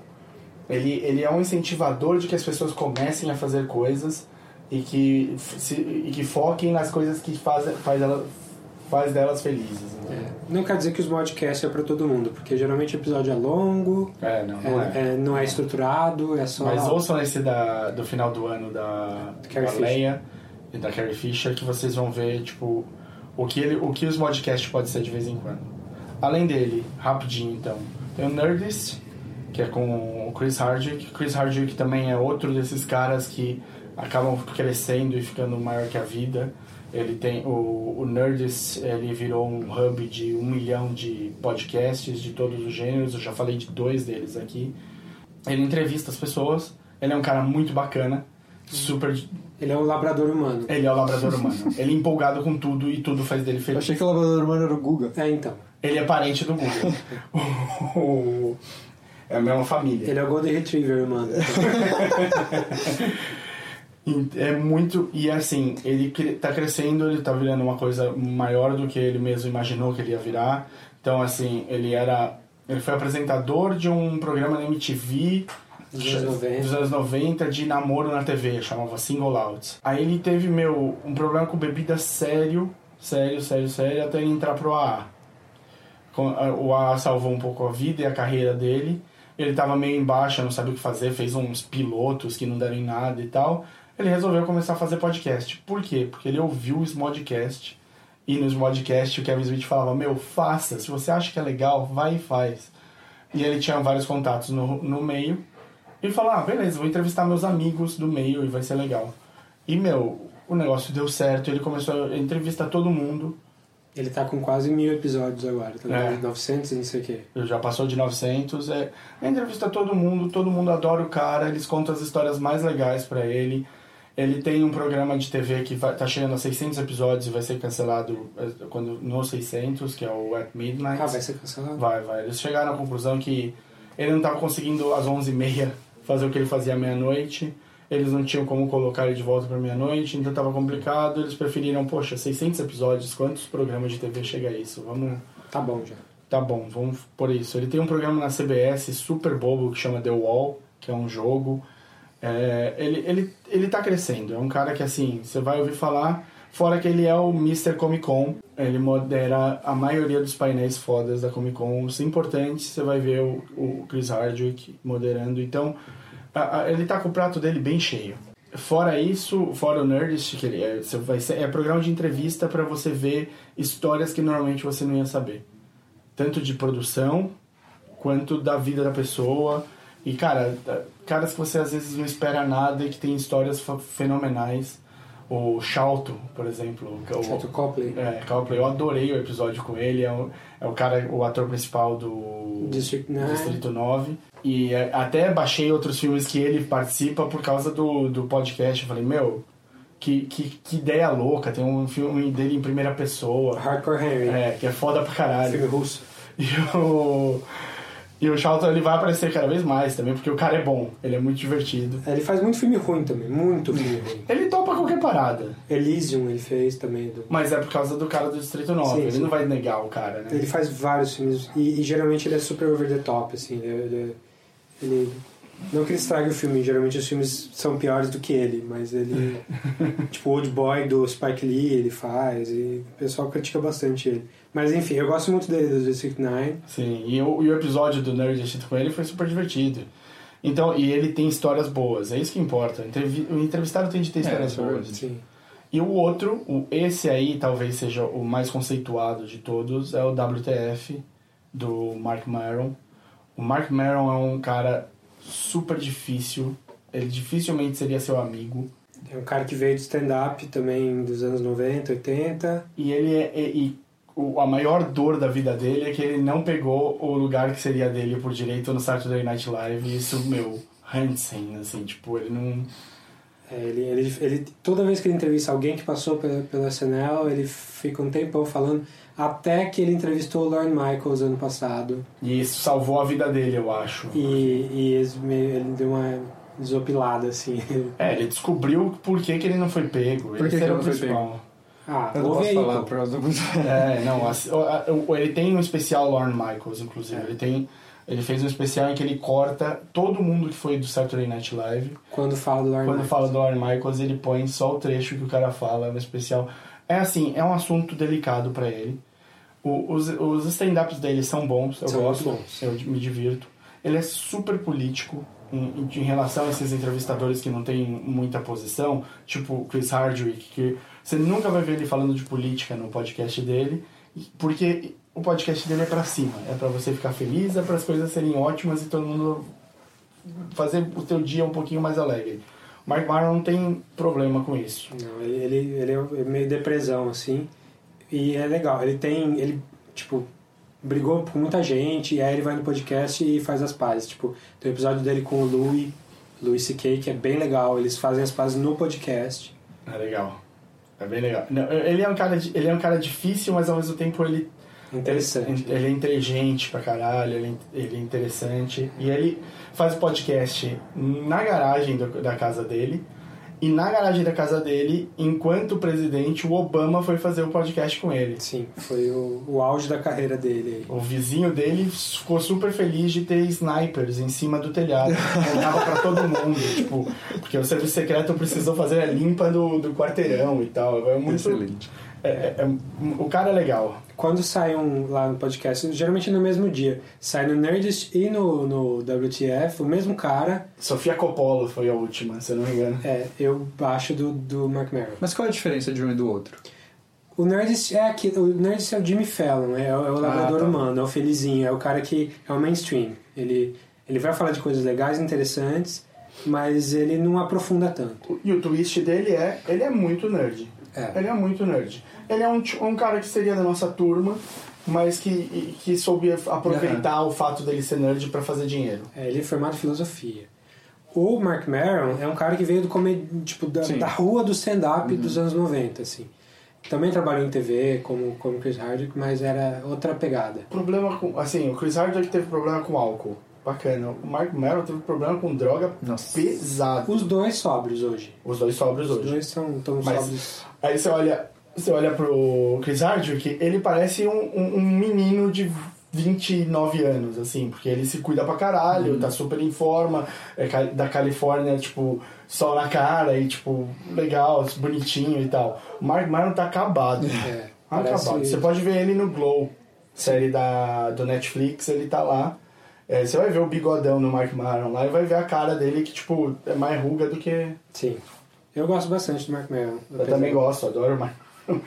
ele, ele é um incentivador de que as pessoas comecem a fazer coisas e que, se, e que foquem nas coisas que faz, faz, ela, faz delas felizes. entendeu? Não quer dizer que os podcasts é pra todo mundo, porque geralmente o episódio é longo, É, não, não é. é, não é estruturado, é só. Mas ouçam esse da, do final do ano da, da. Leia e da Carrie Fisher que vocês vão ver, tipo, o que, ele, o que os podcasts pode ser de vez em quando. Além dele, rapidinho então, tem o Nerdist, que é com o Chris Hardwick. Chris Hardwick também é outro desses caras que acabam crescendo e ficando maior que a vida. Ele tem o, o Nerdist, ele virou um hub de um milhão de podcasts de todos os gêneros. Eu já falei de dois deles aqui. Ele entrevista as pessoas. Ele é um cara muito bacana, super. Ele é um labrador humano. Ele é o labrador humano. ele é empolgado com tudo e tudo faz dele Eu feliz. achei que o labrador humano era o Guga. É, então. Ele é parente do Google. O- é a mesma família. Ele é o Golden Retriever humano. É muito. E assim, ele tá crescendo, ele tá virando uma coisa maior do que ele mesmo imaginou que ele ia virar. Então, assim, ele era. Ele foi apresentador de um programa na MTV Dos anos 90. dos anos 90 de namoro na TV, chamava Single Out. Aí ele teve, meu, um problema com bebida sério, sério, sério, sério, até ele entrar pro AA. O AA salvou um pouco a vida e a carreira dele. Ele tava meio embaixo, não sabia o que fazer, fez uns pilotos que não deram em nada e tal. Ele resolveu começar a fazer podcast. Por quê? Porque ele ouviu o Smodcast. E no Smodcast o Kevin Smith falava: Meu, faça. Se você acha que é legal, vai e faz. E ele tinha vários contatos no, no meio. E falou: Ah, beleza, vou entrevistar meus amigos do meio e vai ser legal. E, meu, o negócio deu certo. Ele começou a entrevistar todo mundo. Ele tá com quase mil episódios agora, tá É. ligado? 900 e não sei o quê. Já passou de 900. É, ele entrevista todo mundo, todo mundo adora o cara, eles contam as histórias mais legais pra ele. Ele tem um programa de TV que vai, tá chegando a 600 episódios e vai ser cancelado é, quando, no 600, que é o At Midnight. Ah, vai ser cancelado? Vai, vai. Eles chegaram à conclusão que ele não tava conseguindo às 11h30 fazer o que ele fazia à meia-noite. Eles não tinham como colocar ele de volta para meia-noite, então tava complicado. Eles preferiram, poxa, 600 episódios, quantos programas de TV chega a isso? Vamos. Tá bom já. Tá bom, vamos por isso. Ele tem um programa na CBS super bobo que chama The Wall, que é um jogo. É, ele, ele, ele tá crescendo. É um cara que, assim, você vai ouvir falar. Fora que ele é o Mr. Comic Con. Ele modera a maioria dos painéis fodas da Comic Con. Os importantes, você vai ver o, o Chris Hardwick moderando. Então, a, a, ele tá com o prato dele bem cheio. Fora isso, fora o Nerdist, que ele é, vai ser, é programa de entrevista para você ver histórias que normalmente você não ia saber. Tanto de produção, quanto da vida da pessoa. E, cara, caras que você às vezes não espera nada e que tem histórias fenomenais. O Shalto, por exemplo. O, Shalto Copley. É, Copley. Eu adorei o episódio com ele. É o, é o cara, o ator principal do District 9. Distrito 9. E é, até baixei outros filmes que ele participa por causa do, do podcast. Eu falei, meu, que, que, que ideia louca. Tem um filme dele em primeira pessoa. Hardcore Henry. É, que é foda pra caralho. Filme russo. E o... E o Charlton ele vai aparecer cada vez mais também, porque o cara é bom, ele é muito divertido. Ele faz muito filme ruim também, muito filme ruim. Ele topa qualquer parada. Elysium ele fez também. Do... Mas é por causa do cara do Distrito 9, Sim, ele sim. não vai negar o cara, né? Ele faz vários filmes e, e geralmente ele é super over the top, assim. Ele, ele, ele- não que ele estrague o filme, geralmente os filmes são piores do que ele, mas ele. tipo, Old Boy do Spike Lee ele faz e o pessoal critica bastante ele. Mas enfim, eu gosto muito dele do District 9. Sim, e o, e o episódio do Nerdist com ele foi super divertido. Então, e ele tem histórias boas, é isso que importa. Entrevi- O entrevistado tem de ter histórias boas. Sim. E o outro, o, esse aí talvez seja o mais conceituado de todos, é o WTF do Mark Maron. O Mark Maron é um cara super difícil, ele dificilmente seria seu amigo. É um cara que veio do stand-up também dos anos 90, 80. E ele é. E, e o- a maior dor da vida dele é que ele não pegou o lugar que seria dele por direito no Saturday Night Live. E isso, meu, Hansen, assim, tipo, ele não. É, ele, ele, ele, toda vez que ele entrevista alguém que passou pela, pela SNL, ele fica um tempão falando, até que ele entrevistou o Lorne Michaels ano passado. E isso salvou a vida dele, eu acho. E, e ele deu uma desopilada, assim. É, ele descobriu por que, que ele não foi pego. Por que que era não foi principal. Ah, Eu não posso aí, falar pô. por causa do... É, não, a- ele tem um especial Lorne Michaels, inclusive. Ele tem. Ele fez um especial em que ele corta todo mundo que foi do Saturday Night Live. Quando fala do Lorne Quando Michaels. fala do Lorne Michaels, ele põe só o trecho que o cara fala no especial. É assim, é um assunto delicado pra ele. O- os os stand-ups dele são bons, eu São gosto, bons. eu me divirto. Ele é super político em, em- em relação a esses entrevistadores que não têm muita posição, tipo Chris Hardwick, que você nunca vai ver ele falando de política no podcast dele, porque o podcast dele é pra cima, é pra você ficar feliz, é para as coisas serem ótimas e todo mundo fazer o teu dia um pouquinho mais alegre. O Mark Maron não tem problema com isso. Não, ele, ele, ele é meio depressão, assim. E é legal. Ele tem. Ele, tipo, brigou com muita gente, e aí ele vai no podcast e faz as pazes. Tipo, tem o episódio dele com o Louis, Louis C.K., que é bem legal. Eles fazem as pazes no podcast. É legal. É bem legal. Não, ele, é um cara, ele é um cara difícil, mas ao mesmo tempo ele. Interessante. Ele, ele é inteligente pra caralho, ele, é- ele é interessante. E ele faz o podcast na garagem do- da casa dele. E na garagem da casa dele, enquanto presidente, o Obama foi fazer o podcast com ele. Sim, foi o, o auge da carreira dele. O vizinho dele ficou super feliz de ter snipers em cima do telhado. Contava pra todo mundo, tipo, porque o serviço secreto precisou fazer a limpa do, do quarteirão e tal. É muito. Excelente. É, é- é- o cara é legal. Quando sai um lá no podcast, geralmente no mesmo dia, sai no Nerdist e no, no WTF, o mesmo cara. Sofia Coppola foi a última, se eu não me engano. É, eu baixo do, do Mark Maron. Mas qual é a diferença de um e do outro? O Nerdist é aqui, o Nerdist é o Jimmy Fallon, é, o- é o labrador tá. humano, é o felizinho, é o cara que é o mainstream. Ele, ele vai falar de coisas legais, interessantes, mas ele não aprofunda tanto. E o twist dele é, ele é muito nerd. É. Ele é muito nerd. Ele é um, um cara que seria da nossa turma, mas que, que soube aproveitar o fato dele ser nerd pra fazer dinheiro. É, ele é formado em filosofia. O Mark Maron é um cara que veio do tipo, da, da rua do stand-up dos anos 90, assim. Também trabalhou em TV, como, como Chris Hardwick, mas era outra pegada. Problema com. Assim, o Chris Hardwick teve problema com álcool. bacana. O Mark Maron teve problema com droga pesado. Os dois sóbrios hoje. Os dois sóbrios Os hoje. dois são tão Mas sóbrios. Aí você olha, você olha pro Chris Hardwick, ele parece um, um, um menino de 29 anos, assim, porque ele se cuida pra caralho, tá super em forma, é da Califórnia, tipo, sol na cara e, tipo, legal, bonitinho e tal. O Mark Maron tá acabado. É, parece- acabado. Você pode ver ele no Glow, série da, do Netflix, ele tá lá. É, você vai ver o bigodão no Mark Maron lá e vai ver a cara dele que, tipo, é mais ruga do que... Sim. Eu gosto bastante do Mark Maron. Eu também gosto, adoro o Mark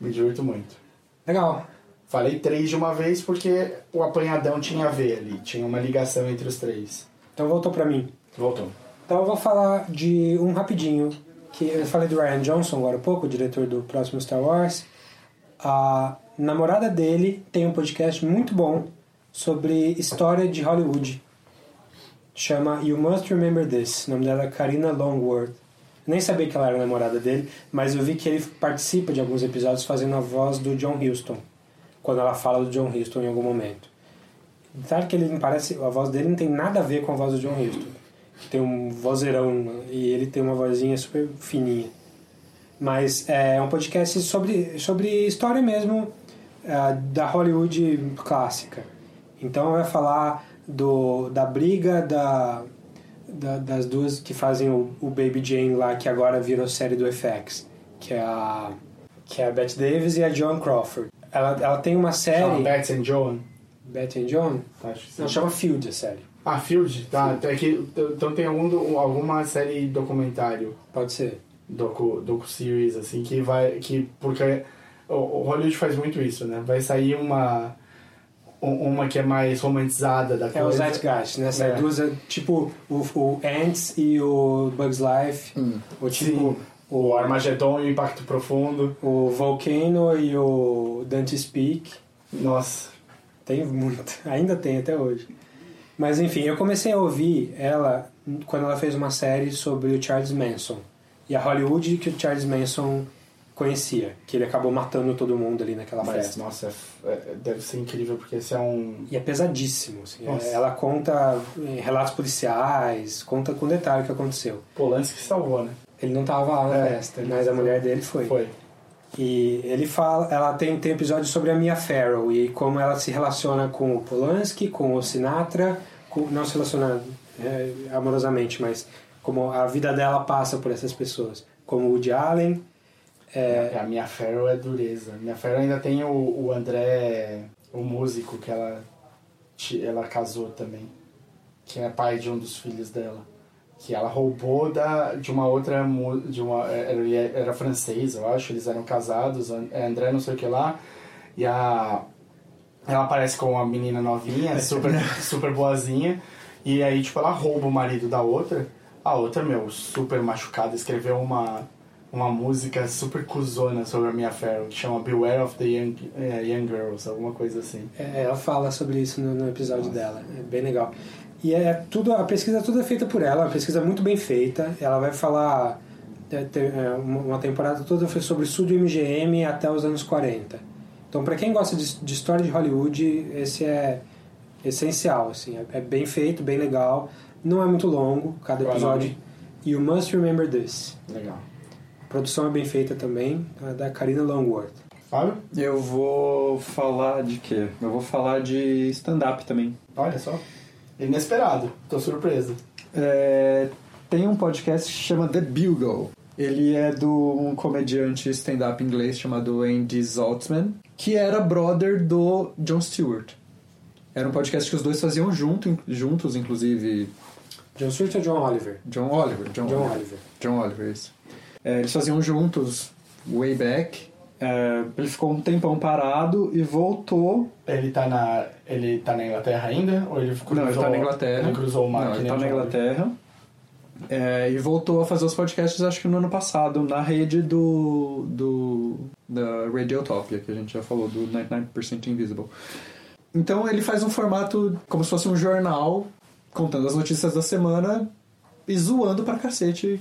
Me divirto muito. Legal. Falei três de uma vez porque o apanhadão tinha a ver ali, tinha uma ligação entre os três. Então voltou pra mim. Voltou. Então eu vou falar de um rapidinho. Que eu falei do Ryan Johnson agora há pouco, o diretor do próximo Star Wars. A namorada dele tem um podcast muito bom sobre história de Hollywood. Chama You Must Remember This. O nome dela é Karina Longworth. Nem sabia que ela era namorada dele, mas eu vi que ele participa de alguns episódios fazendo a voz do John Huston. Quando ela fala do John Huston em algum momento. Claro que ele não parece. A voz dele não tem nada a ver com a voz do John Huston. Tem um vozeirão e ele tem uma vozinha super fininha. Mas é um podcast sobre, sobre história mesmo ah, da Hollywood clássica. Então vai falar do, da briga da, da- das duas que fazem o, o Baby Jane lá, que agora virou série do FX, que é a, que é a Bette Davis e a Joan Crawford. Ela, ela tem uma série. Chama Beth and Joan. Bette and John? Acho que. Não, chama Field a série. Ah, Field? Tá, é que, então tem algum, alguma série documentário. Pode ser. Docu, docu-series, assim, que vai... Que, porque o Hollywood faz muito isso, né? Vai sair uma... um- Uma que é mais romantizada da É o coisa. Zeitgeist, né? Sai É. duas, é, tipo o, o Ants e o Bugs Life. Ou tipo Sim. O Armagedon e o Impacto Profundo. o Volcano e o Dante Speak. Nossa. Tem muito. Ainda tem até hoje. Mas enfim, eu comecei a ouvir ela quando ela fez uma série sobre o Charles Manson. E a Hollywood que o Charles Manson conhecia. Que ele acabou matando todo mundo ali naquela Mas, festa. nossa, é- é- deve ser incrível, porque esse é um... E é pesadíssimo. assim. Nossa. Ela conta relatos policiais, conta com detalhe o que aconteceu. Polanski salvou, né? Ele não estava lá na É. festa, mas a mulher dele foi. Foi. E ele fala, ela tem, tem episódio sobre a Mia Farrow e como ela se relaciona com o Polanski, com o Sinatra, com, não se relaciona é, amorosamente, mas como a vida dela passa por essas pessoas, como o Woody Allen. É, a minha Farrow é dureza. Minha Farrow ainda tem o, o André, o músico que ela, ela casou também, que é pai de um dos filhos dela. Que ela roubou da, de uma outra. De uma, era, era francês, eu acho, eles eram casados, é André não sei o que lá. E a. Ela aparece com uma menina novinha, super, super boazinha. E aí, tipo, ela rouba o marido da outra. A outra, meu, super machucada, escreveu uma, uma música super cuzona sobre a Mia Farrow, que chama Beware of the Young, eh, young Girls, alguma coisa assim. É, ela fala sobre isso no, no episódio dela, é bem legal. E é tudo, a pesquisa toda é feita por ela, uma pesquisa muito bem feita. Ela vai falar é, é, uma temporada toda foi sobre o estúdio MGM até os anos 40. Então, para quem gosta de, de história de Hollywood, esse é essencial, assim, é, é bem feito, bem legal. Não é muito longo, cada é o episódio. nome? You Must Remember This. Legal. A produção é bem feita também, é da Karina Longworth. Fábio? Eu vou falar de quê? Eu vou falar de stand-up também. Olha só. Inesperado, tô surpreso. É, tem um podcast que chama The Bugle. Ele é de um comediante stand-up inglês chamado Andy Zaltzman, que era brother do Jon Stewart. Era um podcast que os dois faziam junto, juntos, inclusive. John Stewart ou John Oliver? John Oliver. John, John Oliver. Oliver. John Oliver, isso. É, eles faziam juntos way back. É, ele ficou um tempão parado e voltou. Ele tá na, ele tá na Inglaterra ainda? Ou ele cruzou, Não, ele tá na Inglaterra. Ele cruzou o mar? Não, ele tá na Inglaterra. É, e voltou a fazer os podcasts, acho que no ano passado, na rede do, do da Radiotopia, que a gente já falou, do 99% Invisible. Então ele faz um formato como se fosse um jornal, contando as notícias da semana e zoando pra cacete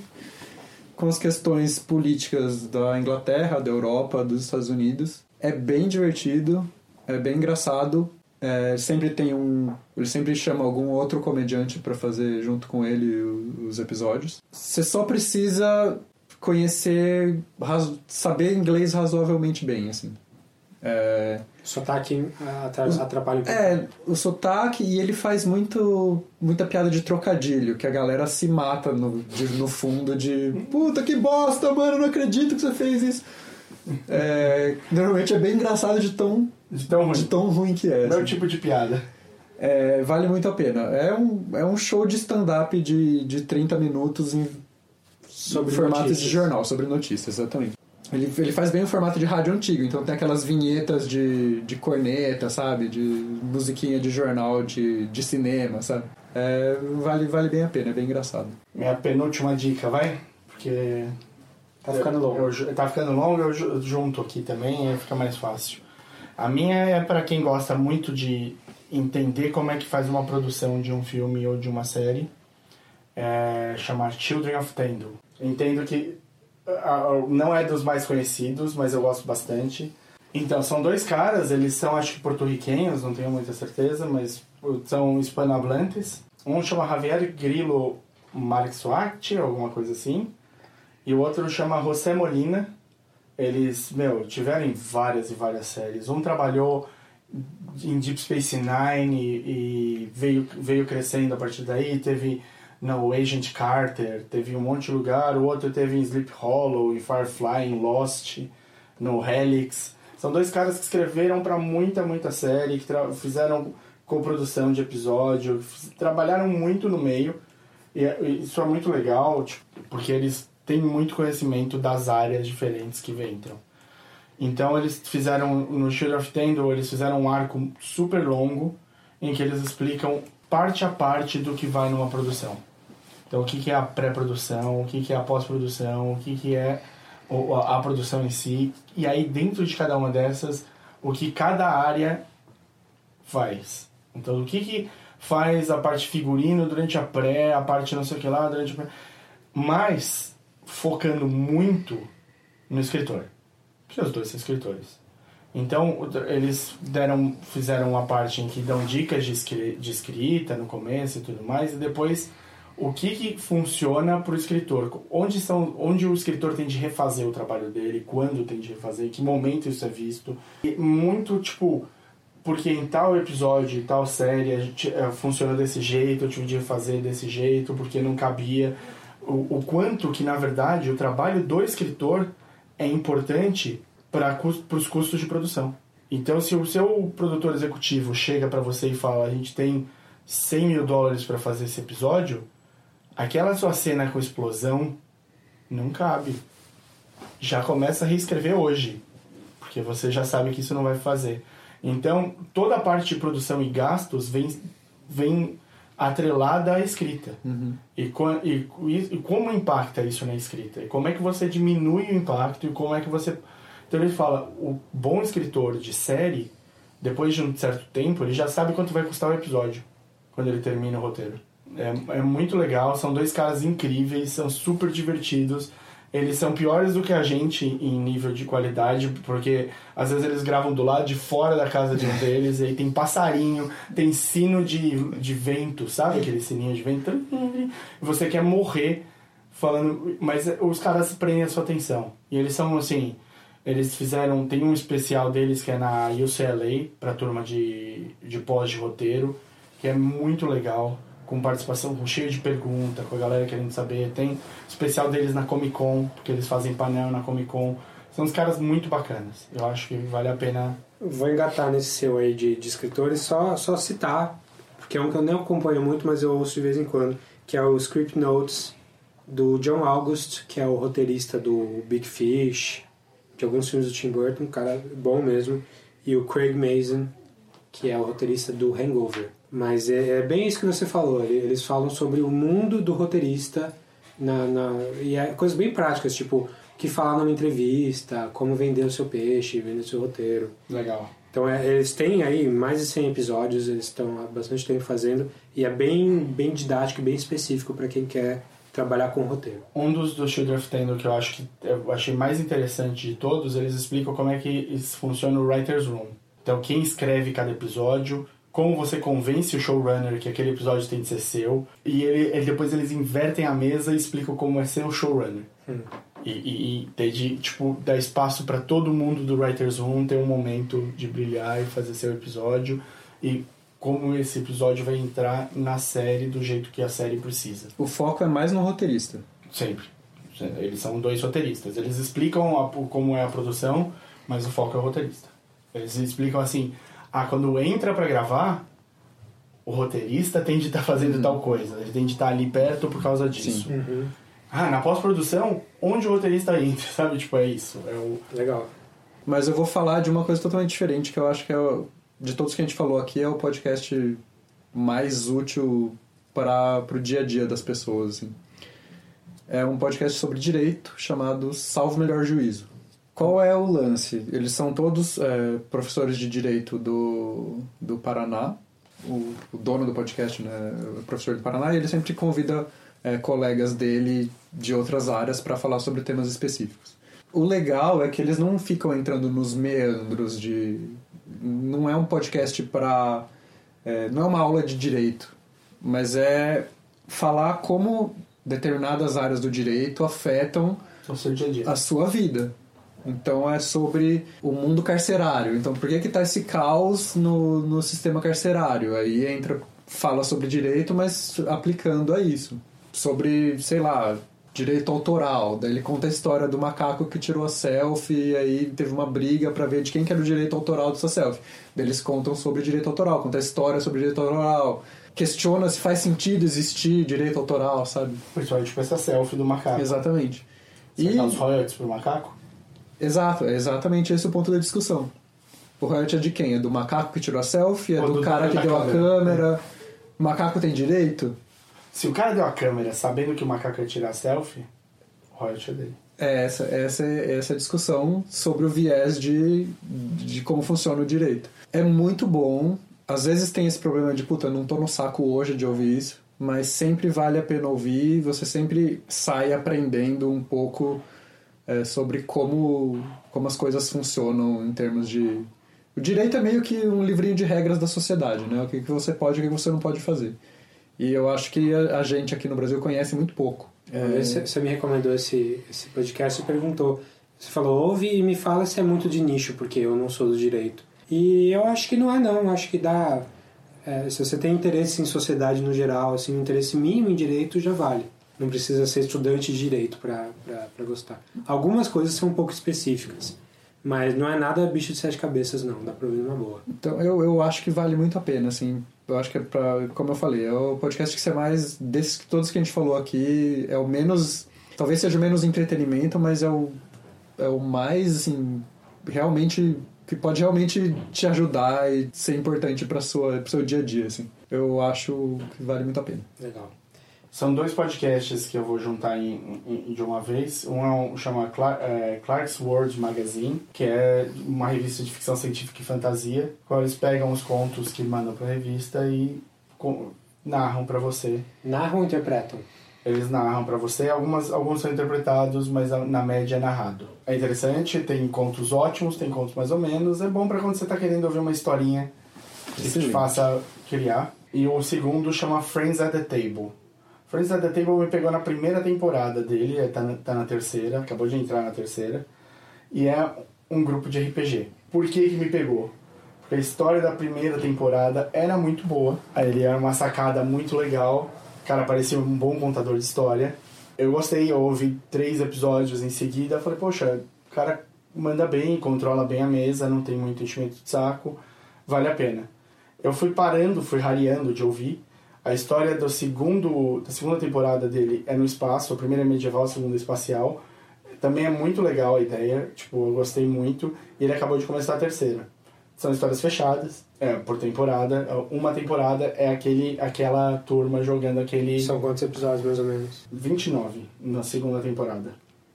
com as questões políticas da Inglaterra, da Europa, dos Estados Unidos. É bem divertido, é bem engraçado. É, sempre tem um. Ele sempre chama algum outro comediante para fazer junto com ele os episódios. Você só precisa conhecer, saber inglês razoavelmente bem, assim. É, O sotaque atra- atrapalha um pouco. é, o sotaque e ele faz muito muita piada de trocadilho, que a galera se mata no, de- no fundo de puta que bosta, mano, não acredito que você fez isso. É, normalmente é bem engraçado de tão, de tão ruim, que é. Meu assim. tipo de piada. É, vale muito a pena. É um, é um show de stand-up de, de 30 minutos em Sobre formato notícias. de jornal, sobre notícias, exatamente. Ele, ele faz bem o formato de rádio antigo, então tem aquelas vinhetas de, de corneta, sabe? De musiquinha de jornal de, de cinema, sabe? É, vale, vale bem a pena, é bem engraçado. Minha penúltima dica, vai? Porque. Tá ficando longo. Eu, ju- tá ficando longo, eu ju- junto aqui também, aí fica mais fácil. A minha é para quem gosta muito de entender como é que faz uma produção de um filme ou de uma série. É chamar Children of Tendo. Entendo que não é dos mais conhecidos, mas eu gosto bastante. Então, são dois caras, eles são acho que porto-riquenhos, não tenho muita certeza, mas são hispanohablantes. Um chama Javier Grillo Marxuati, alguma coisa assim. E o outro chama José Molina. Eles, meu, tiveram várias e várias séries. Um trabalhou em Deep Space Nine e, e veio, veio crescendo a partir daí. Teve no Agent Carter, teve um monte de lugar. O outro teve em Sleep Hollow, em Firefly, em Lost, no Helix. São dois caras que escreveram para muita, muita série, que fizeram coprodução de episódio, trabalharam muito no meio. É- e isso é muito legal, tipo, porque eles têm muito conhecimento das áreas diferentes que entram. Então eles fizeram, no Shield of Tendor, eles fizeram um arco super longo, em que eles explicam parte a parte do que vai numa produção. Então o que, que é a pré-produção, o que, que é a pós-produção, o que, que é a, produção em si. E aí dentro de cada uma dessas, o que cada área faz. Então, o que que faz a parte figurino durante a pré, a parte não sei o que lá durante a pré. Mas focando muito no escritor. Porque os dois são escritores. Então, eles deram, fizeram uma parte em que dão dicas de escrita no começo e tudo mais, e depois o que, que funciona para o escritor, onde, são, onde o escritor tem de refazer o trabalho dele, quando tem de refazer, em que momento isso é visto. E muito, tipo, porque em tal episódio, em tal série, a gente eh, funciona desse jeito, eu tive de fazer desse jeito, porque não cabia. O, o quanto que, na verdade, o trabalho do escritor é importante para os custos de produção. Então, se o seu produtor executivo chega para você e fala: a gente tem 100 mil dólares para fazer esse episódio, aquela sua cena com explosão não cabe. Já começa a reescrever hoje, porque você já sabe que isso não vai fazer. Então, toda a parte de produção e gastos vem, vem atrelada à escrita. E, co- e, e como impacta isso na escrita? E como é que você diminui o impacto e como é que você... Então ele fala, o bom escritor de série, depois de um certo tempo, ele já sabe quanto vai custar o episódio, quando ele termina o roteiro. É, é muito legal, são dois caras incríveis, são super divertidos. Eles são piores do que a gente em nível de qualidade, porque às vezes eles gravam do lado de fora da casa de um deles, e aí tem passarinho, tem sino de, de vento, sabe aquele sininho de vento? Você quer morrer falando, mas os caras prendem a sua atenção. E eles são assim, eles fizeram, tem um especial deles que é na UCLA, pra turma de, de pós de roteiro, que é muito legal, com participação, com cheio de pergunta, com a galera querendo saber. Tem especial deles na Comic Con, porque eles fazem painel na Comic Con. São uns caras muito bacanas. Eu acho que vale a pena. Vou engatar nesse seu aí de, de escritores, só, só citar, porque é um que eu nem acompanho muito, mas eu ouço de vez em quando, que é o Script Notes do John August, que é o roteirista do Big Fish, de alguns filmes do Tim Burton, um cara bom mesmo, e o Craig Mazin, que é o roteirista do Hangover. Mas é, é bem isso que você falou, ele- eles falam sobre o mundo do roteirista na, na, e é coisas bem práticas, tipo que falar numa entrevista, como vender o seu peixe, vender o seu roteiro. Legal. Então é, eles têm aí mais de 100 episódios, eles estão há bastante tempo fazendo e é bem, bem didático e bem específico para quem quer trabalhar com roteiro. Um dos do Children of Tendor que eu acho que eu achei mais interessante de todos, eles explicam como é que funciona o Writer's Room. Então, quem escreve cada episódio, como você convence o showrunner que aquele episódio tem de ser seu. E ele, ele- depois eles invertem a mesa e explicam como é ser o showrunner. Hum. E, e, e ter de, tipo, dar espaço para todo mundo do Writers Room ter um momento de brilhar e fazer seu episódio. E como esse episódio vai entrar na série do jeito que a série precisa. O foco é mais no roteirista. Sempre. Eles são dois roteiristas. Eles explicam a- como é a produção, mas o foco é o roteirista. Eles explicam assim: ah, quando entra pra gravar, o roteirista tem de estar fazendo tal coisa, ele tem de estar ali perto por causa disso. Uhum. Ah, na pós-produção, onde o roteirista entra, sabe? Tipo, é isso. É o... Legal. Mas eu vou falar de uma coisa totalmente diferente, que eu acho que é, o- de todos que a gente falou aqui, é o podcast mais útil para o dia a dia das pessoas. Assim. É um podcast sobre direito chamado Salvo Melhor Juízo. Qual é o lance? Eles são todos é, professores de direito do, do Paraná. O, o dono do podcast né, é professor do Paraná e ele sempre convida é, colegas dele de outras áreas para falar sobre temas específicos. O legal é que eles não ficam entrando nos meandros de. Não é um podcast para. não é uma aula de direito, mas é falar como determinadas áreas do direito afetam o a sua vida. Então é sobre o mundo carcerário. Então por que que tá esse caos no, no sistema carcerário? Aí entra, fala sobre direito, mas aplicando a isso. Sobre, sei lá, direito autoral. Daí ele conta a história do macaco que tirou a selfie e aí teve uma briga pra ver de quem que era o direito autoral dessa selfie. Daí eles contam sobre direito autoral, conta a história sobre direito autoral. Questiona se faz sentido existir direito autoral, sabe? Principalmente tipo essa selfie do macaco. Exatamente. Você E- dá os royalties pro macaco? Exato, é exatamente esse o ponto da discussão. O royalty é de quem? É do macaco que tirou a selfie? É do, do cara que deu a câmera? O macaco tem direito? Se o cara deu a câmera sabendo que o macaco ia tirar selfie, o royalty é dele. É essa, essa, é essa é a discussão sobre o viés de, de como funciona o direito. É muito bom. Às vezes tem esse problema de, puta, não tô no saco hoje de ouvir isso, mas sempre vale a pena ouvir. Você sempre sai aprendendo um pouco é, sobre como, como as coisas funcionam em termos de. O direito é meio que um livrinho de regras da sociedade, né? O que, que você pode e o que você não pode fazer. E eu acho que a, a gente aqui no Brasil conhece muito pouco. Você- você me recomendou esse, esse podcast e perguntou. Você falou, ouve e me fala se é muito de nicho, porque eu não sou do direito. E eu acho que não é não, eu acho que dá... é, se você tem interesse em sociedade no geral, assim, um interesse mínimo em direito, já vale. Não precisa ser estudante de direito para gostar. Algumas coisas são um pouco específicas, mas não é nada bicho de sete cabeças não, dá pra ouvir numa boa. Então eu, eu acho que vale muito a pena, assim. Eu acho que é pra, como eu falei, é o podcast que você mais, desses que- todos que a gente falou aqui, é o menos, talvez seja o menos entretenimento, mas é o, é o mais, assim, realmente, que pode realmente te ajudar e ser importante para sua pro seu dia a dia, assim. Eu acho que vale muito a pena. Legal. São dois podcasts que eu vou juntar em, em- de uma vez. Um é um, chama Cla- é, Clark's World Magazine, que é uma revista de ficção científica e fantasia, qual eles pegam os contos que mandam pra revista e co- narram pra você. Narram ou interpretam? Eles narram pra você, algumas, alguns são interpretados, mas a- na média é narrado. É interessante, tem contos ótimos, tem contos mais ou menos. É bom pra quando você tá querendo ouvir uma historinha que te Excelente. faça criar. E o segundo chama Friends at the Table. Friends at the Table me pegou na primeira temporada dele, é, tá na, tá na terceira, acabou de entrar na terceira. E é um grupo de RPG. Por que que me pegou? Porque a história da primeira temporada era muito boa. Ele era uma sacada muito legal. Cara parecia um bom contador de história. Eu gostei, eu ouvi três episódios em seguida. Falei, poxa, o cara manda bem, controla bem a mesa, não tem muito enchimento de saco. Vale a pena. Eu fui parando, fui rareando de ouvir. A história do segundo, da segunda temporada dele é no espaço. A primeira é medieval, a segunda é espacial. Também é muito legal a ideia, tipo, eu gostei muito. E ele acabou de começar a terceira. São histórias fechadas, é, por temporada. Uma temporada é aquele, aquela turma jogando aquele... São quantos episódios, mais ou menos? 29 na segunda temporada.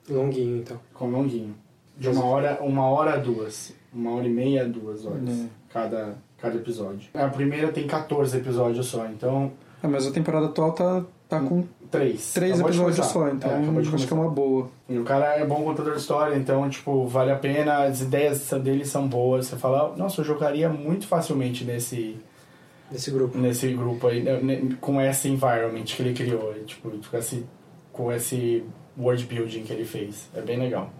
Longuinho, então. Com longuinho. De uma hora, uma hora a duas. Uma hora e meia a duas horas. Hum. Cada, cada episódio. A primeira tem 14 episódios só, então... Ah, mas a temporada atual tá, tá com Três. três Acabou episódios só, então É, acho que é uma boa. E o cara é bom contador de história, então, tipo, vale a pena, as ideias dele são boas. Você fala, nossa, eu jogaria muito facilmente nesse, Nesse grupo. Nesse grupo aí, né, né, com esse environment que ele criou, tipo, com esse, com esse world building que ele fez. É bem legal.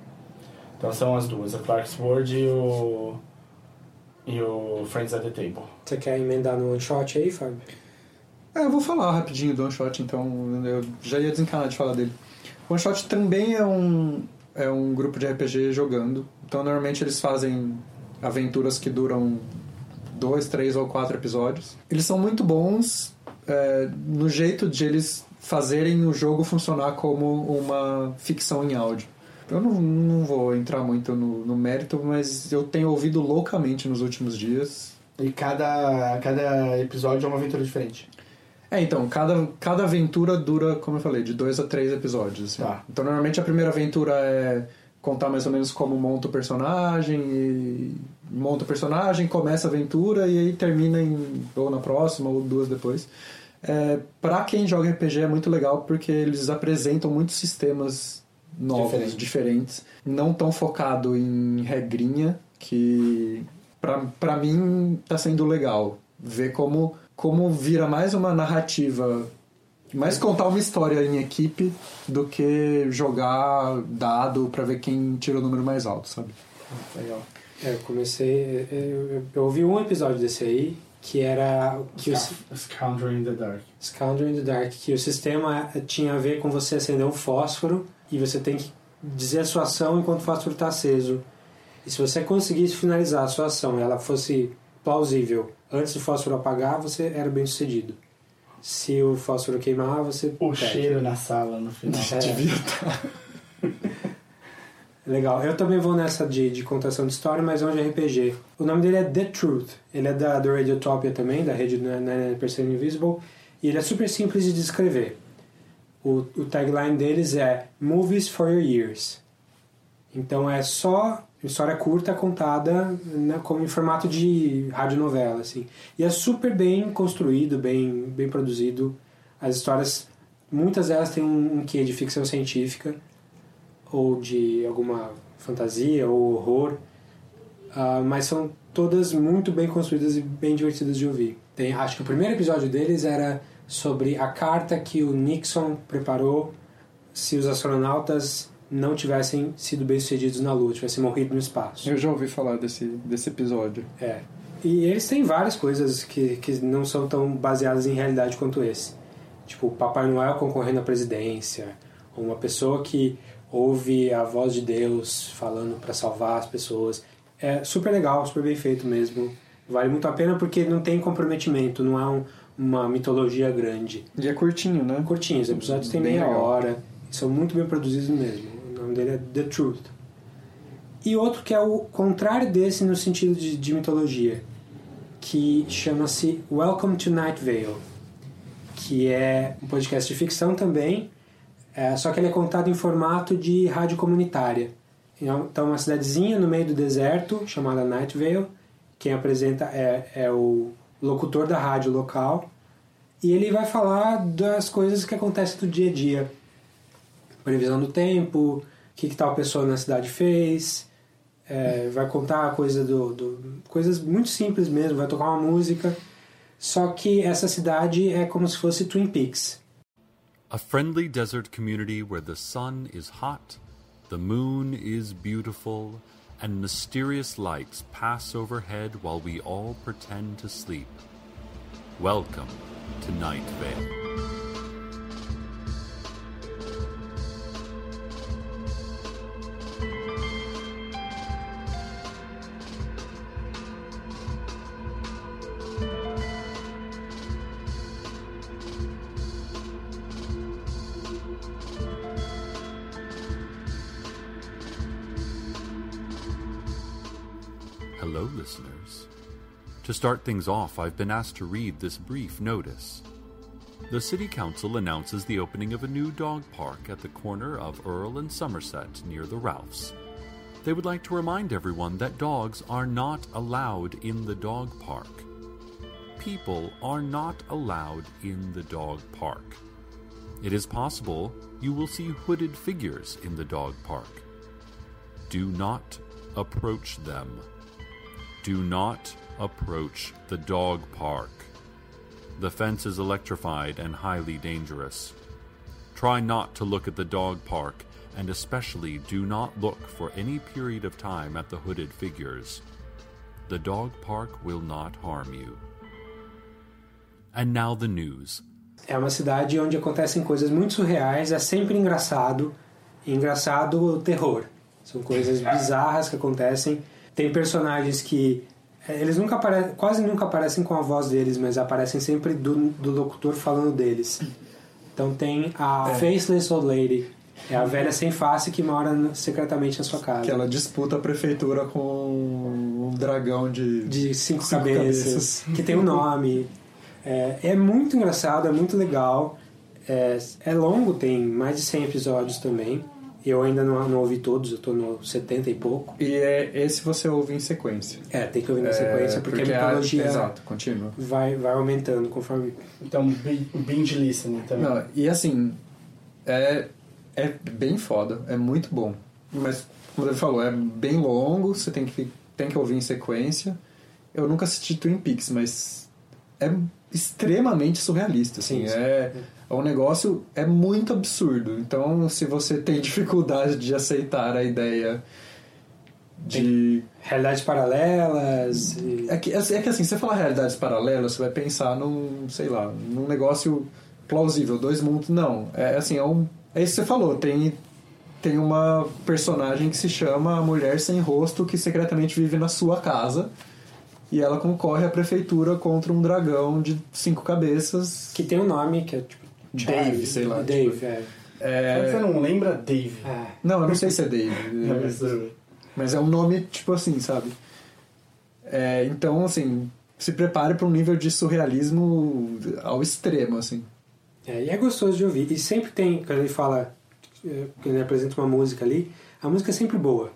Então são as duas, a Clark's World e o. e o Friends at the Table. Você quer emendar no one shot aí, Fábio? É, eu vou falar rapidinho do One Shot, então eu já ia desencanar de falar dele. One Shot também é um, é um grupo de RPG jogando. Então normalmente eles fazem aventuras que duram dois, três ou quatro episódios. Eles são muito bons é, no jeito de eles fazerem o jogo funcionar como uma ficção em áudio. Eu não, não vou entrar muito no, no mérito, mas eu tenho ouvido loucamente nos últimos dias. E cada, cada episódio é uma aventura diferente. É, então, cada, cada aventura dura, como eu falei, de dois a três episódios. assim. Tá. Então, normalmente a primeira aventura é contar mais ou menos como monta o personagem, e monta o personagem, começa a aventura e aí termina em, ou na próxima ou duas depois. É, para quem joga RPG é muito legal porque eles apresentam muitos sistemas novos, Diferente. diferentes, não tão focado em regrinha, que pra, pra mim tá sendo legal ver como, como vira mais uma narrativa, mais contar uma história em equipe do que jogar dado pra ver quem tira o número mais alto, sabe? Legal. É, eu comecei. Eu, eu- eu ouvi um episódio desse aí que era. Que o, Scoundrel in the Dark. Scoundrel in the Dark, que o sistema tinha a ver com você acender um fósforo e você tem que dizer a sua ação enquanto o fósforo está aceso. E se você conseguisse finalizar a sua ação e ela fosse plausível antes do fósforo apagar, você era bem sucedido. Se o fósforo queimar, você. O perde. cheiro na sala no final. É. Devia estar. Legal. Eu também vou nessa de, de contação de história, mas é um de RPG. O nome dele é The Truth. Ele é da, do Radiotopia também, da rede 99% Invisible. E ele é super simples de descrever. O, o tagline deles é Movies for Your Ears. Então é só história curta contada né, como em formato de radionovela. Assim. E é super bem construído, bem, bem produzido. As histórias, muitas delas têm um, um quê de ficção científica ou de alguma fantasia ou horror, ah, mas são todas muito bem construídas e bem divertidas de ouvir. Tem, acho que o primeiro episódio deles era sobre a carta que o Nixon preparou se os astronautas não tivessem sido bem-sucedidos na Lua, tivessem morrido no espaço. Eu já ouvi falar desse, desse episódio. É. E eles têm várias coisas que, que não são tão baseadas em realidade quanto esse. Tipo, o Papai Noel concorrendo à presidência, uma pessoa que ouve a voz de Deus falando para salvar as pessoas. É super legal, super bem feito mesmo. Vale muito a pena porque não tem comprometimento, não é um- uma mitologia grande. E é curtinho, né? Curtinho, os episódios têm meia legal. hora, são muito bem produzidos mesmo. O nome dele é The Truth. E outro que é o contrário desse no sentido de, de mitologia, que chama-se Welcome to Night Vale, que é um podcast de ficção também, é, só que ele é contado em formato de rádio comunitária. Então, uma cidadezinha no meio do deserto, chamada Night Vale, quem apresenta é, é o locutor da rádio local, e ele vai falar das coisas que acontecem do dia a dia. Previsão do tempo, o que, que tal pessoa na cidade fez, é, vai contar coisa do, do- coisas muito simples mesmo, vai tocar uma música. Só que essa cidade é como se fosse Twin Peaks. A friendly desert community where the sun is hot, the moon is beautiful, and mysterious lights pass overhead while we all pretend to sleep. Welcome to Night Vale. Listeners. To start things off, I've been asked to read this brief notice. The City Council announces the opening of a new dog park at the corner of Earl and Somerset near the Ralphs. They would like to remind everyone that dogs are not allowed in the dog park. People are not allowed in the dog park. It is possible you will see hooded figures in the dog park. Do not approach them. Do not approach the dog park. The fence is electrified and highly dangerous. Try not to look at the dog park, and especially do not look for any period of time at the hooded figures. The dog park will not harm you. And now the news. É uma cidade onde acontecem coisas muito surreais, é sempre engraçado. Engraçado o terror. São coisas bizarras que acontecem. Tem personagens que é, eles nunca quase nunca aparecem com a voz deles, mas aparecem sempre do, do locutor falando deles. Então tem a É. Faceless Old Lady, é a velha sem face que mora secretamente na sua casa. Que ela disputa a prefeitura com um dragão de, de cinco, cabeças, que tem um nome. É, é muito engraçado, é muito legal. É, é longo, tem mais de 100 episódios também. Eu ainda não, não ouvi todos, eu tô no 70 e pouco. E é, esse você ouve em sequência. É, tem que ouvir na sequência, porque, a mitologia Exato, continua. vai, vai aumentando conforme. Então, bi- binge listening também. Não, e assim, é, é bem foda, é muito bom. Mas, como ele falou, é bem longo, você tem que, tem que ouvir em sequência. Eu nunca assisti Twin Peaks, mas é extremamente surrealista, assim. Sim, sim. É, é um negócio, é muito absurdo. Então, se você tem dificuldade de aceitar a ideia de... Realidades paralelas... e- É que, é que assim, você falar realidades paralelas, você vai pensar num, sei lá, num negócio plausível, dois mundos. Não, é assim, é, um, é isso que você falou, tem, tem uma personagem que se chama a Mulher Sem Rosto que secretamente vive na sua casa e ela concorre à prefeitura contra um dragão de cinco cabeças. Que tem um nome que é tipo. Dave, sei lá. Dave, tipo, é. é- Você não lembra Dave? Não, eu não sei se é Dave. Mas, é um nome tipo assim, sabe? É, então, assim, se prepare para um nível de surrealismo ao extremo, assim. É, e é gostoso de ouvir. E sempre tem, quando ele fala, eh, quando ele apresenta uma música ali, a música é sempre boa.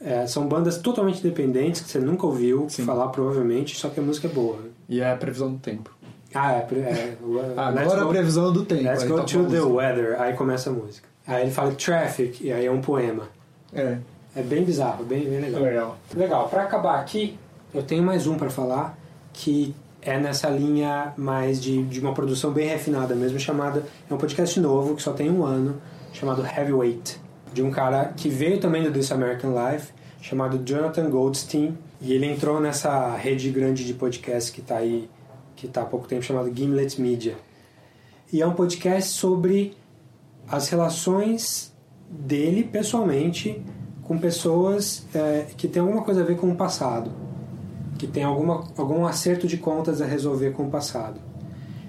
É, são bandas totalmente independentes que você nunca ouviu falar, provavelmente, só que a música é boa. E é a previsão do tempo. Ah, é. é o- Agora a previsão do tempo. Let's go toca to the música. weather. Aí começa a música. Aí ele fala traffic, e aí é um poema. É. É bem bizarro, bem, bem legal. Legal. Legal. Pra acabar aqui, eu tenho mais um pra falar que é nessa linha mais de, de uma produção bem refinada mesmo, chamada. É um podcast novo que só tem um ano, chamado Heavyweight, de um cara que veio também do This American Life, chamado Jonathan Goldstein, e ele entrou nessa rede grande de podcast que tá aí, que tá há pouco tempo, chamado Gimlet Media. E é um podcast sobre as relações dele pessoalmente com pessoas é, que tem alguma coisa a ver com o passado, que tem alguma, algum acerto de contas a resolver com o passado.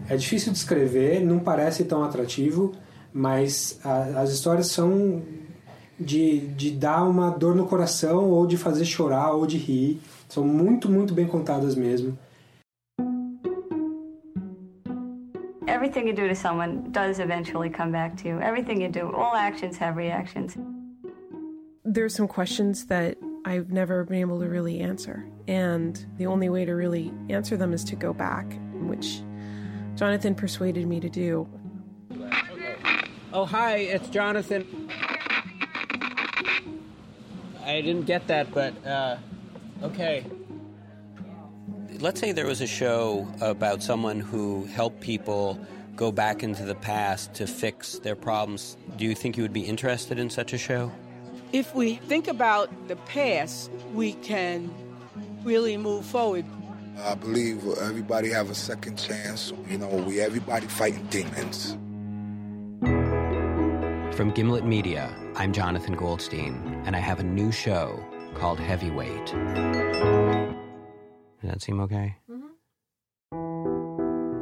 É difícil de escrever, não parece tão atrativo, mas a- as histórias são de, de dar uma dor no coração, ou de fazer chorar, ou de rir. São muito, muito bem contadas mesmo. Everything you do to someone does eventually come back to you. Everything you do, all actions have reactions. There's some questions that I've never been able to really answer. And the only way to really answer them is to go back, which Jonathan persuaded me to do. Oh, hi, it's Jonathan. I didn't get that, but uh, okay. Let's say there was a show about someone who helped people go back into the past to fix their problems. Do you think you would be interested in such a show? If we think about the past, we can really move forward. I believe everybody have a second chance. You know, we everybody fighting demons. From Gimlet Media, I'm Jonathan Goldstein, and I have a new show called Heavyweight. Does that seem okay?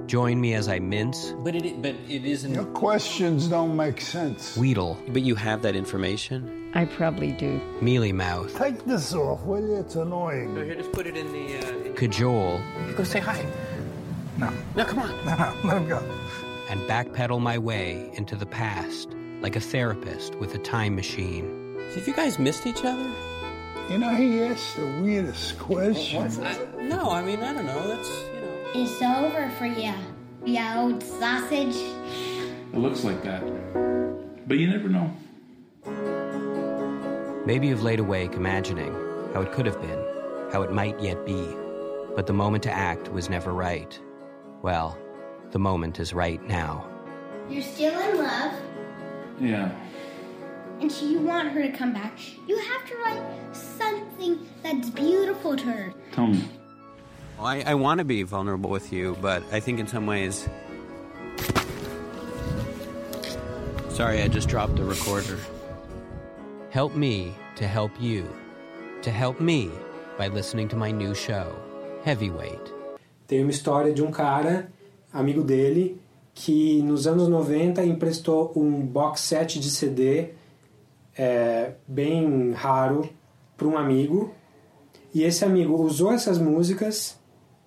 Join me as I mince, But it, but it isn't. Your questions don't make sense. wheedle. But you have that information? I probably do. Mealy mouth, Take this off, will you? It's annoying. Here, just put it in the. Uh, cajole, go say hi. No. No, come on. No, no, let him go. and backpedal my way into the past like a therapist with a time machine. Have you guys missed each other? You know, he asked the weirdest questions. No, I mean, I don't know. That's, you know. It's over for you, you old sausage. It looks like that. But you never know. Maybe you've laid awake imagining how it could have been, how it might yet be, but the moment to act was never right. well, the moment is right now. You're still in love, Yeah. And you want her to come back. You have to write something that's beautiful to her. Tell me. Well, I, I want to be vulnerable with you, but I think in some ways. Sorry, I just dropped the recorder. Help me to help you. To help me by listening to my new show, Heavyweight. Tem uma história de um cara, amigo dele, que nos anos 90 emprestou um box set de CD é, bem raro para um amigo. E esse amigo usou essas músicas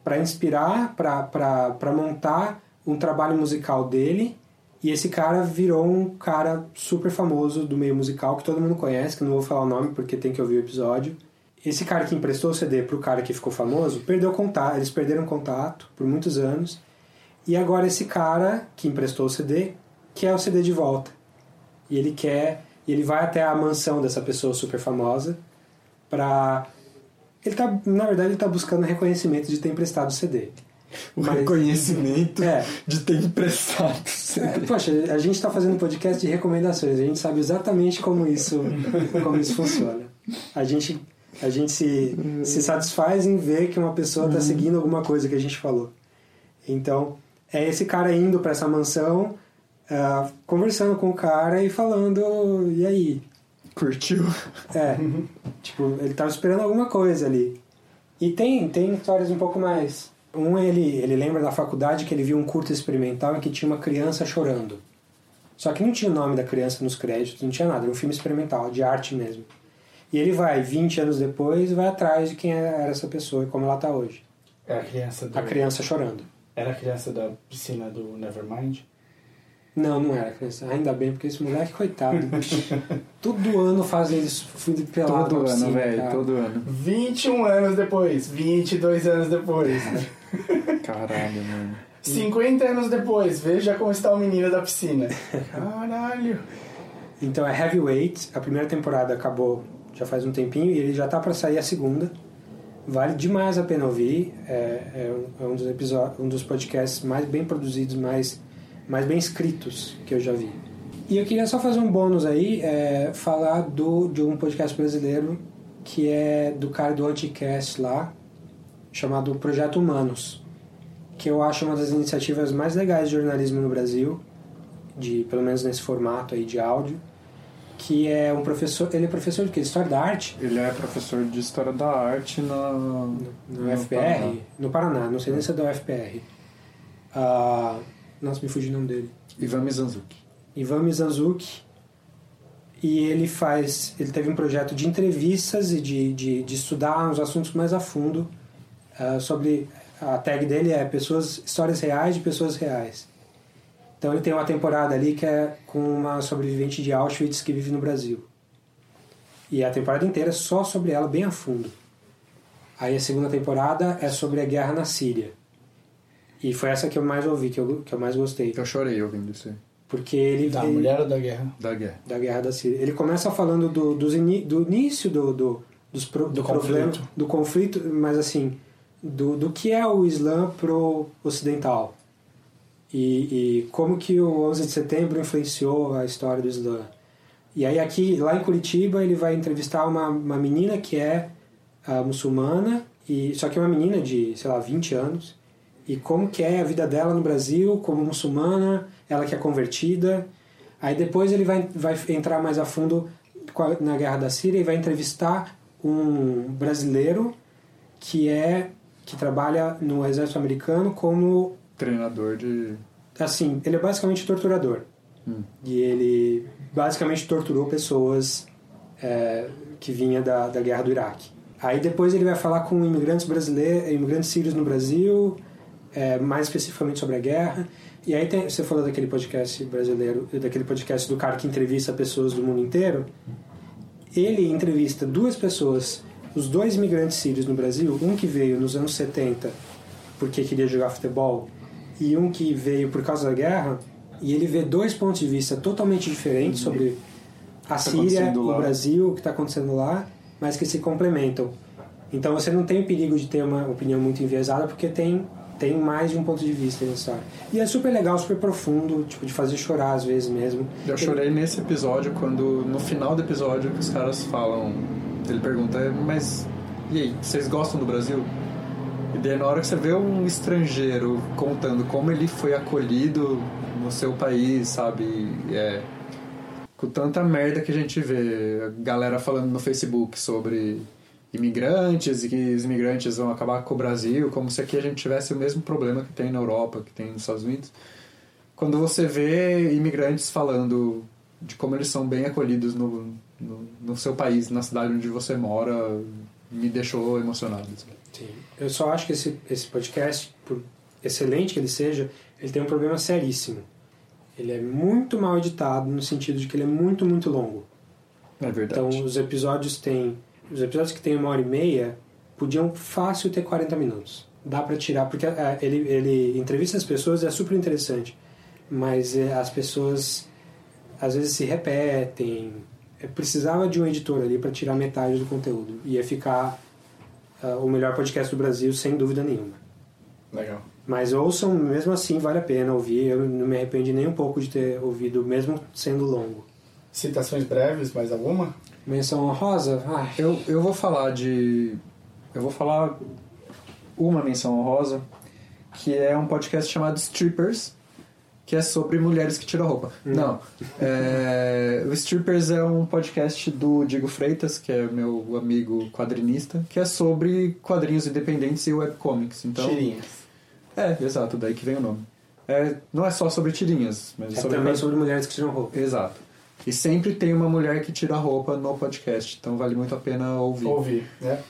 para inspirar, para montar um trabalho musical dele. E esse cara virou um cara super famoso do meio musical, que todo mundo conhece, que não vou falar o nome porque tem que ouvir o episódio. Esse cara que emprestou o CD pro cara que ficou famoso, perdeu contato, eles perderam contato por muitos anos. E agora esse cara que emprestou o CD quer o CD de volta. E ele quer, e ele vai até a mansão dessa pessoa super famosa pra ele tá, na verdade, ele tá buscando reconhecimento de ter emprestado o CD. O Mas- reconhecimento É. de ter emprestado. É, Poxa, a gente está fazendo um podcast de recomendações, a gente sabe exatamente como isso, como isso funciona. A gente, a gente se, se satisfaz em ver que uma pessoa está seguindo alguma coisa que a gente falou. Então, é esse cara indo para essa mansão, ah, conversando com o cara e falando, e aí? Curtiu? É, tipo, ele tava esperando alguma coisa ali. E tem, tem histórias um pouco mais. Um, ele, ele lembra da faculdade que ele viu um curto experimental em que tinha uma criança chorando. Só que não tinha o nome da criança nos créditos, não tinha nada, era um filme experimental, de arte mesmo. E ele vai, 20 anos depois, vai atrás de quem era essa pessoa e como ela tá hoje. É a criança do... A criança chorando. Era a criança da piscina do Nevermind? Não, não era criança. Ainda bem, porque esse moleque, coitado. Todo ano fazem isso, fui pelado Todo ano, velho, cara. todo ano. 21 anos depois, 22 anos depois. Caralho, mano. 50 anos depois, veja como está o menino da piscina. Caralho. Então é Heavyweight, a primeira temporada acabou já faz um tempinho e ele já tá para sair a segunda. Vale demais a pena ouvir. É, é um- é um dos episódios, um dos podcasts mais bem produzidos, mais, mais bem escritos que eu já vi. E eu queria só fazer um bônus aí, é, falar do, de um podcast brasileiro que é do cara do Anticast lá, chamado Projeto Humanos, que eu acho uma das iniciativas mais legais de jornalismo no Brasil, de pelo menos nesse formato aí de áudio, que é um professor, ele é professor de quê? História da arte? Ele é professor de História da Arte na... No FPR? No Paraná, não sei nem se é da UFPR. Ah, nossa, me fugiu o nome dele. Ivan Mizanzuki. Ivan Mizanzuki. E ele faz. Ele teve um projeto de entrevistas e de, de, de estudar os assuntos mais a fundo ah, sobre. A tag dele é pessoas, histórias reais de pessoas reais. Então ele tem uma temporada ali que é com uma sobrevivente de Auschwitz que vive no Brasil. E a temporada inteira é só sobre ela, bem a fundo. Aí a segunda temporada é sobre a guerra na Síria. E foi essa que eu mais ouvi, que eu, que eu mais gostei. Eu chorei ouvindo isso aí. Porque ele. Da ele- mulher ou da guerra? Da guerra. da guerra da Síria. Ele começa falando do, dos ini- do início do, do, dos pro, do, problema, conflito. do conflito, mas assim, do, do que é o Islã pro ocidental. E, e como que o 11 de setembro influenciou a história do Islã. E aí aqui, lá em Curitiba, ele vai entrevistar uma, uma menina que é ah, muçulmana, e só que é uma menina de, sei lá, 20 anos, e como que é a vida dela no Brasil como muçulmana, ela que é convertida. Aí depois ele vai, vai entrar mais a fundo na guerra da Síria e vai entrevistar um brasileiro que é que trabalha no exército americano como Treinador de... assim, ele é basicamente torturador. Hum. E ele basicamente torturou pessoas é, que vinha da, da guerra do Iraque. Aí depois ele vai falar com imigrantes brasileiros, imigrantes sírios no Brasil, é, mais especificamente sobre a guerra. E aí tem, você falou daquele podcast brasileiro, daquele podcast do cara que entrevista pessoas do mundo inteiro. Ele entrevista duas pessoas, os dois imigrantes sírios no Brasil, um que veio nos anos 70 porque queria jogar futebol e um que veio por causa da guerra, e ele vê dois pontos de vista totalmente diferentes sobre a Tá Síria, o. Brasil, o que está acontecendo lá, mas que se complementam. Então você não tem o perigo de ter uma opinião muito enviesada, porque tem tem mais de um ponto de vista nessa história. E é super legal, super profundo, tipo, de fazer chorar às vezes mesmo. Eu chorei nesse episódio quando, no final do episódio, que os caras falam. Ele pergunta, mas e aí, vocês gostam do Brasil? E daí na hora que você vê um estrangeiro contando como ele foi acolhido no seu país, sabe? É, com tanta merda que a gente vê, a galera falando no Facebook sobre imigrantes e que os imigrantes vão acabar com o Brasil, como se aqui a gente tivesse o mesmo problema que tem na Europa, que tem nos Estados Unidos. Quando você vê imigrantes falando de como eles são bem acolhidos no, no, no seu país, na cidade onde você mora, me deixou emocionado. Sim. Eu só acho que esse, esse podcast, por excelente que ele seja, ele tem um problema seríssimo. Ele é muito mal editado no sentido de que ele é muito, muito longo. É verdade. Então os episódios têm os episódios que tem uma hora e meia podiam fácil ter 40 minutos. Dá para tirar, porque é, ele, ele entrevista as pessoas é super interessante, mas é, as pessoas às vezes se repetem. É, precisava de um editor ali para tirar metade do conteúdo. Ia ficar uh, o melhor podcast do Brasil, sem dúvida nenhuma. Legal. Mas ouçam, mesmo assim, vale a pena ouvir. Eu não me arrependi nem um pouco de ter ouvido, mesmo sendo longo. Citações breves, mais alguma? Menção honrosa? Ai. Eu, eu vou falar de. Eu vou falar uma menção honrosa, que é um podcast chamado Strippers, que é sobre mulheres que tiram roupa. Hum. Não. É, o Strippers é um podcast do Diego Freitas, que é meu amigo quadrinista, que é sobre quadrinhos independentes e webcomics. Então, Tirinhas. É, exato, daí que vem o nome. É, não é só sobre tirinhas, mas É sobre também sobre mulheres que tiram roupa. Exato. E sempre tem uma mulher que tira roupa no podcast, então vale muito a pena ouvir. Ouvir, né?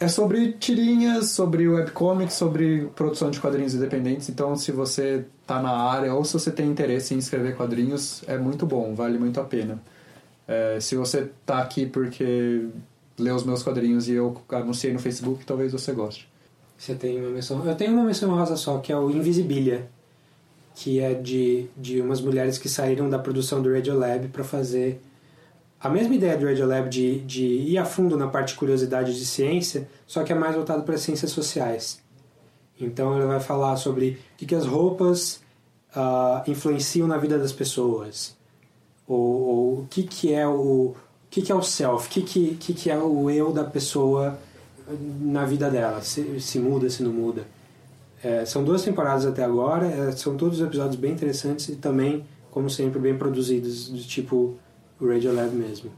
É sobre tirinhas, sobre webcomics, sobre produção de quadrinhos independentes. Então, se você tá na área ou se você tem interesse em escrever quadrinhos, é muito bom, vale muito a pena. É, se você tá aqui porque leu os meus quadrinhos e eu anunciei no Facebook, talvez você goste. Você tem uma menção. Eu tenho uma menção rosa só, que é o Invisibilia, que é de, de umas mulheres que saíram da produção do Radiolab para fazer a mesma ideia do Radiolab de, de ir a fundo na parte de curiosidade de ciência, só que é mais voltado para ciências sociais. Então ele vai falar sobre o que, que as roupas ah, influenciam na vida das pessoas, ou, ou o que, que é o, o que, que é o self, o que, que, que, que é o eu da pessoa na vida dela, se, se muda, se não muda. É, são duas temporadas até agora, é, são todos episódios bem interessantes e também, como sempre, bem produzidos, do tipo o Radiolab mesmo.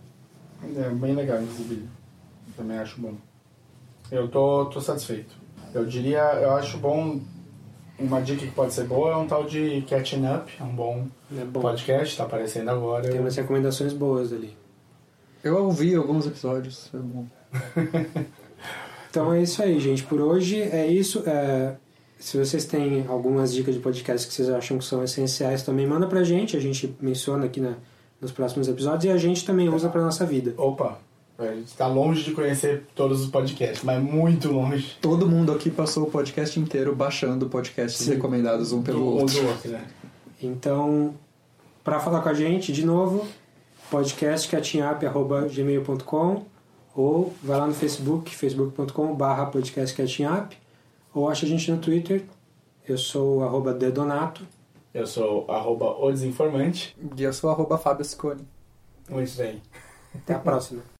É bem legal, inclusive. Também acho bom. Eu tô, tô satisfeito. Eu diria, eu acho bom. Uma dica que pode ser boa é um tal de Catching Up, é um bom, É bom. podcast, tá aparecendo agora. Tem umas recomendações boas ali. Eu ouvi alguns episódios, é bom. Então é isso aí, gente. Por hoje é isso. É, se vocês têm algumas dicas de podcast que vocês acham que são essenciais, também manda pra gente. A gente menciona aqui na, nos próximos episódios e a gente também usa pra nossa vida. Opa, a gente tá longe de conhecer todos os podcasts, mas muito longe. Todo mundo aqui passou o podcast inteiro baixando podcasts Sim. recomendados um pelo Um outro. do outro, né? Então, para falar com a gente, de novo, podcastcatchingup.gmail.com ou vai lá no Facebook, facebook.com barra podcastcatchingup ou acha a gente no Twitter. Eu sou o arroba dedonato. Eu sou arroba o desinformante. E eu sou arroba Fábio Scone. Muito bem. Até a próxima.